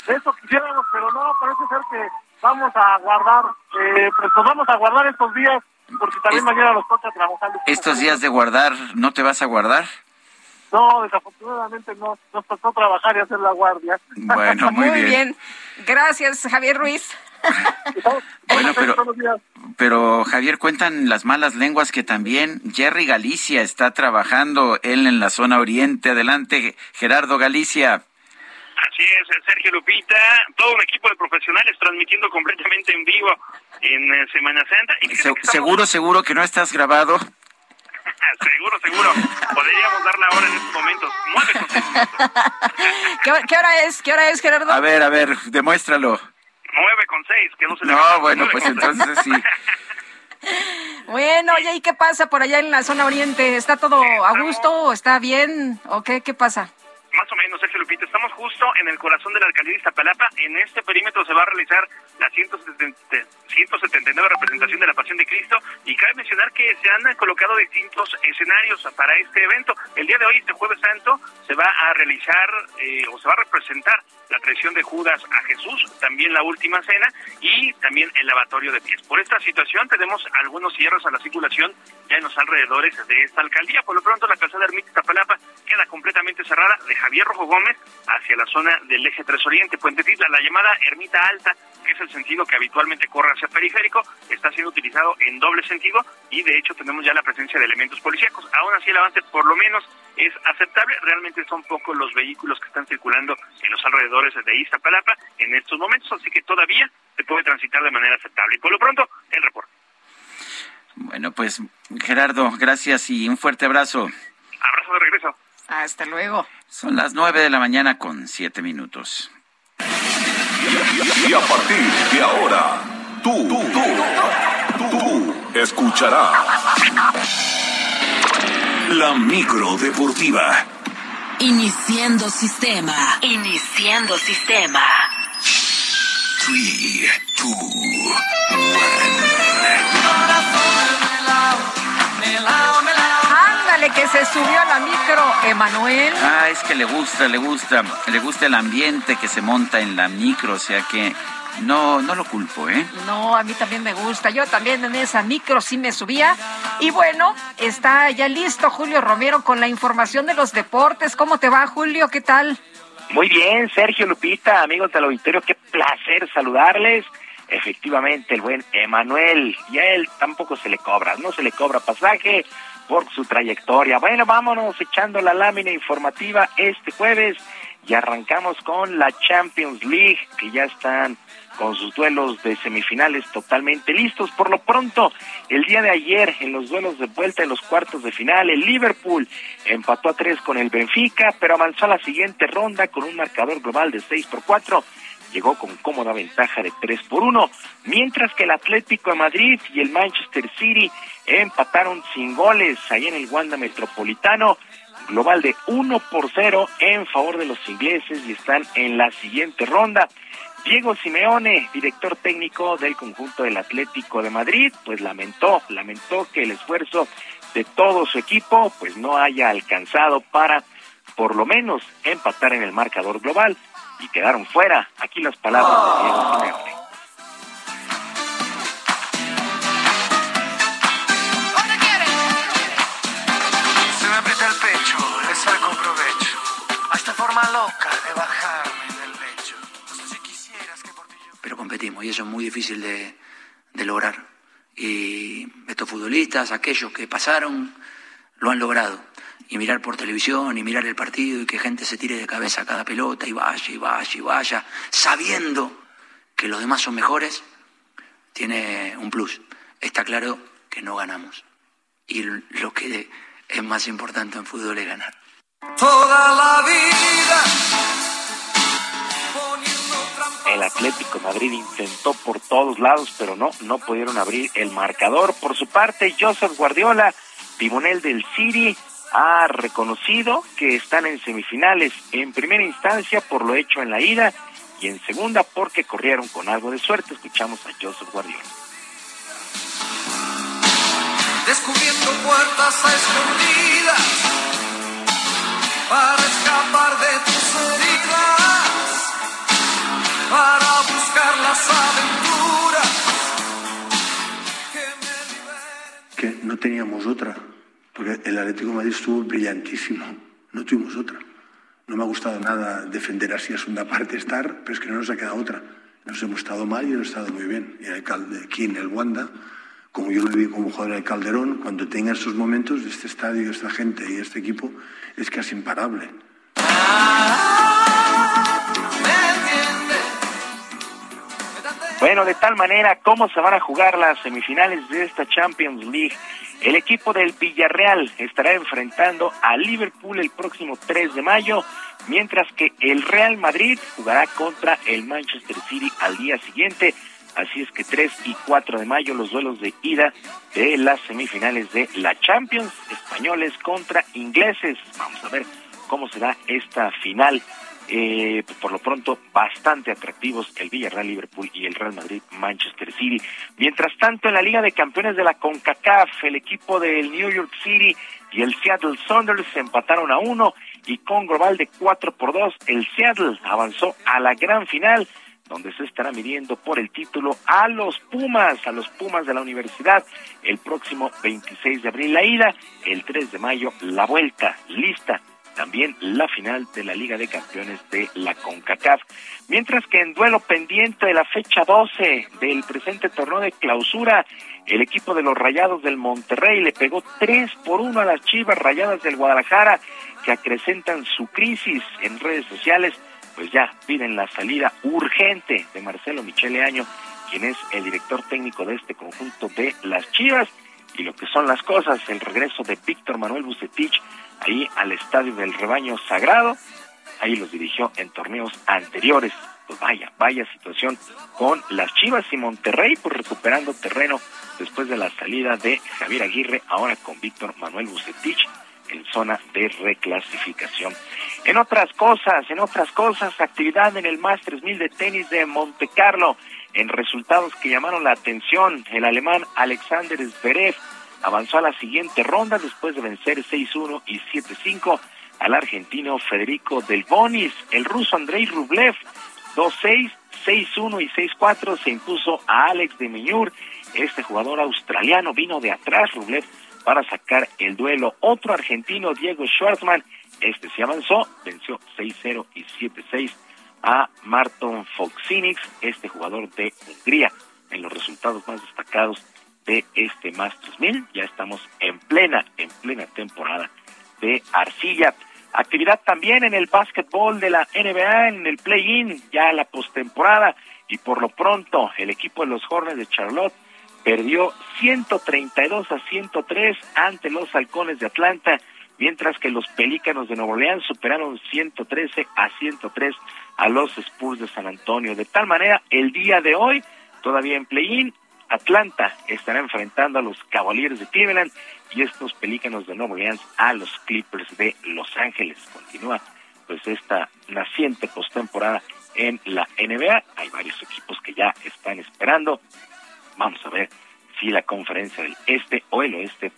Eso quisiéramos, pero no, parece ser que vamos a guardar, eh, pues nos vamos a guardar estos días, porque también mañana nos toca trabajar. Estos días de guardar, ¿no te vas a guardar? No, desafortunadamente no, nos tocó trabajar y hacer la guardia. Bueno, muy, bien. Gracias, Javier Ruiz. Bueno, pero, pero Javier, cuentan las malas lenguas que también Jerry Galicia está trabajando, él en la zona oriente. Adelante, Gerardo Galicia. Así es, Sergio Lupita, todo un equipo de profesionales transmitiendo completamente en vivo en eh, Semana Santa. Y seguro, seguro que no estás grabado. seguro, seguro. Podríamos dar la hora en estos momentos. Nueve ¿Qué, ¿Qué, hora es? ¿Qué hora es, Gerardo? A ver, a ver, demuéstralo. Nueve con seis, que no se le No, bueno, pues entonces sí. Bueno, oye, ¿y qué pasa por allá en la zona oriente? ¿Está todo a gusto? ¿Está bien? ¿O qué, qué pasa? Más o menos, Sergio Lupita. Estamos justo en el corazón de la alcaldía de Iztapalapa. En este perímetro se va a realizar la 179 representación de la Pasión de Cristo y cabe mencionar que se han colocado distintos escenarios para este evento. El día de hoy, este jueves santo, se va a realizar eh, o se va a representar la traición de Judas a Jesús, también la última cena y también el lavatorio de pies. Por esta situación tenemos algunos cierres a la circulación ya en los alrededores de esta alcaldía. Por lo pronto la calzada Ermita Iztapalapa queda completamente cerrada Javier Rojo Gómez hacia la zona del eje 3 Oriente, Puente Titla, la llamada Ermita Alta, que es el sentido que habitualmente corre hacia periférico, está siendo utilizado en doble sentido y de hecho tenemos ya la presencia de elementos policíacos. Aún así el avance por lo menos es aceptable. Realmente son pocos los vehículos que están circulando en los alrededores de Iztapalapa en estos momentos, así que todavía se puede transitar de manera aceptable. Y por lo pronto, el reporte. Bueno, pues Gerardo, gracias y un fuerte abrazo. Abrazo de regreso. Hasta luego. Son las nueve de la mañana con siete minutos. Y a partir de ahora, tú, tú, tú, tú escucharás la micro deportiva. Iniciando sistema. Iniciando sistema. 3, 2, 1. Ándale, que se subió a la micro, Emanuel. Ah, es que le gusta, le gusta, le gusta el ambiente que se monta en la micro, o sea que no, no lo culpo, ¿eh? No, a mí también me gusta. Yo también en esa micro sí me subía. Y bueno, está ya listo Julio Romero con la información de los deportes. ¿Cómo te va, Julio? ¿Qué tal? Muy bien, Sergio Lupita, amigos del auditorio, qué placer saludarles. Efectivamente, el buen Emanuel, y a él tampoco se le cobra, no se le cobra pasaje por su trayectoria. Bueno, vámonos echando la lámina informativa este jueves y arrancamos con la Champions League, que ya están con sus duelos de semifinales totalmente listos. Por lo pronto, el día de ayer, en los duelos de vuelta en los cuartos de final, el Liverpool empató a tres con el Benfica, pero avanzó a la siguiente ronda con un marcador global de seis por cuatro. Llegó con cómoda ventaja de tres por uno, mientras que el Atlético de Madrid y el Manchester City empataron sin goles ahí en el Wanda Metropolitano global de uno por cero en favor de los ingleses y están en la siguiente ronda. Diego Simeone, director técnico del conjunto del Atlético de Madrid, pues lamentó, lamentó que el esfuerzo de todo su equipo pues no haya alcanzado para por lo menos empatar en el marcador global y quedaron fuera. Aquí las palabras de Diego Simeone. Se me aprieta el pecho, le saco provecho a esta forma loca de bajarme del lecho. No sé si quisieras que por ti yo... Pero competimos y eso es muy difícil de, de lograr. Y estos futbolistas, aquellos que pasaron, lo han logrado. Y mirar por televisión y mirar el partido y que gente se tire de cabeza a cada pelota y vaya y vaya y vaya, sabiendo que los demás son mejores, tiene un plus. Está claro que no ganamos. Y lo que es más importante en fútbol es ganar. Toda la vida. El Atlético Madrid intentó por todos lados, pero no, no pudieron abrir el marcador. Por su parte, Joseph Guardiola, timonel del City, ha reconocido que están en semifinales en primera instancia por lo hecho en la ida y en segunda porque corrieron con algo de suerte. Escuchamos a Joseph Guardiola. Descubriendo puertas a escondidas para escapar de tus heridas, para buscar las aventuras. Que no teníamos otra, porque el Atlético de Madrid estuvo brillantísimo, no tuvimos otra. No me ha gustado nada defender así a segunda parte estar, pero es que no nos ha quedado otra. Nos hemos estado mal y hemos estado muy bien. Y el alcalde aquí en el Wanda, como yo lo vi como jugador del Calderón, cuando tenga esos momentos, este estadio, esta gente y este equipo es casi imparable. Bueno, de tal manera, ¿cómo se van a jugar las semifinales de esta Champions League? El equipo del Villarreal estará enfrentando a Liverpool el próximo 3 de mayo, mientras que el Real Madrid jugará contra el Manchester City al día siguiente. Así es que 3 y 4 de mayo los duelos de ida de las semifinales de la Champions, españoles contra ingleses. Vamos a ver cómo será esta final eh, pues, por lo pronto bastante atractivos el Villarreal Liverpool y el Real Madrid Manchester City. Mientras tanto, en la Liga de Campeones de la CONCACAF, el equipo del New York City y el Seattle Saunders se empataron a uno y con global de 4 por 2, el Seattle avanzó a la gran final donde se estará midiendo por el título a los Pumas, a los Pumas de la universidad, el próximo 26 de abril la ida, el 3 de mayo la vuelta, lista también la final de la Liga de Campeones de la CONCACAF. Mientras que en duelo pendiente de la fecha 12 del presente torneo de clausura, el equipo de los Rayados del Monterrey le pegó 3 por 1 a las Chivas Rayadas del Guadalajara, que acrecentan su crisis en redes sociales, pues ya piden la salida urgente de Marcelo Michele Año, quien es el director técnico de este conjunto de las Chivas. Y lo que son las cosas, el regreso de Víctor Manuel Bucetich ahí al Estadio del Rebaño Sagrado. Ahí los dirigió en torneos anteriores. Pues vaya, vaya situación con las Chivas y Monterrey, pues recuperando terreno después de la salida de Javier Aguirre, ahora con Víctor Manuel Bucetich en zona de reclasificación. En otras cosas, en otras cosas, actividad en el Masters 1000 de tenis de Monte Carlo. En resultados que llamaron la atención, el alemán Alexander Zverev avanzó a la siguiente ronda después de vencer 6-1 y 7-5 al argentino Federico Del Bonis. El ruso Andrei Rublev 2-6, 6-1 y 6-4 se impuso a Alex de Miñur. Este jugador australiano vino de atrás Rublev para sacar el duelo. Otro argentino, Diego Schwartzman, este se avanzó, venció 6-0 y 7-6 a Marton Foxinix, este jugador de Hungría. En los resultados más destacados de este Masters 1000. Ya estamos en plena, en plena temporada de arcilla. Actividad también en el básquetbol de la NBA, en el play-in, ya la postemporada. Y por lo pronto, el equipo de los Hornets de Charlotte perdió 132 a 103 ante los Halcones de Atlanta, mientras que los Pelícanos de Nuevo Orleans superaron 113 a 103 a los Spurs de San Antonio. De tal manera, el día de hoy, todavía en play-in, Atlanta estará enfrentando a los Cavaliers de Cleveland y estos Pelícanos de Nueva Orleans a los Clippers de Los Ángeles. Continúa pues esta naciente postemporada en la NBA. Hay varios equipos que ya están esperando. Vamos a ver si la conferencia del este o el oeste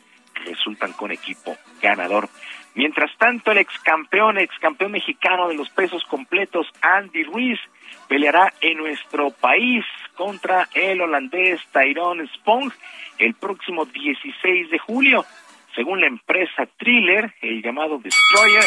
resultan con equipo ganador. Mientras tanto, el ex campeón, ex campeón mexicano de los pesos completos, Andy Ruiz, peleará en nuestro país contra el holandés Tyrone Spong el próximo 16 de julio. Según la empresa Thriller, el llamado Destroyer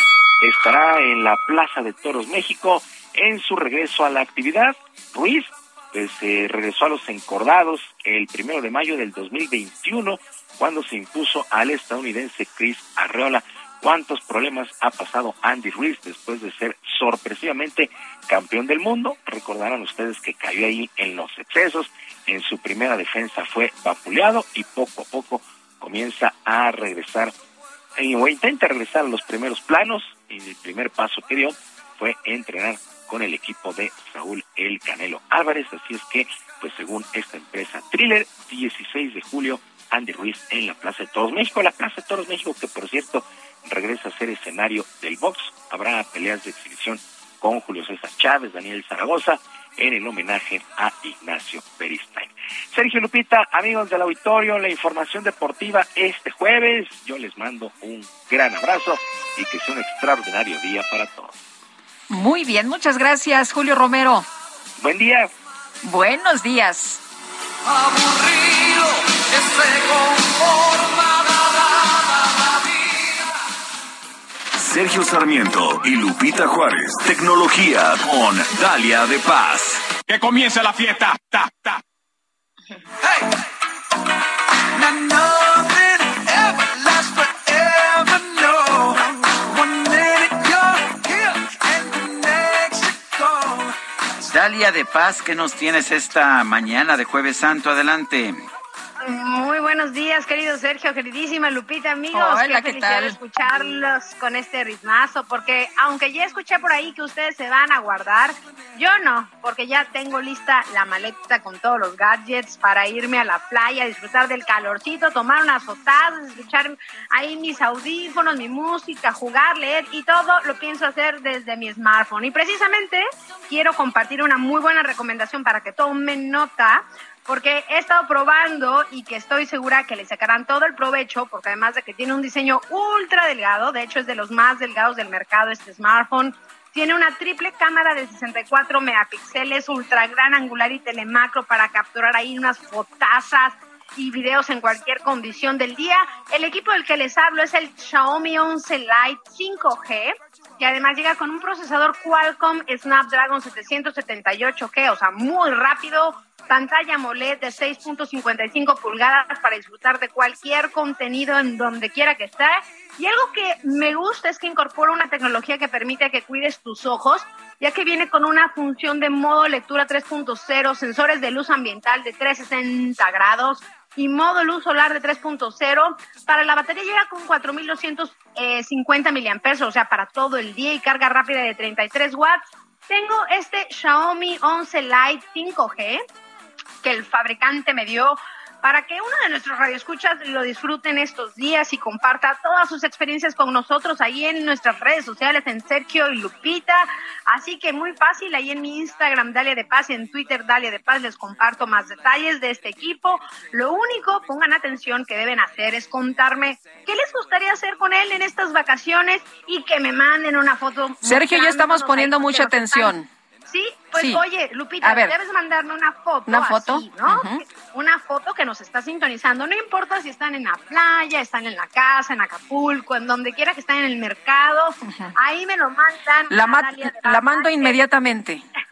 estará en la Plaza de Toros México en su regreso a la actividad. Ruiz pues eh, regresó a los encordados el primero de mayo del 2021 cuando se impuso al estadounidense Chris Arreola cuántos problemas ha pasado Andy Ruiz después de ser sorpresivamente campeón del mundo. Recordarán ustedes que cayó ahí en los excesos, en su primera defensa fue vapuleado y poco a poco comienza a regresar o intenta regresar a los primeros planos. Y el primer paso que dio fue entrenar con el equipo de Saúl El Canelo Álvarez, así es que pues según esta empresa Thriller, 16 de julio Andy Ruiz en la Plaza de Toros México, la Plaza de Toros México que por cierto regresa a ser escenario del box. Habrá peleas de exhibición con Julio César Chávez, Daniel Zaragoza, en el homenaje a Ignacio Peristain. Sergio Lupita, amigos del auditorio, la información deportiva este jueves. Yo les mando un gran abrazo y que sea un extraordinario día para todos. Muy bien, muchas gracias, Julio Romero. Buen día. Buenos días. Aburrido, Sergio Sarmiento y Lupita Juárez. Tecnología con Dalia de Paz. Que comience la fiesta. Ta, ta. Hey. Dalia de Paz, ¿qué nos tienes esta mañana de Jueves Santo? Adelante. Muy buenos días, querido Sergio, queridísima Lupita, amigos. Hola, qué, ¿qué tal? escucharlos con este ritmazo, porque aunque ya escuché por ahí que ustedes se van a guardar, yo no, porque ya tengo lista la maleta con todos los gadgets para irme a la playa, disfrutar del calorcito, tomar unas fotos, escuchar ahí mis audífonos, mi música, jugar, leer y todo lo pienso hacer desde mi smartphone. Y precisamente quiero compartir una muy buena recomendación para que tomen nota porque he estado probando y que estoy segura que le sacarán todo el provecho, porque además de que tiene un diseño ultra delgado, de hecho es de los más delgados del mercado este smartphone, tiene una triple cámara de 64 megapíxeles, ultra gran angular y telemacro para capturar ahí unas fotazas y videos en cualquier condición del día. El equipo del que les hablo es el Xiaomi 11 Lite 5G, que además llega con un procesador Qualcomm Snapdragon 778G, o sea, muy rápido, pantalla AMOLED de 6.55 pulgadas para disfrutar de cualquier contenido en donde quiera que esté. Y algo que me gusta es que incorpora una tecnología que permite que cuides tus ojos, ya que viene con una función de modo lectura 3.0, sensores de luz ambiental de 360 grados y modo luz solar de 3.0. Para la batería llega con 4.250 miliamperes, o sea, para todo el día y carga rápida de 33 watts. Tengo este Xiaomi 11 Lite 5G que el fabricante me dio para que uno de nuestros radioescuchas lo disfruten estos días y comparta todas sus experiencias con nosotros ahí en nuestras redes sociales, en Sergio y Lupita. Así que muy fácil, ahí en mi Instagram, Dalia de Paz, y en Twitter, Dalia de Paz, les comparto más detalles de este equipo. Lo único, pongan atención, que deben hacer es contarme qué les gustaría hacer con él en estas vacaciones y que me manden una foto. Sergio, ya estamos poniendo mucha atención. Sí, pues Sí. oye, Lupita, debes mandarme una foto. ¿Una foto? así, ¿no? Una foto que nos está sintonizando. No importa si están en la playa, están en la casa, en Acapulco, en donde quiera que estén en el mercado. Ahí me lo mandan. La, ma- mando inmediatamente.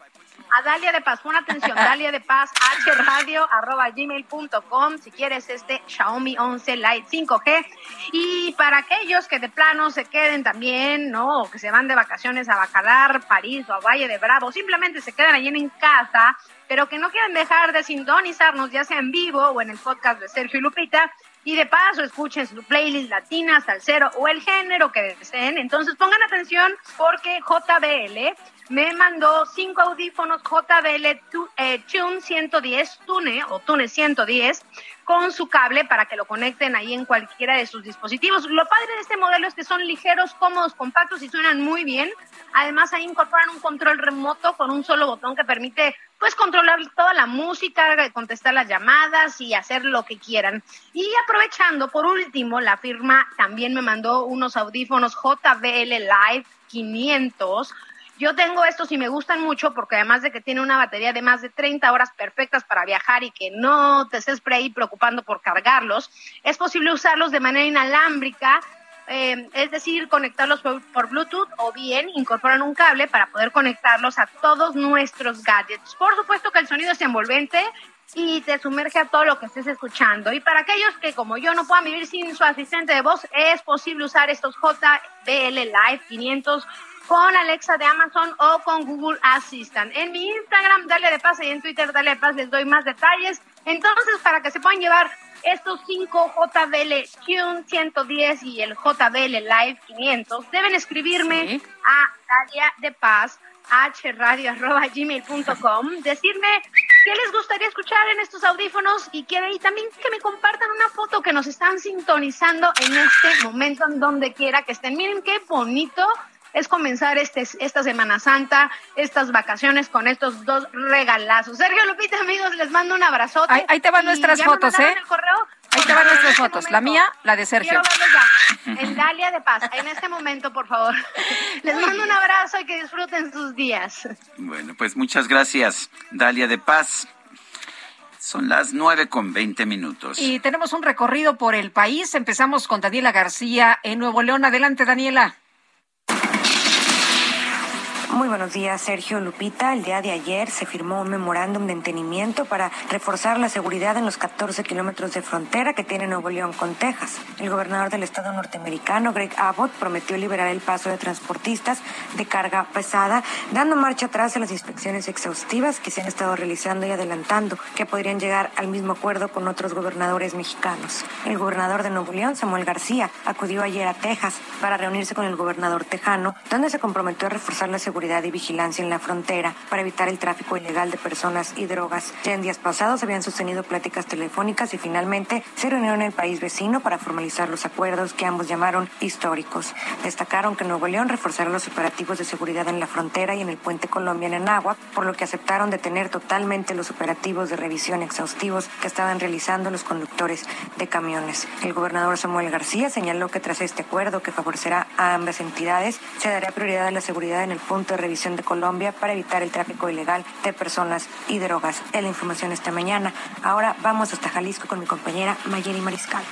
A Dalia de Paz, pon atención, Dalia de Paz, hradio, arroba gmail.com, si quieres este Xiaomi 11 Lite 5G. Y para aquellos que de plano se queden también, ¿no? O que se van de vacaciones a Bacalar, París o a Valle de Bravo, simplemente se quedan allí en casa, pero que no quieren dejar de sintonizarnos, ya sea en vivo o en el podcast de Sergio y Lupita. Y de paso, escuchen su playlist latina, salsero o el género que deseen. Entonces pongan atención porque JBL me mandó cinco audífonos JBL Tu- eh, Tune 110, Tune o Tune 110, con su cable para que lo conecten ahí en cualquiera de sus dispositivos. Lo padre de este modelo es que son ligeros, cómodos, compactos y suenan muy bien. Además, ahí incorporan un control remoto con un solo botón que permite pues controlar toda la música, contestar las llamadas y hacer lo que quieran. Y aprovechando, por último, la firma también me mandó unos audífonos JBL Live 500. Yo tengo estos y me gustan mucho porque además de que tiene una batería de más de 30 horas perfectas para viajar y que no te estés por ahí preocupando por cargarlos, es posible usarlos de manera inalámbrica eh, es decir, conectarlos por, por Bluetooth o bien incorporan un cable para poder conectarlos a todos nuestros gadgets. Por supuesto que el sonido es envolvente y te sumerge a todo lo que estés escuchando. Y para aquellos que como yo no puedan vivir sin su asistente de voz, es posible usar estos JBL Live 500 con Alexa de Amazon o con Google Assistant. En mi Instagram, Dale de Paz y en Twitter, Dale de Paz, les doy más detalles. Entonces, para que se puedan llevar estos cinco JBL Tune 110 y el JBL Live 500, deben escribirme a Dalia de Paz, hradio.gmail.com, decirme qué les gustaría escuchar en estos audífonos y, que, y también que me compartan una foto que nos están sintonizando en este momento, en donde quiera que estén. Miren qué bonito es comenzar este, esta Semana Santa, estas vacaciones con estos dos regalazos. Sergio Lupita, amigos, les mando un abrazote. Ahí, ahí te van nuestras fotos, ¿eh? el correo. Ahí te van En nuestras este fotos. La mía, la de Sergio. Quiero ya. En Dalia de Paz, en este momento, por favor. Les mando un abrazo y que disfruten sus días. Bueno, pues muchas gracias, Dalia de Paz. Son las nueve con veinte minutos. Y tenemos un recorrido por el país. Empezamos con Daniela García en Nuevo León. Adelante, Daniela. Muy buenos días, Sergio Lupita. El día de ayer se firmó un memorándum de entendimiento para reforzar la seguridad en los 14 kilómetros de frontera que tiene Nuevo León con Texas. El gobernador del estado norteamericano, Greg Abbott, prometió liberar el paso de transportistas de carga pesada, dando marcha atrás a las inspecciones exhaustivas que se han estado realizando y adelantando que podrían llegar al mismo acuerdo con otros gobernadores mexicanos. El gobernador de Nuevo León, Samuel García, acudió ayer a Texas para reunirse con el gobernador tejano, donde se comprometió a reforzar la seguridad y vigilancia en la frontera para evitar el tráfico ilegal de personas y drogas. Ya en días pasados habían sostenido pláticas telefónicas y finalmente se reunieron en el país vecino para formalizar los acuerdos que ambos llamaron históricos. Destacaron que Nuevo León reforzará los operativos de seguridad en la frontera y en el puente Colombia en Agua, por lo que aceptaron detener totalmente los operativos de revisión exhaustivos que estaban realizando los conductores de camiones. El gobernador Samuel García señaló que tras este acuerdo que favorecerá a ambas entidades, se dará prioridad a la seguridad en el punto revisión de Colombia para evitar el tráfico ilegal de personas y drogas. Es la información esta mañana. Ahora vamos hasta Jalisco con mi compañera Mayeli Mariscal.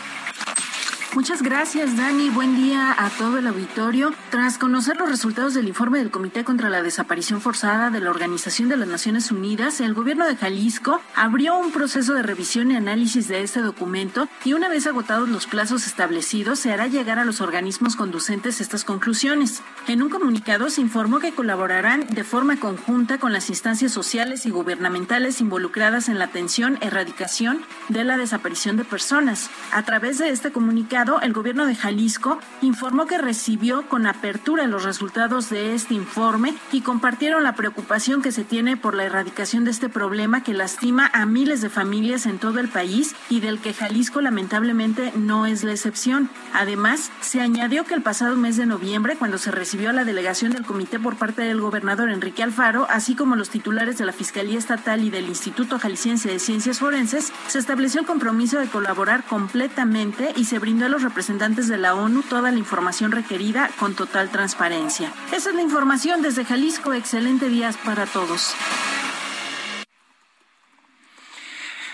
Muchas gracias, Dani. Buen día a todo el auditorio. Tras conocer los resultados del informe del Comité contra la Desaparición Forzada de la Organización de las Naciones Unidas, el gobierno de Jalisco abrió un proceso de revisión y análisis de este documento y una vez agotados los plazos establecidos, se hará llegar a los organismos conducentes estas conclusiones. En un comunicado se informó que colaborarán de forma conjunta con las instancias sociales y gubernamentales involucradas en la atención, erradicación de la desaparición de personas. A través de este comunicado, el gobierno de Jalisco informó que recibió con apertura los resultados de este informe y compartieron la preocupación que se tiene por la erradicación de este problema que lastima a miles de familias en todo el país y del que Jalisco lamentablemente no es la excepción. Además, se añadió que el pasado mes de noviembre, cuando se recibió a la delegación del comité por parte del gobernador Enrique Alfaro, así como los titulares de la Fiscalía Estatal y del Instituto Jalisciense de Ciencias Forenses, se estableció el compromiso de colaborar completamente y se brindó a los representantes de la ONU toda la información requerida con total transparencia. Esa es la información desde Jalisco. Excelente día para todos.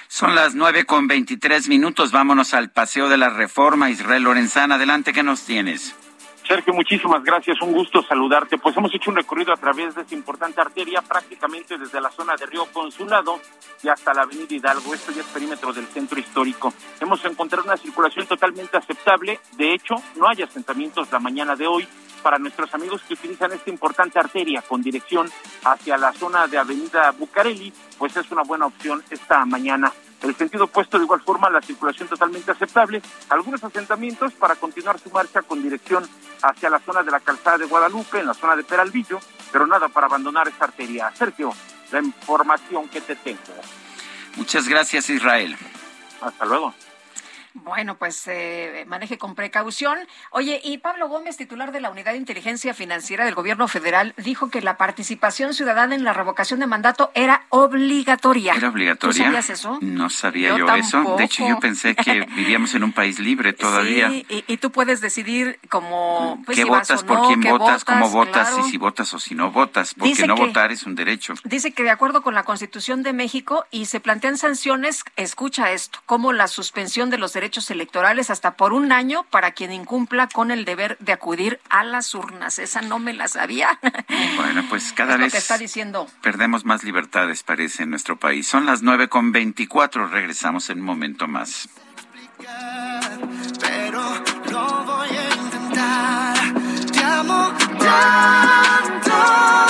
Son las nueve con veintitrés minutos. Vámonos al Paseo de la Reforma. Israel Lorenzana, adelante, ¿qué nos tienes? Sergio, muchísimas gracias, un gusto saludarte. Pues hemos hecho un recorrido a través de esta importante arteria, prácticamente desde la zona de Río Consulado y hasta la Avenida Hidalgo. Esto ya es perímetro del centro histórico. Hemos encontrado una circulación totalmente aceptable. De hecho, no hay asentamientos la mañana de hoy para nuestros amigos que utilizan esta importante arteria con dirección hacia la zona de Avenida Bucareli, pues es una buena opción esta mañana. El sentido opuesto, de igual forma, la circulación totalmente aceptable. Algunos asentamientos para continuar su marcha con dirección hacia la zona de la calzada de Guadalupe, en la zona de Peralvillo, pero nada para abandonar esta arteria. Sergio, la información que te tengo. Muchas gracias, Israel. Hasta luego. Bueno, pues eh, maneje con precaución. Oye, y Pablo Gómez, titular de la Unidad de Inteligencia Financiera del Gobierno Federal, dijo que la participación ciudadana en la revocación de mandato era obligatoria. ¿Era obligatoria? ¿Tú sabías eso? No sabía yo, eso. De hecho, yo pensé que vivíamos en un país libre todavía. Sí, y, y tú puedes decidir cómo pues, ¿Qué si votas, por quién votas, cómo votas, claro. y si votas o si no votas, porque Dice no que- votar es un derecho. Dice que de acuerdo con la Constitución de México y se plantean sanciones, escucha esto, como la suspensión de los derechos electorales hasta por un año para quien incumpla con el deber de acudir a las urnas. Esa no me la sabía. Bueno, pues cada es lo vez que está diciendo. perdemos más libertades, parece, en nuestro país. Son las nueve con veinticuatro. Regresamos en un momento más. pero lo voy a intentar. Te amo tanto, tanto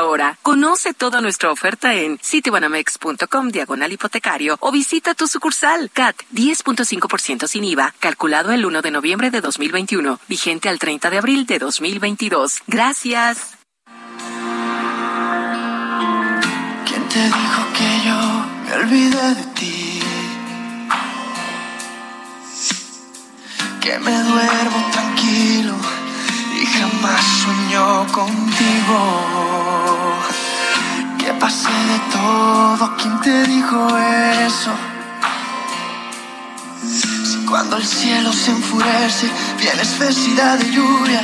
ahora. Conoce toda nuestra oferta en citibanamex.com diagonal hipotecario o visita tu sucursal CAT 10.5% sin IVA, calculado el 1 de noviembre de 2021, vigente al 30 de abril de 2022. Gracias. ¿Quién te dijo que yo me olvidé de ti? Que me duermo tranquilo y jamás sueño contigo. Que pasé de todo, ¿quién te dijo eso? Si cuando el cielo se enfurece, viene espesidad de lluvia.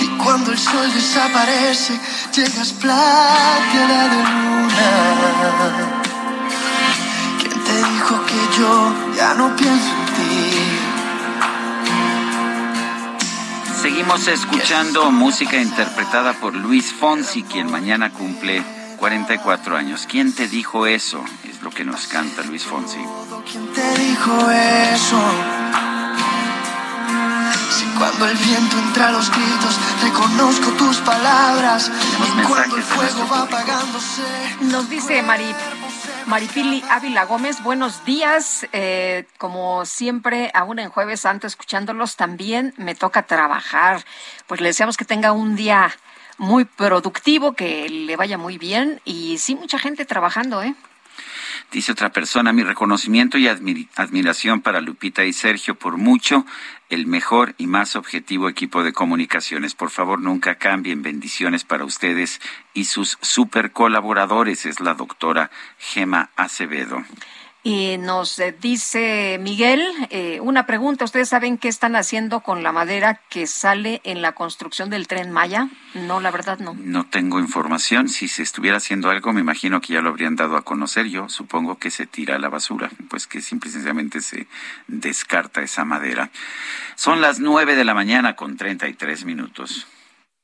Y cuando el sol desaparece, llegas plateada de luna. ¿Quién te dijo que yo ya no pienso en ti? Seguimos escuchando música interpretada por Luis Fonsi, quien mañana cumple 44 años. ¿Quién te dijo eso? Es lo que nos canta Luis Fonsi. ¿Quién te dijo eso? Cuando el viento entra a los gritos, reconozco tus palabras. Y cuando el fuego va apagándose. Nos dice Mari, Maripili Ávila Gómez, buenos días. Eh, como siempre, aún en Jueves Santo, escuchándolos también, me toca trabajar. Pues le deseamos que tenga un día muy productivo, que le vaya muy bien y sí, mucha gente trabajando, ¿eh? Dice otra persona, mi reconocimiento y admiración para Lupita y Sergio por mucho, el mejor y más objetivo equipo de comunicaciones. Por favor, nunca cambien. Bendiciones para ustedes y sus super colaboradores. Es la doctora Gema Acevedo. Y nos eh, dice Miguel, eh, una pregunta, ¿ustedes saben qué están haciendo con la madera que sale en la construcción del tren Maya? No, la verdad no. No tengo información. Si se estuviera haciendo algo, me imagino que ya lo habrían dado a conocer. Yo supongo que se tira a la basura, pues que simple y sencillamente se descarta esa madera. Son las nueve de la mañana con treinta y tres minutos.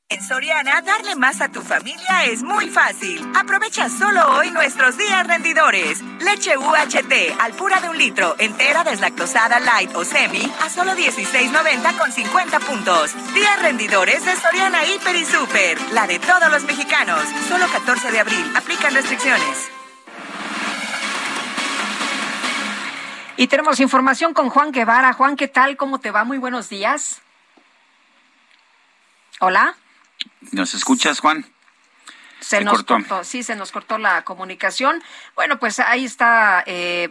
En Soriana, darle más a tu familia es muy fácil. Aprovecha solo hoy nuestros días rendidores. Leche UHT al pura de un litro, entera deslactosada light o semi, a solo 16.90 con 50 puntos. Días rendidores de Soriana Hiper y Super, la de todos los mexicanos. Solo 14 de abril. Aplican restricciones. Y tenemos información con Juan Guevara. Juan, ¿qué tal? ¿Cómo te va? Muy buenos días. Hola. ¿Nos escuchas, Juan? Se, nos cortó. sí, se nos cortó la comunicación. Bueno, pues ahí está eh,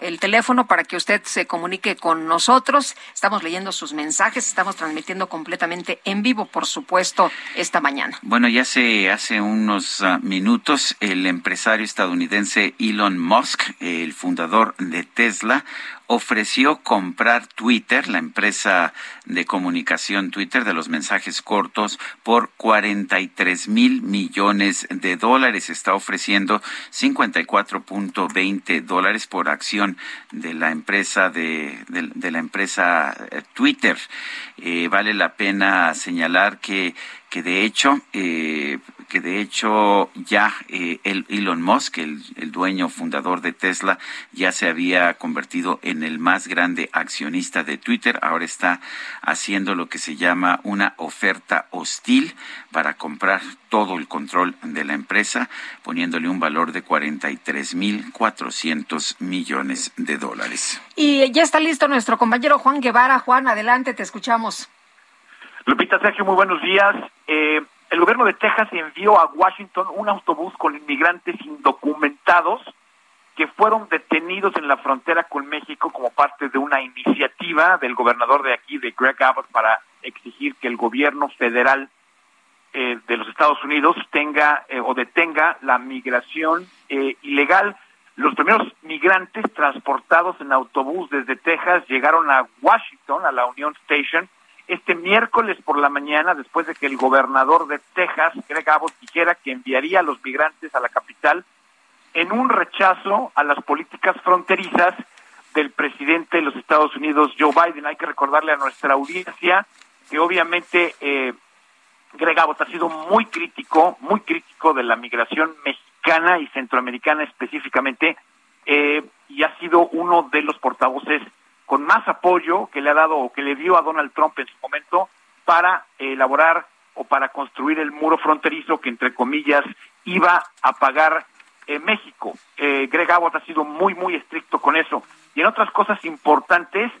el teléfono para que usted se comunique con nosotros. Estamos leyendo sus mensajes, estamos transmitiendo completamente en vivo, por supuesto, esta mañana. Bueno, ya hace, hace unos ah, minutos el empresario estadounidense Elon Musk, el fundador de Tesla, ofreció comprar Twitter, la empresa de comunicación Twitter de los mensajes cortos, por 43 mil millones de dólares. Está ofreciendo 54.20 dólares por acción de la empresa de, de, la empresa eh, Twitter. Eh, vale la pena señalar que que de hecho eh, que de hecho ya eh, el Elon Musk, el, dueño fundador de Tesla, ya se había convertido en el más grande accionista de Twitter. Ahora está haciendo lo que se llama una oferta hostil para comprar todo el control de la empresa, poniéndole un valor de 43.400 millones de dólares. Y ya está listo nuestro compañero Juan Guevara. Juan, adelante, te escuchamos. Lupita Sergio, muy buenos días. Eh, el gobierno de Texas envió a Washington un autobús con inmigrantes indocumentados que fueron detenidos en la frontera con México como parte de una iniciativa del gobernador de aquí, de Greg Abbott, para exigir que el gobierno federal eh, de los Estados Unidos tenga eh, o detenga la migración ilegal. Los primeros migrantes transportados en autobús desde Texas llegaron a Washington, a la Union Station, este miércoles por la mañana, después de que el gobernador de Texas, Greg Abbott, dijera que enviaría a los migrantes a la capital en un rechazo a las políticas fronterizas del presidente de los Estados Unidos, Joe Biden. Hay que recordarle a nuestra audiencia que obviamente eh, Greg Abbott ha sido muy crítico, muy crítico de la migración mexicana y centroamericana específicamente, eh, y ha sido uno de los portavoces con más apoyo que le ha dado o que le dio a Donald Trump en su momento para elaborar o para construir el muro fronterizo que entre comillas iba a pagar eh, México. Eh, Greg Abbott ha sido muy, muy estricto con eso. Y en otras cosas importantes,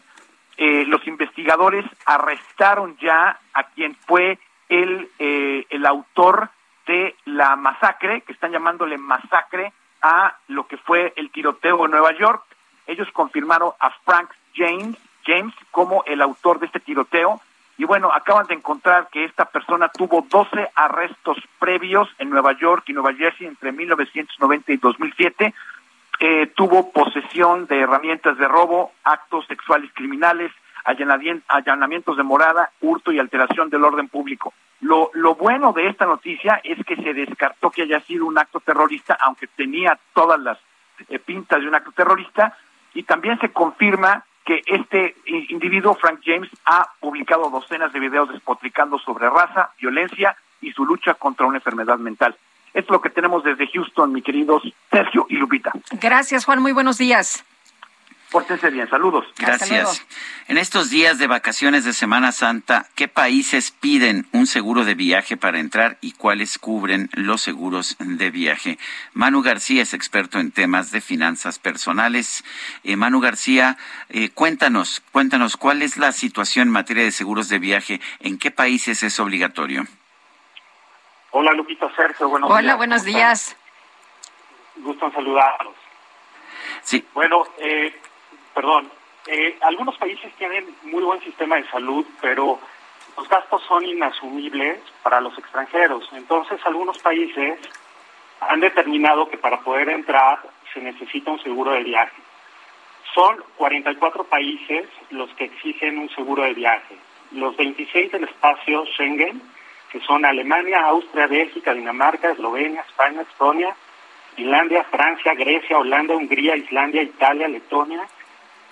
eh, los investigadores arrestaron ya a quien fue el, el autor de la masacre, que están llamándole masacre a lo que fue el tiroteo en Nueva York. Ellos confirmaron a Frank James, James como el autor de este tiroteo. Y bueno, acaban de encontrar que esta persona tuvo 12 arrestos previos en Nueva York y Nueva Jersey entre 1990 y 2007. Eh, tuvo posesión de herramientas de robo, actos sexuales criminales, allanamientos de morada, hurto y alteración del orden público. Lo, lo bueno de esta noticia es que se descartó que haya sido un acto terrorista, aunque tenía todas las eh, pintas de un acto terrorista, y también se confirma que este individuo, Frank James, ha publicado docenas de videos despotricando sobre raza, violencia y su lucha contra una enfermedad mental. Esto es lo que tenemos desde Houston, mi queridos Sergio y Lupita. Gracias, Juan. Muy buenos días. Pórtense bien, saludos. Gracias. En estos días de vacaciones de Semana Santa, ¿qué países piden un seguro de viaje para entrar y cuáles cubren los seguros de viaje? Manu García es experto en temas de finanzas personales. Eh, Manu García, eh, cuéntanos, cuéntanos cuál es la situación en materia de seguros de viaje, en qué países es obligatorio. Hola Lupita Sergio, buenos Hola, días. Hola, buenos días. Gusto en saludarlos. Sí. Bueno, eh, perdón, eh, algunos países tienen muy buen sistema de salud, pero los gastos son inasumibles para los extranjeros. Entonces, algunos países han determinado que para poder entrar se necesita un seguro de viaje. Son 44 países los que exigen un seguro de viaje. Los 26 del espacio Schengen, que son Alemania, Austria, Bélgica, Dinamarca, Eslovenia, España, Estonia, Finlandia, Francia, Grecia, Holanda, Hungría, Islandia, Italia, Letonia,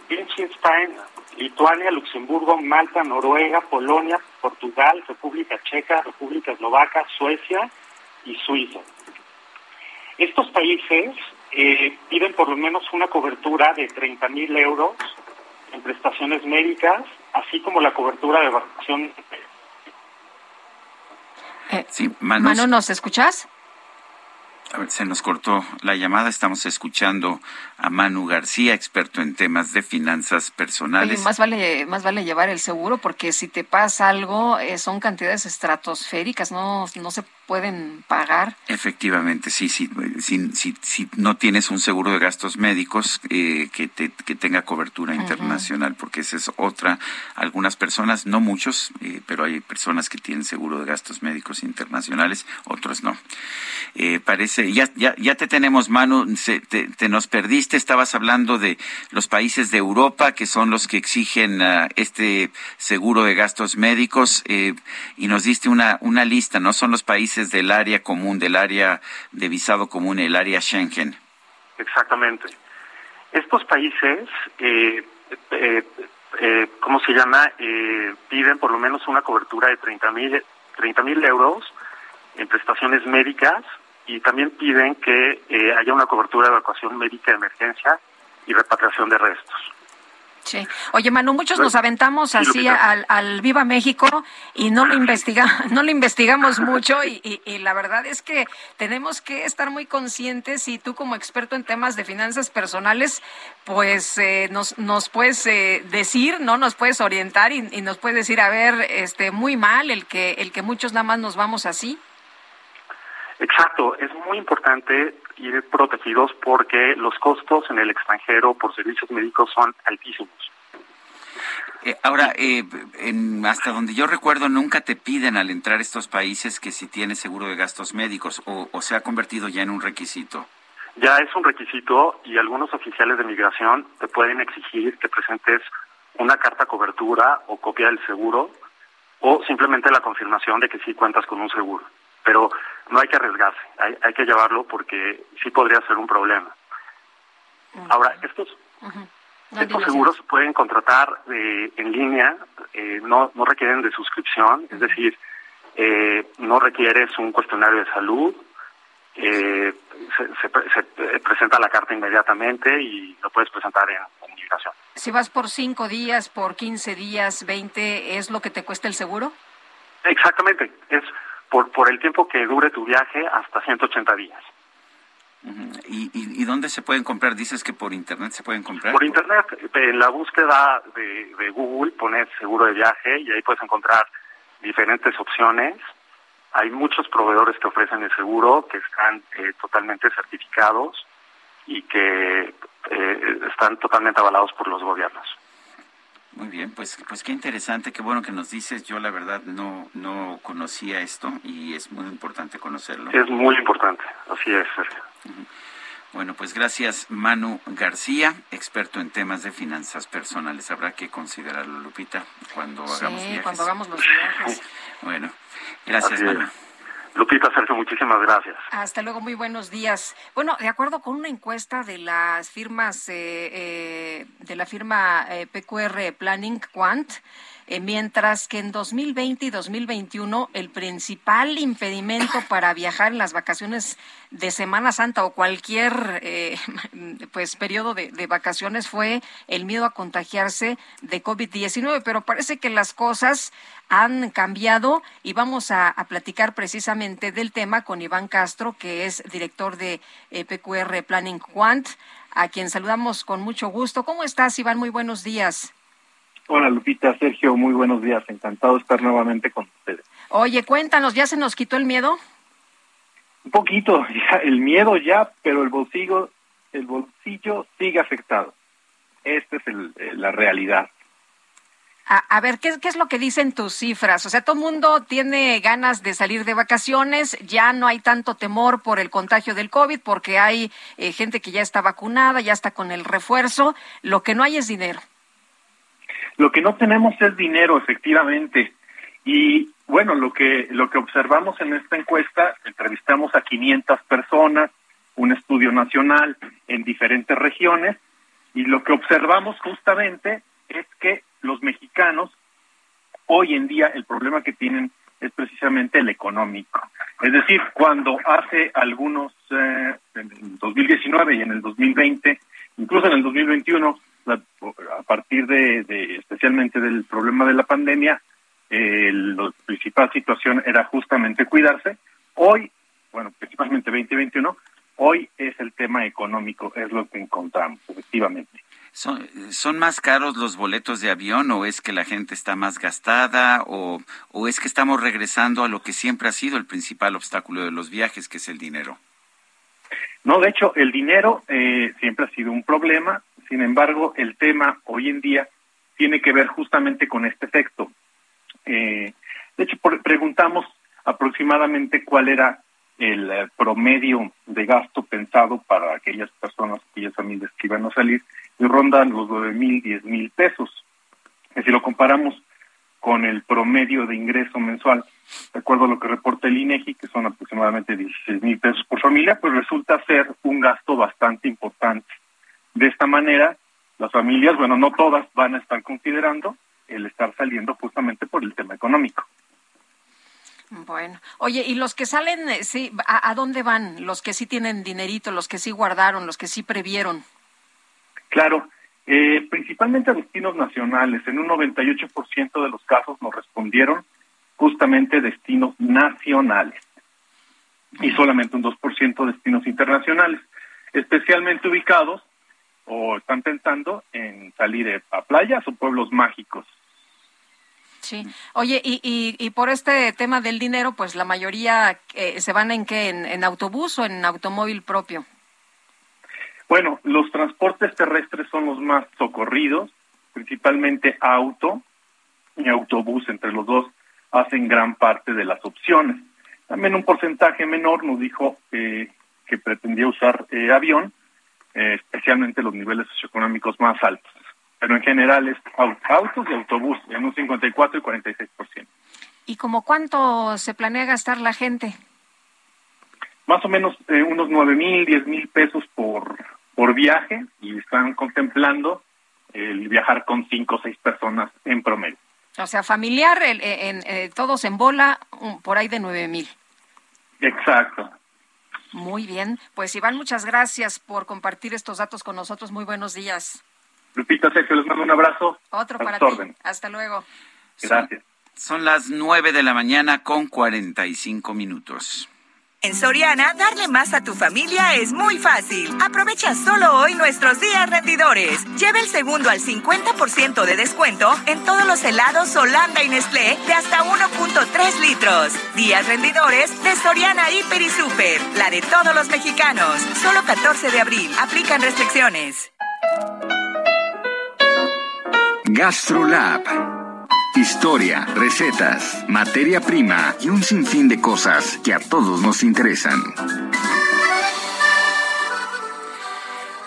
Liechtenstein, Lituania, Luxemburgo, Malta, Noruega, Polonia, Portugal, República Checa, República Eslovaca, Suecia y Suiza. Estos países eh, piden por lo menos una cobertura de 30 mil euros en prestaciones médicas, así como la cobertura de vacación. Eh, sí, Manu, ¿nos escuchas? A ver, se nos cortó la llamada. Estamos escuchando a Manu García, experto en temas de finanzas personales. Oye, más vale, más vale llevar el seguro porque si te pasa algo eh, son cantidades estratosféricas, no, no se pueden pagar. Efectivamente, sí, sí. Si, si, si no tienes un seguro de gastos médicos eh, que, te, que tenga cobertura internacional, porque esa es otra. Algunas personas, no muchos, eh, pero hay personas que tienen seguro de gastos médicos internacionales, otros no. Eh, parece, ya, ya, ya te tenemos, Manu, se, te, nos perdiste, estabas hablando de los países de Europa que son los que exigen uh, este seguro de gastos médicos y nos diste una, una lista, ¿no? Son los países del área común, del área de visado común, el área Schengen. Exactamente. Estos países, eh, eh, eh, ¿cómo se llama? piden por lo menos una cobertura de 30 mil 30 mil euros en prestaciones médicas y también piden que haya una cobertura de evacuación médica de emergencia y repatriación de restos. Sí. Oye, Manu, muchos nos aventamos así al, al, Viva México y no lo investiga, no lo investigamos mucho y, y, y, la verdad es que tenemos que estar muy conscientes y tú como experto en temas de finanzas personales, pues eh, nos, nos puedes eh, decir, no, nos puedes orientar y, y, nos puedes decir, a ver, este, muy mal el que el que muchos nada más nos vamos así. Exacto, es muy importante ir protegidos porque los costos en el extranjero por servicios médicos son altísimos. Eh, ahora, eh, en, hasta donde yo recuerdo, nunca te piden al entrar a estos países que si tienes seguro de gastos médicos o, o, se ha convertido ya en un requisito. Ya es un requisito y algunos oficiales de migración te pueden exigir que presentes una carta cobertura o copia del seguro o simplemente la confirmación de que sí cuentas con un seguro. Pero no hay que arriesgarse, hay, hay que llevarlo porque sí podría ser un problema. Ahora, estos, estos seguros se pueden contratar eh, en línea, eh, no, no requieren de suscripción, es decir, eh, no requieres un cuestionario de salud, eh, se, se, se, presenta la carta inmediatamente y lo puedes presentar en comunicación. Si vas por cinco días, por 15 días, 20, ¿es lo que te cuesta el seguro? Exactamente, es por, por el tiempo que dure tu viaje hasta 180 días. ¿Y, y, y dónde se pueden comprar? Dices que por internet se pueden comprar. Por internet, en la búsqueda de, de Google pones seguro de viaje y ahí puedes encontrar diferentes opciones. Hay muchos proveedores que ofrecen el seguro que están eh, totalmente certificados y que eh, están totalmente avalados por los gobiernos. Muy bien, pues, pues qué interesante, qué bueno que nos dices. Yo la verdad no, no conocía esto y es muy importante conocerlo. Es muy importante, así es, Sergio. Bueno, pues gracias Manu García, experto en temas de finanzas personales. Habrá que considerarlo, Lupita, cuando sí, hagamos viajes. cuando hagamos los viajes. Bueno, gracias. Manu. Lupita, Sergio, muchísimas gracias. Hasta luego, muy buenos días. Bueno, de acuerdo con una encuesta de las firmas, eh, eh, de la firma eh, PQR Planning Quant, eh, mientras que en 2020 y 2021 el principal impedimento para viajar en las vacaciones de Semana Santa o cualquier eh, pues periodo de, vacaciones fue el miedo a contagiarse de COVID-19, pero parece que las cosas han cambiado y vamos a, a, platicar precisamente del tema con Iván Castro, que es director de eh, PQR Planning Quant, a quien saludamos con mucho gusto. ¿Cómo estás, Iván? Muy buenos días. Hola Lupita, Sergio, muy buenos días. Encantado de estar nuevamente con ustedes. Oye, cuéntanos, ¿ya se nos quitó el miedo? Un poquito, ya, el miedo ya, pero el bolsillo, el bolsillo sigue afectado. Esta es el, la realidad. A, a, ver, ¿qué, ¿qué es lo que dicen tus cifras? O sea, todo el mundo tiene ganas de salir de vacaciones, ya no hay tanto temor por el contagio del COVID porque hay eh, gente que ya está vacunada, ya está con el refuerzo, lo que no hay es dinero. Lo que no tenemos es dinero, efectivamente. Y bueno, lo que lo que observamos en esta encuesta, entrevistamos a 500 personas, un estudio nacional en diferentes regiones, y lo que observamos justamente es que los mexicanos hoy en día el problema que tienen es precisamente el económico. Es decir, cuando hace algunos, eh, en el 2019 y en el 2020, incluso en el 2021, la, a partir de, de, especialmente del problema de la pandemia, eh, la principal situación era justamente cuidarse. Hoy, bueno, principalmente 2021, hoy es el tema económico, es lo que encontramos, efectivamente. ¿Son, ¿Son más caros los boletos de avión o es que la gente está más gastada o, o es que estamos regresando a lo que siempre ha sido el principal obstáculo de los viajes, que es el dinero? No, de hecho, el dinero eh, siempre ha sido un problema. Sin embargo, el tema hoy en día tiene que ver justamente con este efecto. Eh, de hecho, preguntamos aproximadamente cuál era el eh, promedio de gasto pensado para aquellas personas, aquellas familias que iban a salir, y rondan los nueve mil, diez mil pesos. Y si lo comparamos con el promedio de ingreso mensual, de acuerdo a lo que reporta el INEGI, que son aproximadamente 16 mil pesos por familia, pues resulta ser un gasto bastante importante. De esta manera, las familias, bueno, no todas van a estar considerando el estar saliendo justamente por el tema económico. Bueno, oye, ¿y los que salen, sí, a, a, dónde van? Los que sí tienen dinerito, los que sí guardaron, los que sí previeron. Claro, eh, principalmente a destinos nacionales. En un 98% de los casos nos respondieron justamente destinos nacionales y solamente un 2% destinos internacionales, especialmente ubicados o están pensando en salir a playas o pueblos mágicos. Sí. Oye, y, y, y por este tema del dinero, pues la mayoría eh, se van en qué, en, en autobús o en automóvil propio. Bueno, los transportes terrestres son los más socorridos, principalmente auto y autobús, entre los dos hacen gran parte de las opciones. También un porcentaje menor nos dijo eh, que pretendía usar eh, avión, eh, especialmente los niveles socioeconómicos más altos. pero en general es autos y autobús en un 54 y 46%. ¿Y como cuánto se planea gastar la gente? Más o menos eh, unos 9 mil, 10 mil pesos por, por viaje y están contemplando el viajar con cinco o seis personas en promedio. O sea, familiar, en, eh, todos en bola, por ahí de 9 mil. Exacto. Muy bien. Pues Iván, muchas gracias por compartir estos datos con nosotros. Muy buenos días. Lupita, Sergio, les mando un abrazo. Otro para ti. Hasta luego. Gracias. Son, las nueve de la mañana con cuarenta y cinco minutos. En Soriana, darle más a tu familia es muy fácil. Aprovecha solo hoy nuestros días rendidores. Lleva el segundo al 50% de descuento en todos los helados Holanda y Nestlé de hasta 1.3 litros. Días rendidores de Soriana Hiper y Super. La de todos los mexicanos. Solo 14 de abril. Aplican restricciones. GastroLab Historia, recetas, materia prima y un sinfín de cosas que a todos nos interesan.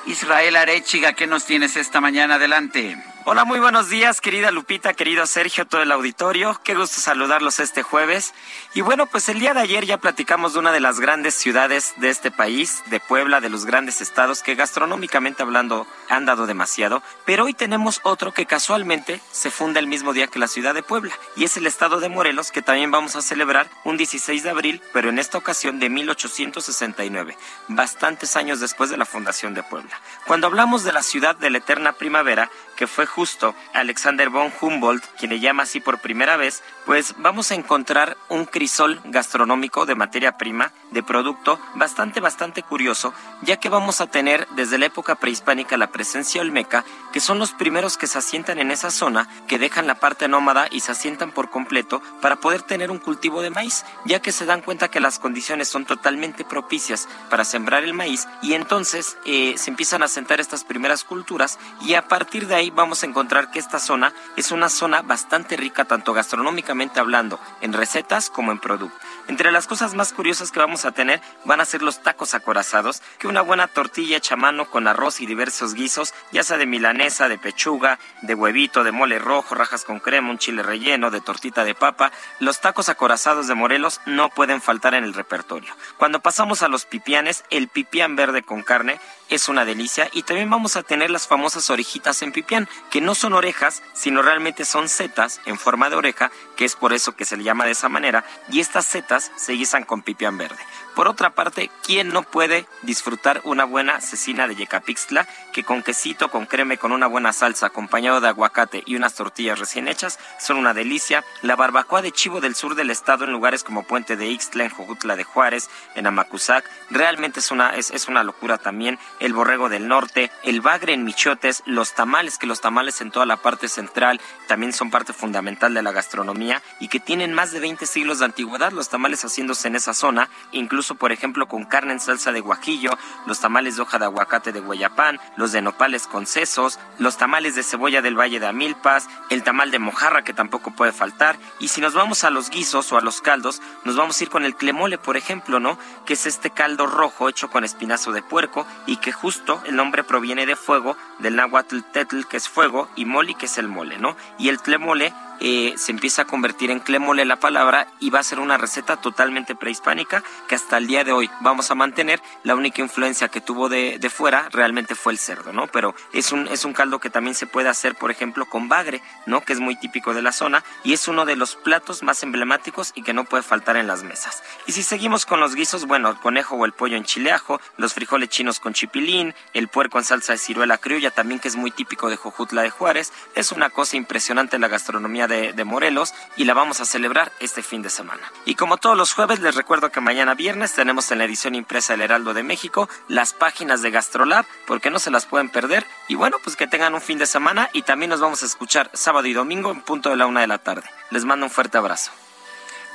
Israel Arechiga, ¿qué nos tienes esta mañana? Adelante. Hola, muy buenos días, querida Lupita, querido Sergio, todo el auditorio. Qué gusto saludarlos este jueves. Y bueno, pues el día de ayer ya platicamos de una de las grandes ciudades de este país, de Puebla, de los grandes estados que gastronómicamente hablando han dado demasiado. Pero hoy tenemos otro que casualmente se funda el mismo día que la ciudad de Puebla. Y es el estado de Morelos, que también vamos a celebrar un 16 de abril, pero en esta ocasión de 1869, bastantes años después de la fundación de Puebla. Cuando hablamos de la ciudad de la eterna primavera, que fue justo Alexander von Humboldt, quien le llama así por primera vez, pues vamos a encontrar un crisol gastronómico de materia prima, de producto, bastante, bastante curioso, ya que vamos a tener desde la época prehispánica la presencia olmeca, que son los primeros que se asientan en esa zona, que dejan la parte nómada y se asientan por completo para poder tener un cultivo de maíz, ya que se dan cuenta que las condiciones son totalmente propicias para sembrar el maíz y entonces eh, se empiezan a asentar estas primeras culturas y a partir de ahí vamos a encontrar que esta zona es una zona bastante rica tanto gastronómicamente hablando, en recetas como en producto. Entre las cosas más curiosas que vamos a tener van a ser los tacos acorazados, que una buena tortilla hecha a mano con arroz y diversos guisos, ya sea de milanesa, de pechuga, de huevito, de mole rojo, rajas con crema, un chile relleno, de tortita de papa. Los tacos acorazados de Morelos no pueden faltar en el repertorio. Cuando pasamos a los pipianes, el pipián verde con carne es una delicia y también vamos a tener las famosas orejitas en pipián, que no son orejas, sino realmente son setas en forma de oreja, que es por eso que se le llama de esa manera, y estas se guisan con pipián verde. Por otra parte, ¿quién no puede disfrutar una buena cecina de yecapixtla que con quesito, con creme, con una buena salsa, acompañado de aguacate y unas tortillas recién hechas, son una delicia? La barbacoa de chivo del sur del estado en lugares como Puente de Ixtla, en Jojutla de Juárez, en Amacuzac, realmente es una, es, es una locura también. El borrego del norte, el bagre en Michotes, los tamales, que los tamales en toda la parte central también son parte fundamental de la gastronomía y que tienen más de 20 siglos de antigüedad, los tamales haciéndose en esa zona, incluso por ejemplo, con carne en salsa de guajillo, los tamales de hoja de aguacate de Guayapán, los de nopales con sesos, los tamales de cebolla del Valle de Amilpas, el tamal de mojarra que tampoco puede faltar, y si nos vamos a los guisos o a los caldos, nos vamos a ir con el clemole, por ejemplo, ¿no? Que es este caldo rojo hecho con espinazo de puerco y que justo el nombre proviene de fuego, del náhuatl tetl que es fuego y moli que es el mole, ¿no? Y el clemole eh, se empieza a convertir en clémole la palabra y va a ser una receta totalmente prehispánica que hasta el día de hoy vamos a mantener. La única influencia que tuvo de, de, fuera realmente fue el cerdo, ¿no? Pero es un, es un caldo que también se puede hacer, por ejemplo, con bagre, ¿no? Que es muy típico de la zona y es uno de los platos más emblemáticos y que no puede faltar en las mesas. Y si seguimos con los guisos, bueno, el conejo o el pollo en chileajo, los frijoles chinos con chipilín, el puerco en salsa de ciruela criolla también que es muy típico de Jojutla de Juárez, es una cosa impresionante la gastronomía de, Morelos y la vamos a celebrar este fin de semana. Y como todos los jueves, les recuerdo que mañana viernes tenemos en la edición impresa del Heraldo de México las páginas de Gastrolab, porque no se las pueden perder. Y bueno, pues que tengan un fin de semana y también nos vamos a escuchar sábado y domingo en punto de la una de la tarde. Les mando un fuerte abrazo.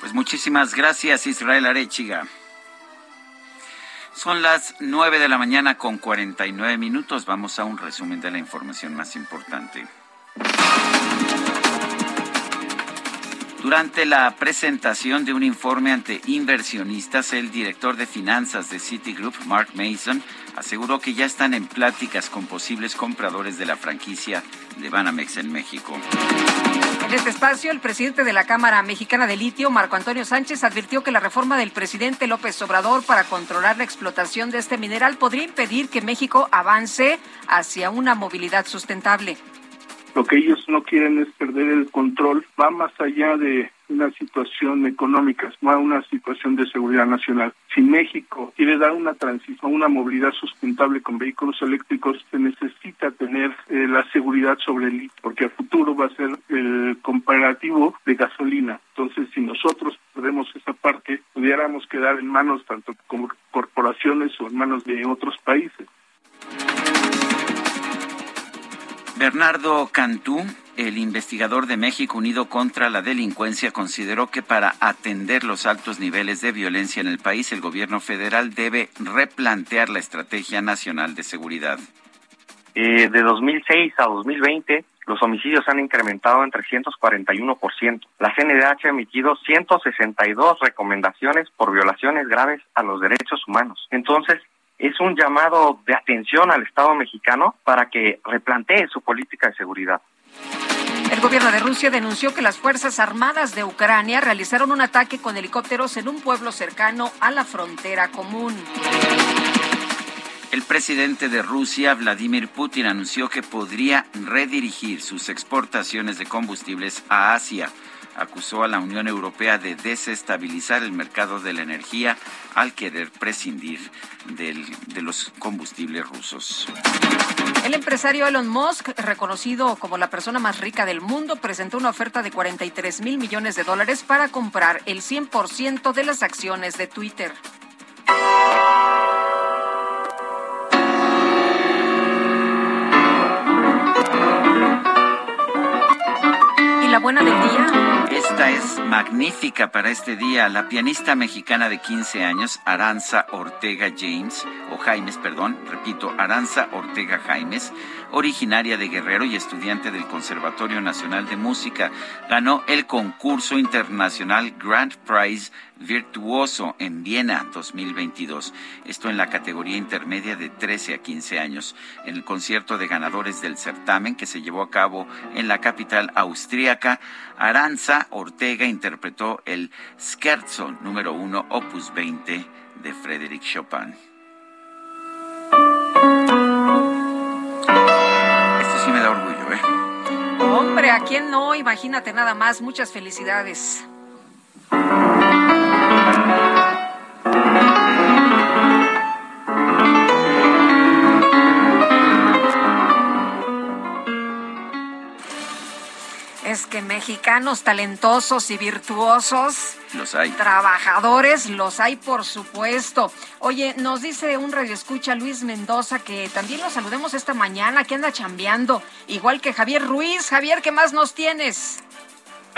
Pues muchísimas gracias, Israel Arechiga. Son las nueve de la mañana con 49 minutos. Vamos a un resumen de la información más importante. Durante la presentación de un informe ante inversionistas, el director de finanzas de Citigroup, Mark Mason, aseguró que ya están en pláticas con posibles compradores de la franquicia de Banamex en México. En este espacio, el presidente de la Cámara Mexicana de Litio, Marco Antonio Sánchez, advirtió que la reforma del presidente López Obrador para controlar la explotación de este mineral podría impedir que México avance hacia una movilidad sustentable. Lo que ellos no quieren es perder el control, va más allá de una situación económica, va a una situación de seguridad nacional. Si México quiere dar una transición, una movilidad sustentable con vehículos eléctricos, se necesita tener eh, la seguridad sobre el litio, porque a futuro va a ser el comparativo de gasolina. Entonces, si nosotros perdemos esa parte, pudiéramos quedar en manos tanto como corporaciones o en manos de otros países. Bernardo Cantú, el investigador de México Unido contra la Delincuencia, consideró que para atender los altos niveles de violencia en el país, el gobierno federal debe replantear la Estrategia Nacional de Seguridad. Eh, de 2006 a 2020, los homicidios han incrementado en 341%. La CNDH ha emitido 162 recomendaciones por violaciones graves a los derechos humanos. Entonces, es un llamado de atención al Estado mexicano para que replantee su política de seguridad. El gobierno de Rusia denunció que las Fuerzas Armadas de Ucrania realizaron un ataque con helicópteros en un pueblo cercano a la frontera común. El presidente de Rusia, Vladimir Putin, anunció que podría redirigir sus exportaciones de combustibles a Asia acusó a la Unión Europea de desestabilizar el mercado de la energía al querer prescindir de los combustibles rusos. El empresario Elon Musk, reconocido como la persona más rica del mundo, presentó una oferta de 43 mil millones de dólares para comprar el 100% de las acciones de Twitter. ¿Y la buena del día? Esta es magnífica para este día. La pianista mexicana de 15 años, Aranza Ortega James, o Jaimes, perdón, repito, Aranza Ortega Jaimes, originaria de Guerrero y estudiante del Conservatorio Nacional de Música, ganó el concurso internacional Grand Prize Virtuoso en Viena 2022. Esto en la categoría intermedia de 13 a 15 años. En el concierto de ganadores del certamen que se llevó a cabo en la capital austríaca, Aranza Ortega interpretó el Scherzo número 1, opus 20 de Frédéric Chopin. Hombre, ¿a quién no? Imagínate nada más. Muchas felicidades. Es que mexicanos talentosos y virtuosos. Los hay. Trabajadores, los hay por supuesto. Oye, nos dice un radioescucha Luis Mendoza que también lo saludemos esta mañana, que anda chambeando, igual que Javier Ruiz. Javier, ¿qué más nos tienes?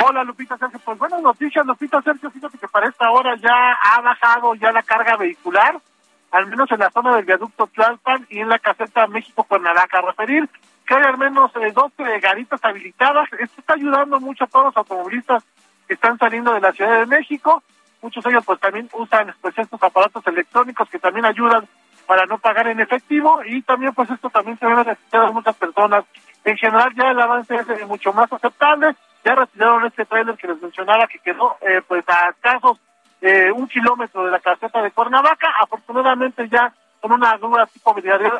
Hola Lupita Sergio, pues buenas noticias Lupita Sergio, fíjate que para esta hora ya ha bajado ya la carga vehicular, al menos en la zona del viaducto Tlalpan y en la caseta México-Cuernavaca. Referir que hay al menos eh, dos eh, garitas habilitadas. Esto está ayudando mucho a todos los automovilistas que están saliendo de la Ciudad de México. Muchos de ellos pues también usan pues estos aparatos electrónicos que también ayudan para no pagar en efectivo y también pues esto también se ve a muchas personas. En general ya el avance es eh, mucho más aceptable. Ya retiraron este trailer que les mencionaba que quedó eh, pues a casos eh, un kilómetro de la caseta de Cuernavaca. Afortunadamente ya con una grúa tipo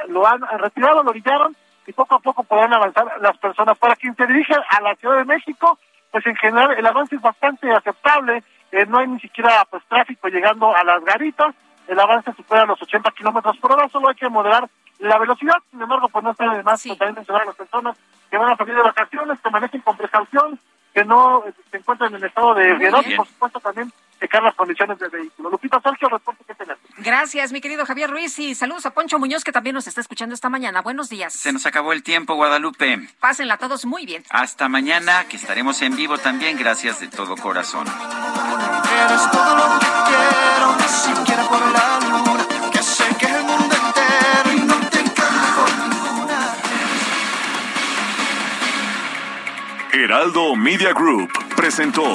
lo han retirado, lo orillaron y poco a poco podrán avanzar las personas. Para quien se dirige a la Ciudad de México, pues en general el avance es bastante aceptable, eh, no hay ni siquiera pues tráfico llegando a las garitas, el avance supera los 80 kilómetros por hora, solo hay que moderar la velocidad, sin embargo, pues no está de más pues, también mencionar a las personas que van a salir de vacaciones, que manejen con precaución, que no eh, se encuentren en estado de ebriedad por supuesto también checar las condiciones del vehículo. Lupita Sergio, reporte que tenemos. Gracias, mi querido Javier Ruiz, y saludos a Poncho Muñoz, que también nos está escuchando esta mañana. Buenos días. Se nos acabó el tiempo, Guadalupe. Pásenla todos muy bien. Hasta mañana, que estaremos en vivo también, gracias de todo corazón. Eres todo lo que quiero, ni siquiera por la luna, que sé que es el mundo entero y no te cambio por ninguna. Heraldo Media Group presentó